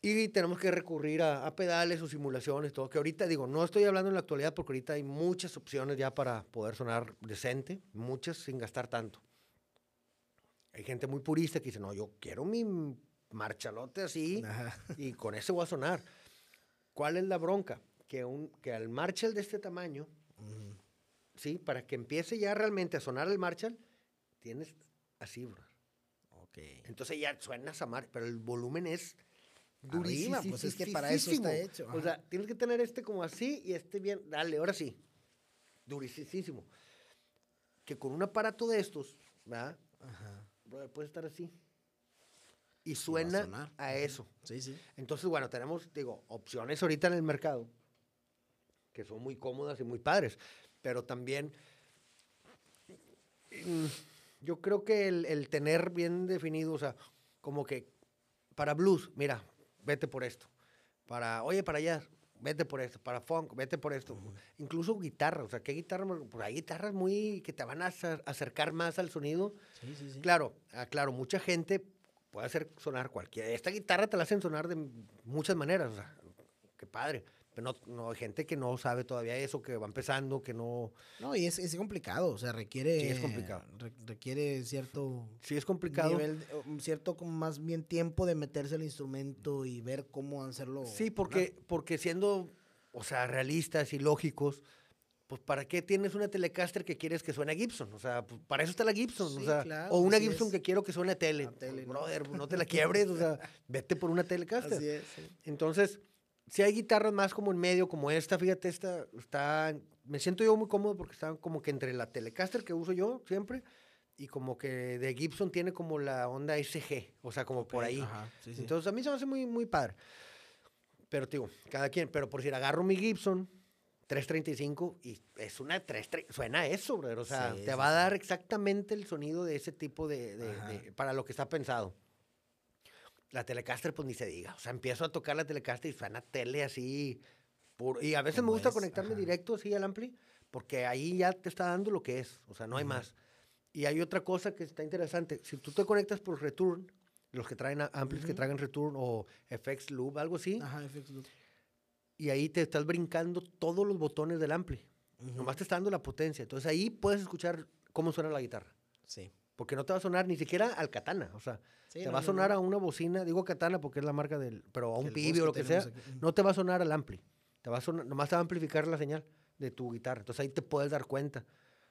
Y tenemos que recurrir a, pedales o simulaciones, todo. Que ahorita, digo, no estoy hablando en la actualidad porque ahorita hay muchas opciones ya para poder sonar decente, muchas sin gastar tanto. Hay gente muy purista que dice, no, yo quiero mi marchalote así y con ese voy a sonar. ¿Cuál es la bronca? Que, un, que al Marshall de este tamaño, ¿sí? Para que empiece ya realmente a sonar el Marshall, tienes así, bro. Ok. Entonces ya suenas a Marshall, pero el volumen es durísimo. pues es que para eso está hecho. O sea, tienes que tener este como así y este bien. Dale, ahora sí. Durísimo. Que con un aparato de estos, ¿verdad? Ajá. Puede estar así. Y suena a, eso. Sí, sí. Entonces, bueno, tenemos, digo, opciones ahorita en el mercado que son muy cómodas y muy padres. Pero también. Mm, yo creo que el, el tener bien definido, o sea, como que para blues, mira, vete por esto. Para, oye, para allá, vete por esto. Para funk, vete por esto. Incluso guitarra, o sea, ¿qué guitarra? Pues hay guitarras muy que te van a acercar más al sonido. Sí, sí, sí. Claro, ah, claro, mucha gente puede hacer sonar cualquiera. Esta guitarra te la hacen sonar de muchas maneras, o sea, qué padre no, no, hay gente que no sabe todavía eso, que va empezando, que no... No, y es, es complicado, o sea, requiere... Sí, es complicado. requiere cierto... Sí, es complicado. Nivel, cierto, como más bien tiempo de meterse al instrumento y ver cómo hacerlo. Sí, porque, porque siendo, o sea, realistas y lógicos, pues ¿para qué tienes una Telecaster que quieres que suene a Gibson? O sea, pues, para eso está la Gibson. o, sea, o una Gibson que quiero que suene a tele. tele Brother, no te la quiebres, o sea, vete por una Telecaster. Así es. Entonces, si hay guitarras más como en medio, como esta, fíjate, esta está, me siento yo muy cómodo porque está como que entre la Telecaster que uso yo siempre y como que de Gibson tiene como la onda SG, o sea, como por ahí. Entonces a mí se me hace muy, muy padre. Pero digo, cada quien, pero por si agarro mi Gibson 335 y es una 330, suena eso, brother, o sea, te va a dar exactamente el sonido de ese tipo de para lo que está pensado. La Telecaster, pues ni se diga. O sea, empiezo a tocar la Telecaster y suena tele así. y a veces me gusta conectarme directo así al ampli, porque ahí ya te está dando lo que es. O sea, no hay más. Y hay otra cosa que está interesante. Si tú te conectas por return, los que traen amplis que traigan return o FX Loop, algo así. Ajá, FX Loop. Y ahí te estás brincando todos los botones del ampli. Nomás te está dando la potencia. Entonces ahí puedes escuchar cómo suena la guitarra. Sí. Porque no te va a sonar ni siquiera al katana. O sea, te va a sonar a una bocina, digo katana porque es la marca del, pero a un pibi o lo que sea, no te va a sonar al ampli. Te va a sonar, nomás te va a amplificar la señal de tu guitarra. Entonces ahí te puedes dar cuenta.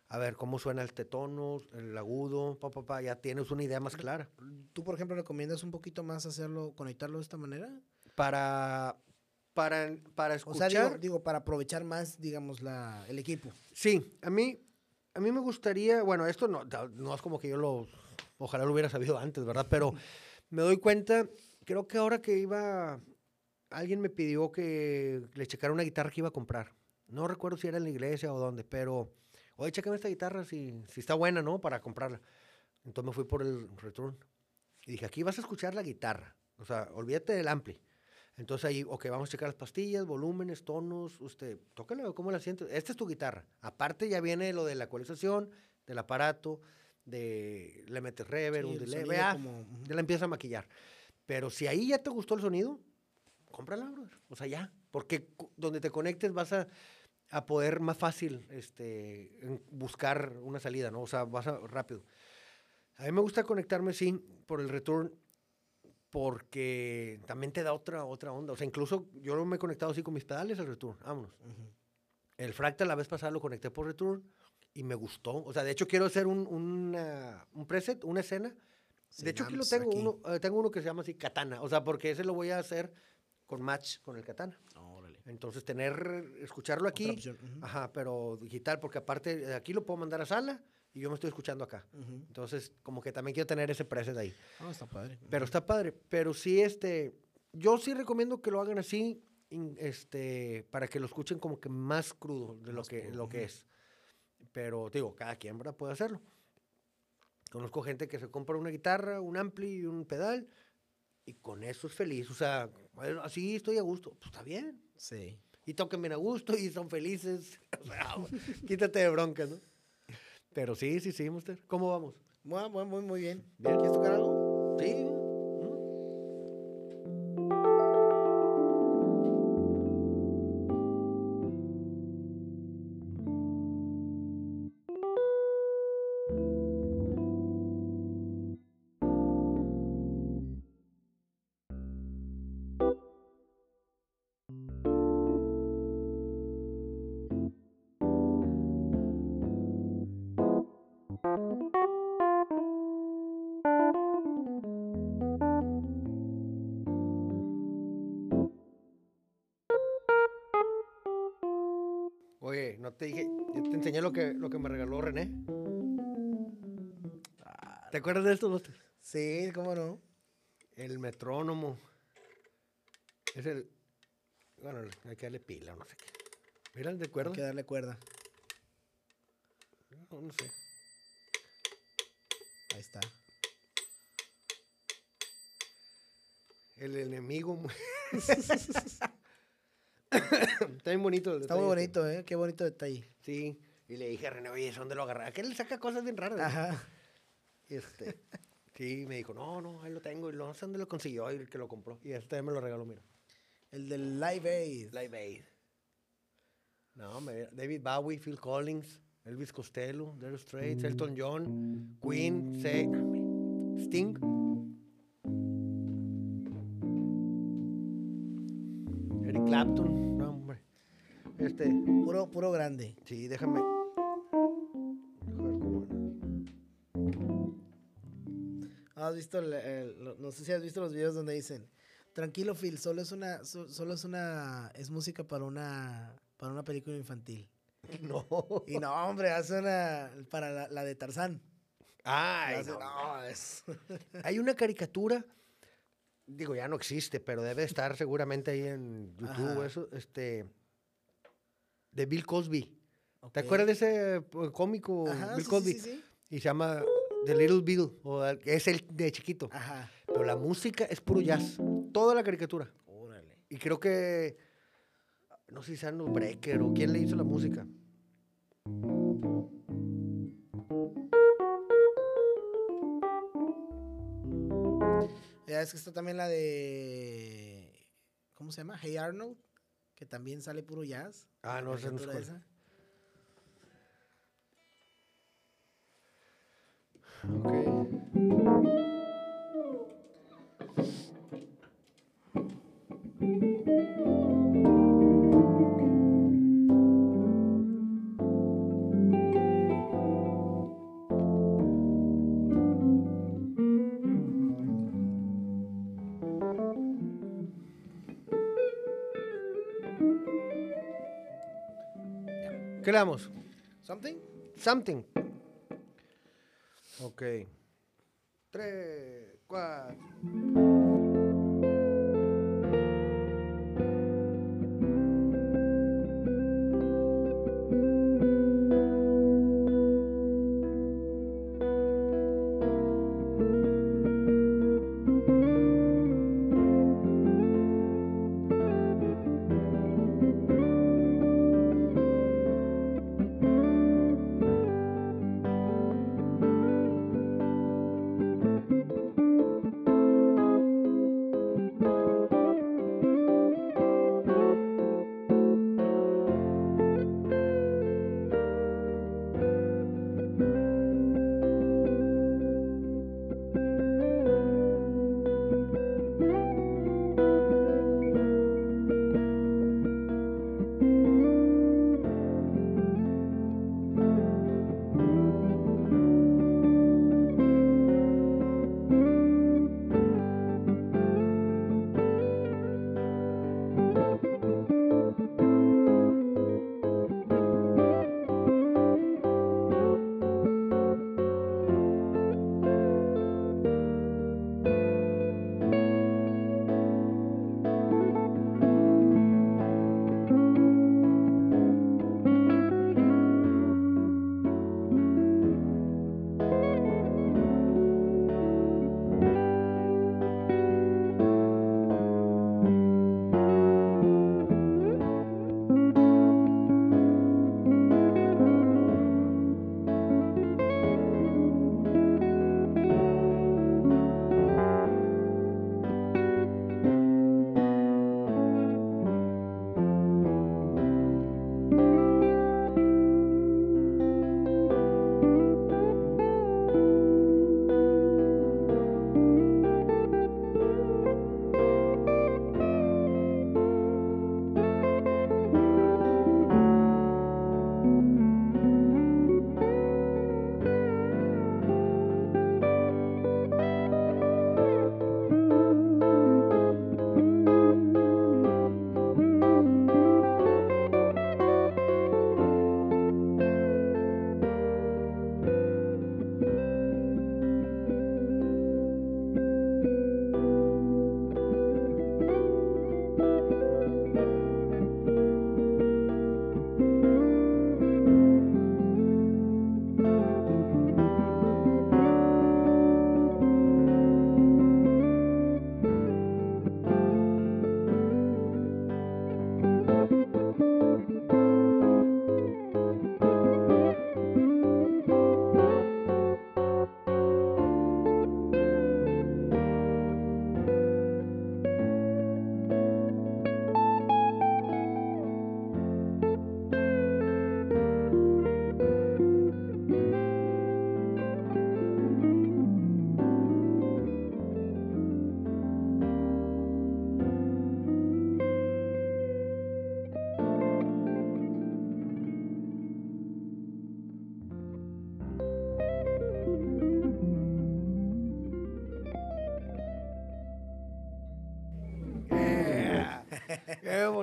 A ver cómo suena el tono, el agudo, pa, pa, pa, ya tienes una idea más clara. ¿Tú, por ejemplo, recomiendas un poquito más hacerlo, conectarlo de esta manera? Para, para, para escuchar. O sea, digo, para aprovechar más, digamos, la, el equipo. Sí, a mí, a mí me gustaría, bueno, esto no, no es como que yo lo, ojalá lo hubiera sabido antes, ¿verdad? Pero me doy cuenta, creo que ahora que iba, alguien me pidió que le checara una guitarra que iba a comprar. No recuerdo si era en la iglesia o dónde, pero, oye, chécame esta guitarra si, si está buena, ¿no? Para comprarla. Entonces me fui por el return. Y dije, aquí vas a escuchar la guitarra. O sea, olvídate del ampli. Entonces ahí, ok, vamos a checar las pastillas, volúmenes, tonos, usted, tócale, ¿cómo la siente? Esta es tu guitarra. Aparte ya viene lo de la ecualización, del aparato, de le metes reverb, un delay, vea, como, ya la empieza a maquillar. Pero si ahí ya te gustó el sonido, cómprala, O sea, ya. Porque donde te conectes vas a, a poder más fácil este, buscar una salida, ¿no? O sea, vas a, rápido. A mí me gusta conectarme, sí, por el return, porque también te da otra, otra onda. O sea, incluso yo me he conectado así con mis pedales al return, vámonos. El fractal la vez pasada lo conecté por return y me gustó. O sea, de hecho quiero hacer un, un preset, una escena. de hecho aquí lo tengo, Uno, eh, tengo uno que se llama así Katana. O sea, porque ese lo voy a hacer con match con el Katana. Entonces tener, escucharlo aquí, ajá, pero digital, porque aparte aquí lo puedo mandar a sala y yo me estoy escuchando acá. Entonces, como que también quiero tener ese preset ahí. Ah, está padre. Pero está padre. Pero sí, este, yo sí recomiendo que lo hagan así, este, para que lo escuchen como que más crudo de lo, que, lo que es. Pero digo, cada quien puede hacerlo. Conozco gente que se compra una guitarra, un ampli y un pedal y con eso es feliz. O sea, así estoy a gusto. Pues está bien. Sí. Y toquen bien a gusto y son felices. O sea, quítate de bronca, ¿no? Pero sí, sí, sí, Muster. ¿Cómo vamos? Muy, muy, muy, bien. bien. ¿Quieres tocar algo? Enseñé lo que, lo que me regaló René. ¿Te acuerdas de esto, Sí, cómo no. El metrónomo. Es el. Bueno, hay que darle pila, no sé qué. Mira, ¿de cuerda? Hay que darle cuerda. No, no sé. Ahí está. El enemigo. Está bien bonito el Está muy bonito, ¿eh? Qué bonito detalle. Sí. Y le dije a René, oye, ¿dónde lo agarra? Que él saca cosas bien raras. Ajá. Este, sí, me dijo, no, no, ahí lo tengo. Y no sé dónde lo consiguió y que lo compró. Y este me lo regaló, mira. El del Live Aid. Live Aid. No, David Bowie, Phil Collins, Elvis Costello, Dire Straits, Elton John, Queen, Sting. Eric Clapton. Este. Puro, puro grande. Sí, déjame. ¿Has visto no sé si has visto los videos donde dicen, tranquilo Phil, solo es una, solo es una, es música para una, para una película infantil. No. Y no, hombre, hace una, para la, de Tarzán. Ay, no. es... Hay una caricatura, digo, ya no existe, pero debe estar seguramente ahí en YouTube, eso, este, de Bill Cosby. ¿Te acuerdas de ese eh, cómico Bill Cosby? Sí, sí, y se llama The Little Bill, o es el de chiquito. Ajá. Pero la música es puro jazz. Toda la caricatura. Órale. Y creo que. No sé si sean los Breaker o quién le hizo la música. Ya es que está también la de. ¿Cómo se llama? Hey Arnold. Que también sale puro jazz. Ah, no, sé, no sé. ¿Qué le damos? ¿Something? Something. Ok. Tres, cuatro.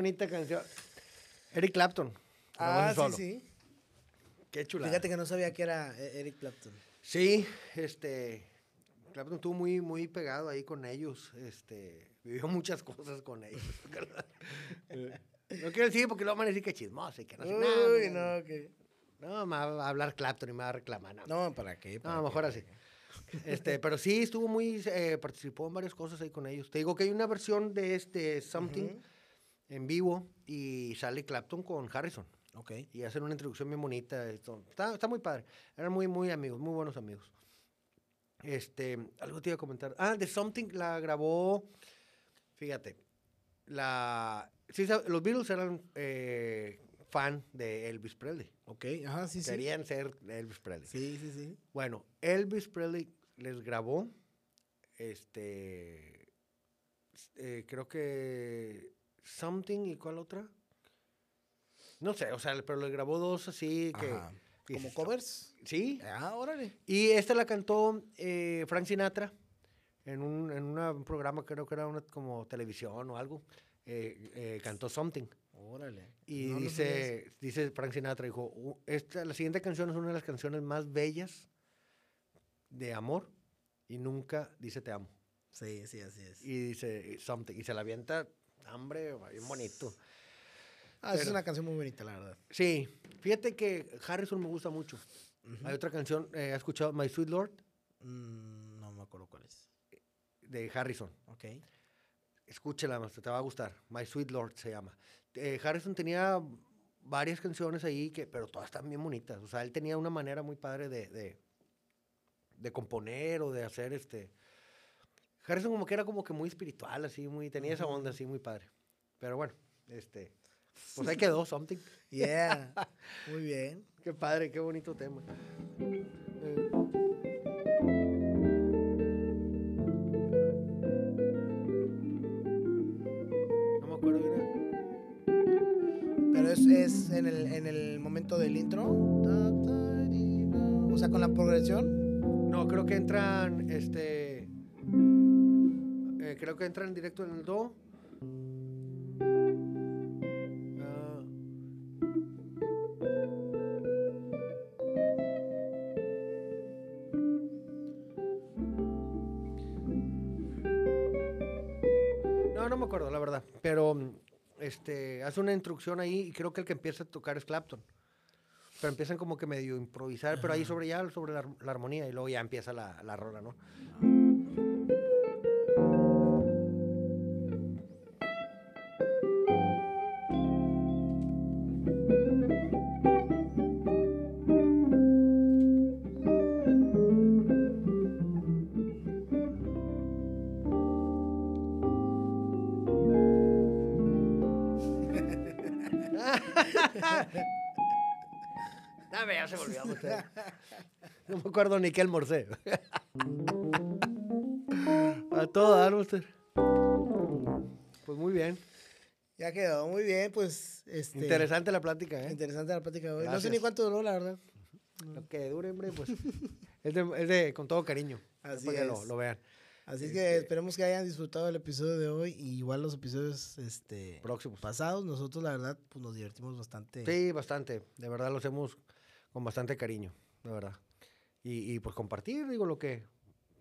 Bonita canción. Eric Clapton. Ah, sí, sí. Qué chula. Fíjate que no sabía que era e- Eric Clapton. Sí, este. Clapton estuvo muy, muy pegado ahí con ellos. Este. Vivió muchas cosas con ellos. no quiero decir porque luego van a decir que chismoso y que no sé Uy, no, que. No, me va a hablar Clapton y me va a reclamar. No, ¿para qué? no, a lo mejor así. Este, pero sí, estuvo muy, eh, participó en varias cosas ahí con ellos. Te digo que hay una versión de este Something en vivo y sale Clapton con Harrison. Ok. Y hacen una introducción bien bonita. Está, está muy padre. Eran muy, muy amigos, muy buenos amigos. Este, algo te iba a comentar. Ah, The Something la grabó, fíjate, la, sí, los Beatles eran eh, fan de Elvis Presley. Ok, ajá, sí, sí. Querían ser Elvis Presley. Sí, sí, sí. Bueno, Elvis Presley les grabó, este, eh, creo que Something y cuál otra. No sé, o sea, pero le grabó dos así que... ¿Como covers? Sí. Ah, órale. Y esta la cantó eh, Frank Sinatra en un, en un programa, creo que era una como televisión o algo. Eh, eh, cantó Something. Órale. Y dice, dice Frank Sinatra, dijo, esta, la siguiente canción es una de las canciones más bellas de amor y nunca dice te amo. Sí, sí, así es. Y dice Something, y se la avienta, hambre, bien bonito. Ah, es una canción muy bonita, la verdad. Sí, fíjate que Harrison me gusta mucho. Hay otra canción, eh, ¿has escuchado My Sweet Lord? Mm, no me acuerdo cuál es. De Harrison. Ok. Escúchela, te va a gustar. My Sweet Lord se llama. Eh, Harrison tenía varias canciones ahí, que, pero todas están bien bonitas. O sea, él tenía una manera muy padre de, de, componer o de hacer este... Harrison como que era como que muy espiritual, así, muy, tenía esa onda así muy padre. Pero bueno, este... Pues ahí quedó, something. Yeah. Muy bien. Qué padre, qué bonito tema. No me acuerdo bien. Pero es, es en, el, en el momento del intro. O sea, con la progresión. No, creo que entran, este. Creo que entran directo en el do. este, hace una instrucción ahí y creo que el que empieza a tocar es Clapton. Pero empiezan como que medio improvisar, pero ahí sobre ya, sobre la, armonía y luego ya empieza la, la rola, ¿no? Acuerdo ni qué almorcé. a todo dar usted. Pues muy bien. Ya quedó, muy bien, pues. Este, interesante la plática, ¿eh? Interesante la plática de hoy. No sé ni cuánto duró, la verdad. Lo que dure, hombre, pues. es, de, con todo cariño. Así es. que lo, vean. Así es que este esperemos que hayan disfrutado el episodio de hoy y igual los episodios este, próximos pasados. Nosotros, la verdad, pues nos divertimos bastante. Sí, bastante. De verdad lo hacemos con bastante cariño, de verdad. Y, pues compartir, digo, lo que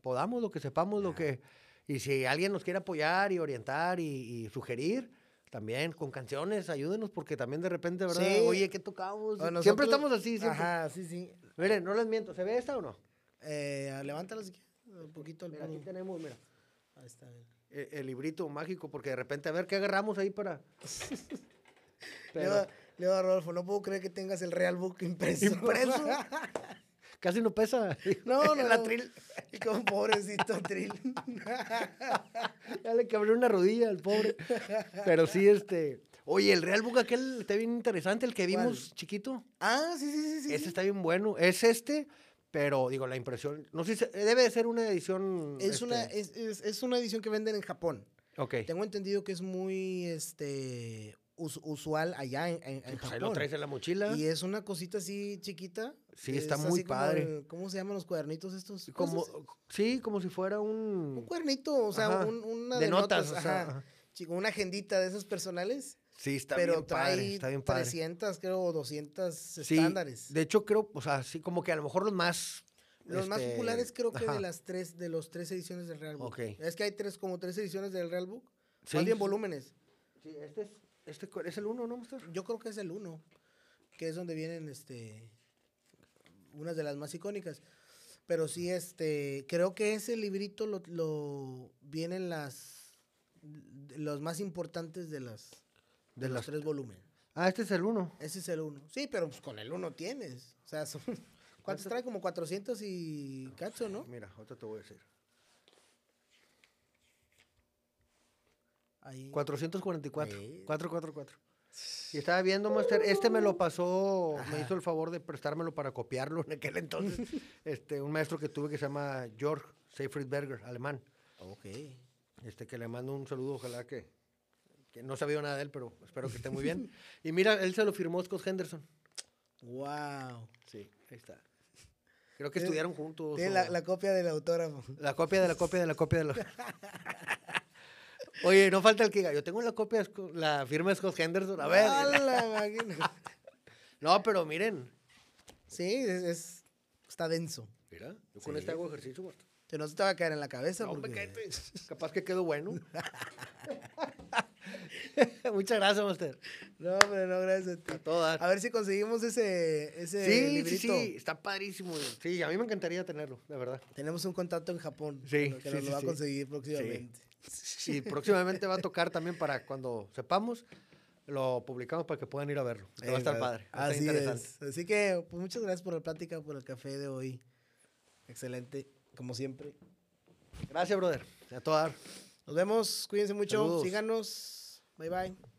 podamos, lo que sepamos, lo que... Y si alguien nos quiere apoyar y orientar y, sugerir, también con canciones, ayúdenos, porque también de repente, ¿verdad? Oye, ¿qué tocamos? siempre estamos así, siempre. Ajá, sí, sí. Miren, no les miento, ¿se ve esta o no? Eh, levántala si un poquito. El mira, aquí tenemos, mira. Ahí está. El, el, librito mágico, porque de repente, a ver, ¿qué agarramos ahí para...? Pero... Leo Rodolfo, no puedo creer que tengas el Real Book impreso. ¿Impreso? Casi no pesa. No, no. La tril. Y como pobrecito tril. ya le quebré una rodilla al pobre. Pero sí, este. Oye, el Real Book aquel está bien interesante, el que vimos chiquito. Ah, sí, sí, sí. Ese está bien bueno. Es este, pero digo, la impresión. No sé, debe de ser una edición. Es, una, este es, es, una edición que venden en Japón. Ok. Tengo entendido que es muy este usual allá en, en, pues Ahí lo traes en la mochila. Y es una cosita así chiquita. Sí, está muy padre. ¿Cómo se llaman los cuadernitos estos? Como, sí, como si fuera un... Un cuadernito, o sea, una de, notas. o sea, una agendita de esos personales. Sí, está bien padre, está bien padre. 300, creo, 200 estándares. De hecho, creo, o sea, sí, como que a lo mejor los más... Los más este, populares creo que de las tres, de los tres ediciones del Real Book. Es que hay tres, como tres ediciones del Real Book. Sí. Más bien volúmenes. Sí, este es este es el 1, ¿no, Master? Yo creo que es el 1, que es donde vienen este unas de las más icónicas. Pero sí, este, creo que ese librito lo, lo vienen las los más importantes de las de, los tres volúmenes. Ah, este es el 1. Ese es el 1. Sí, pero pues con el 1 tienes. O sea, ¿Cuántos trae? Como 400 y cacho, ¿no? Mira, ahorita te voy a decir. Ahí. 444. 444. Y estaba viendo, Master, este me lo pasó, me hizo el favor de prestármelo para copiarlo en aquel entonces. este, un maestro que tuve que se llama Georg Seifriedberger, alemán. Ok. Este, que le mando un saludo, ojalá que, que no sabía nada de él, pero espero que esté muy bien. y mira, él se lo firmó Scott Henderson. Wow. Sí, ahí está. Creo que estudiaron juntos. Tiene la, la, copia del autógrafo. La copia de la copia de la copia de la. Oye, no falta el que diga, yo tengo la copia, la firma de Scott Henderson. A ver. no, pero miren. Sí, es, está denso. Mira, yo con este hago ejercicio, Que no se te va a caer en la cabeza. No, porque... Capaz que quedó bueno. Muchas gracias, Master. No, pero no, gracias a ti. A, a ver si conseguimos ese, ese sí, librito. Sí, sí, está padrísimo. Sí, a mí me encantaría tenerlo, de verdad. Tenemos un contacto en Japón. Sí, que nos lo va a conseguir próximamente. Y próximamente va a tocar también para cuando sepamos, lo publicamos para que puedan ir a verlo. va a estar padre. Así es. Así que pues, muchas gracias por la plática, por el café de hoy. Excelente, como siempre. Gracias, brother. A. Nos vemos, cuídense mucho, síganos. Bye bye.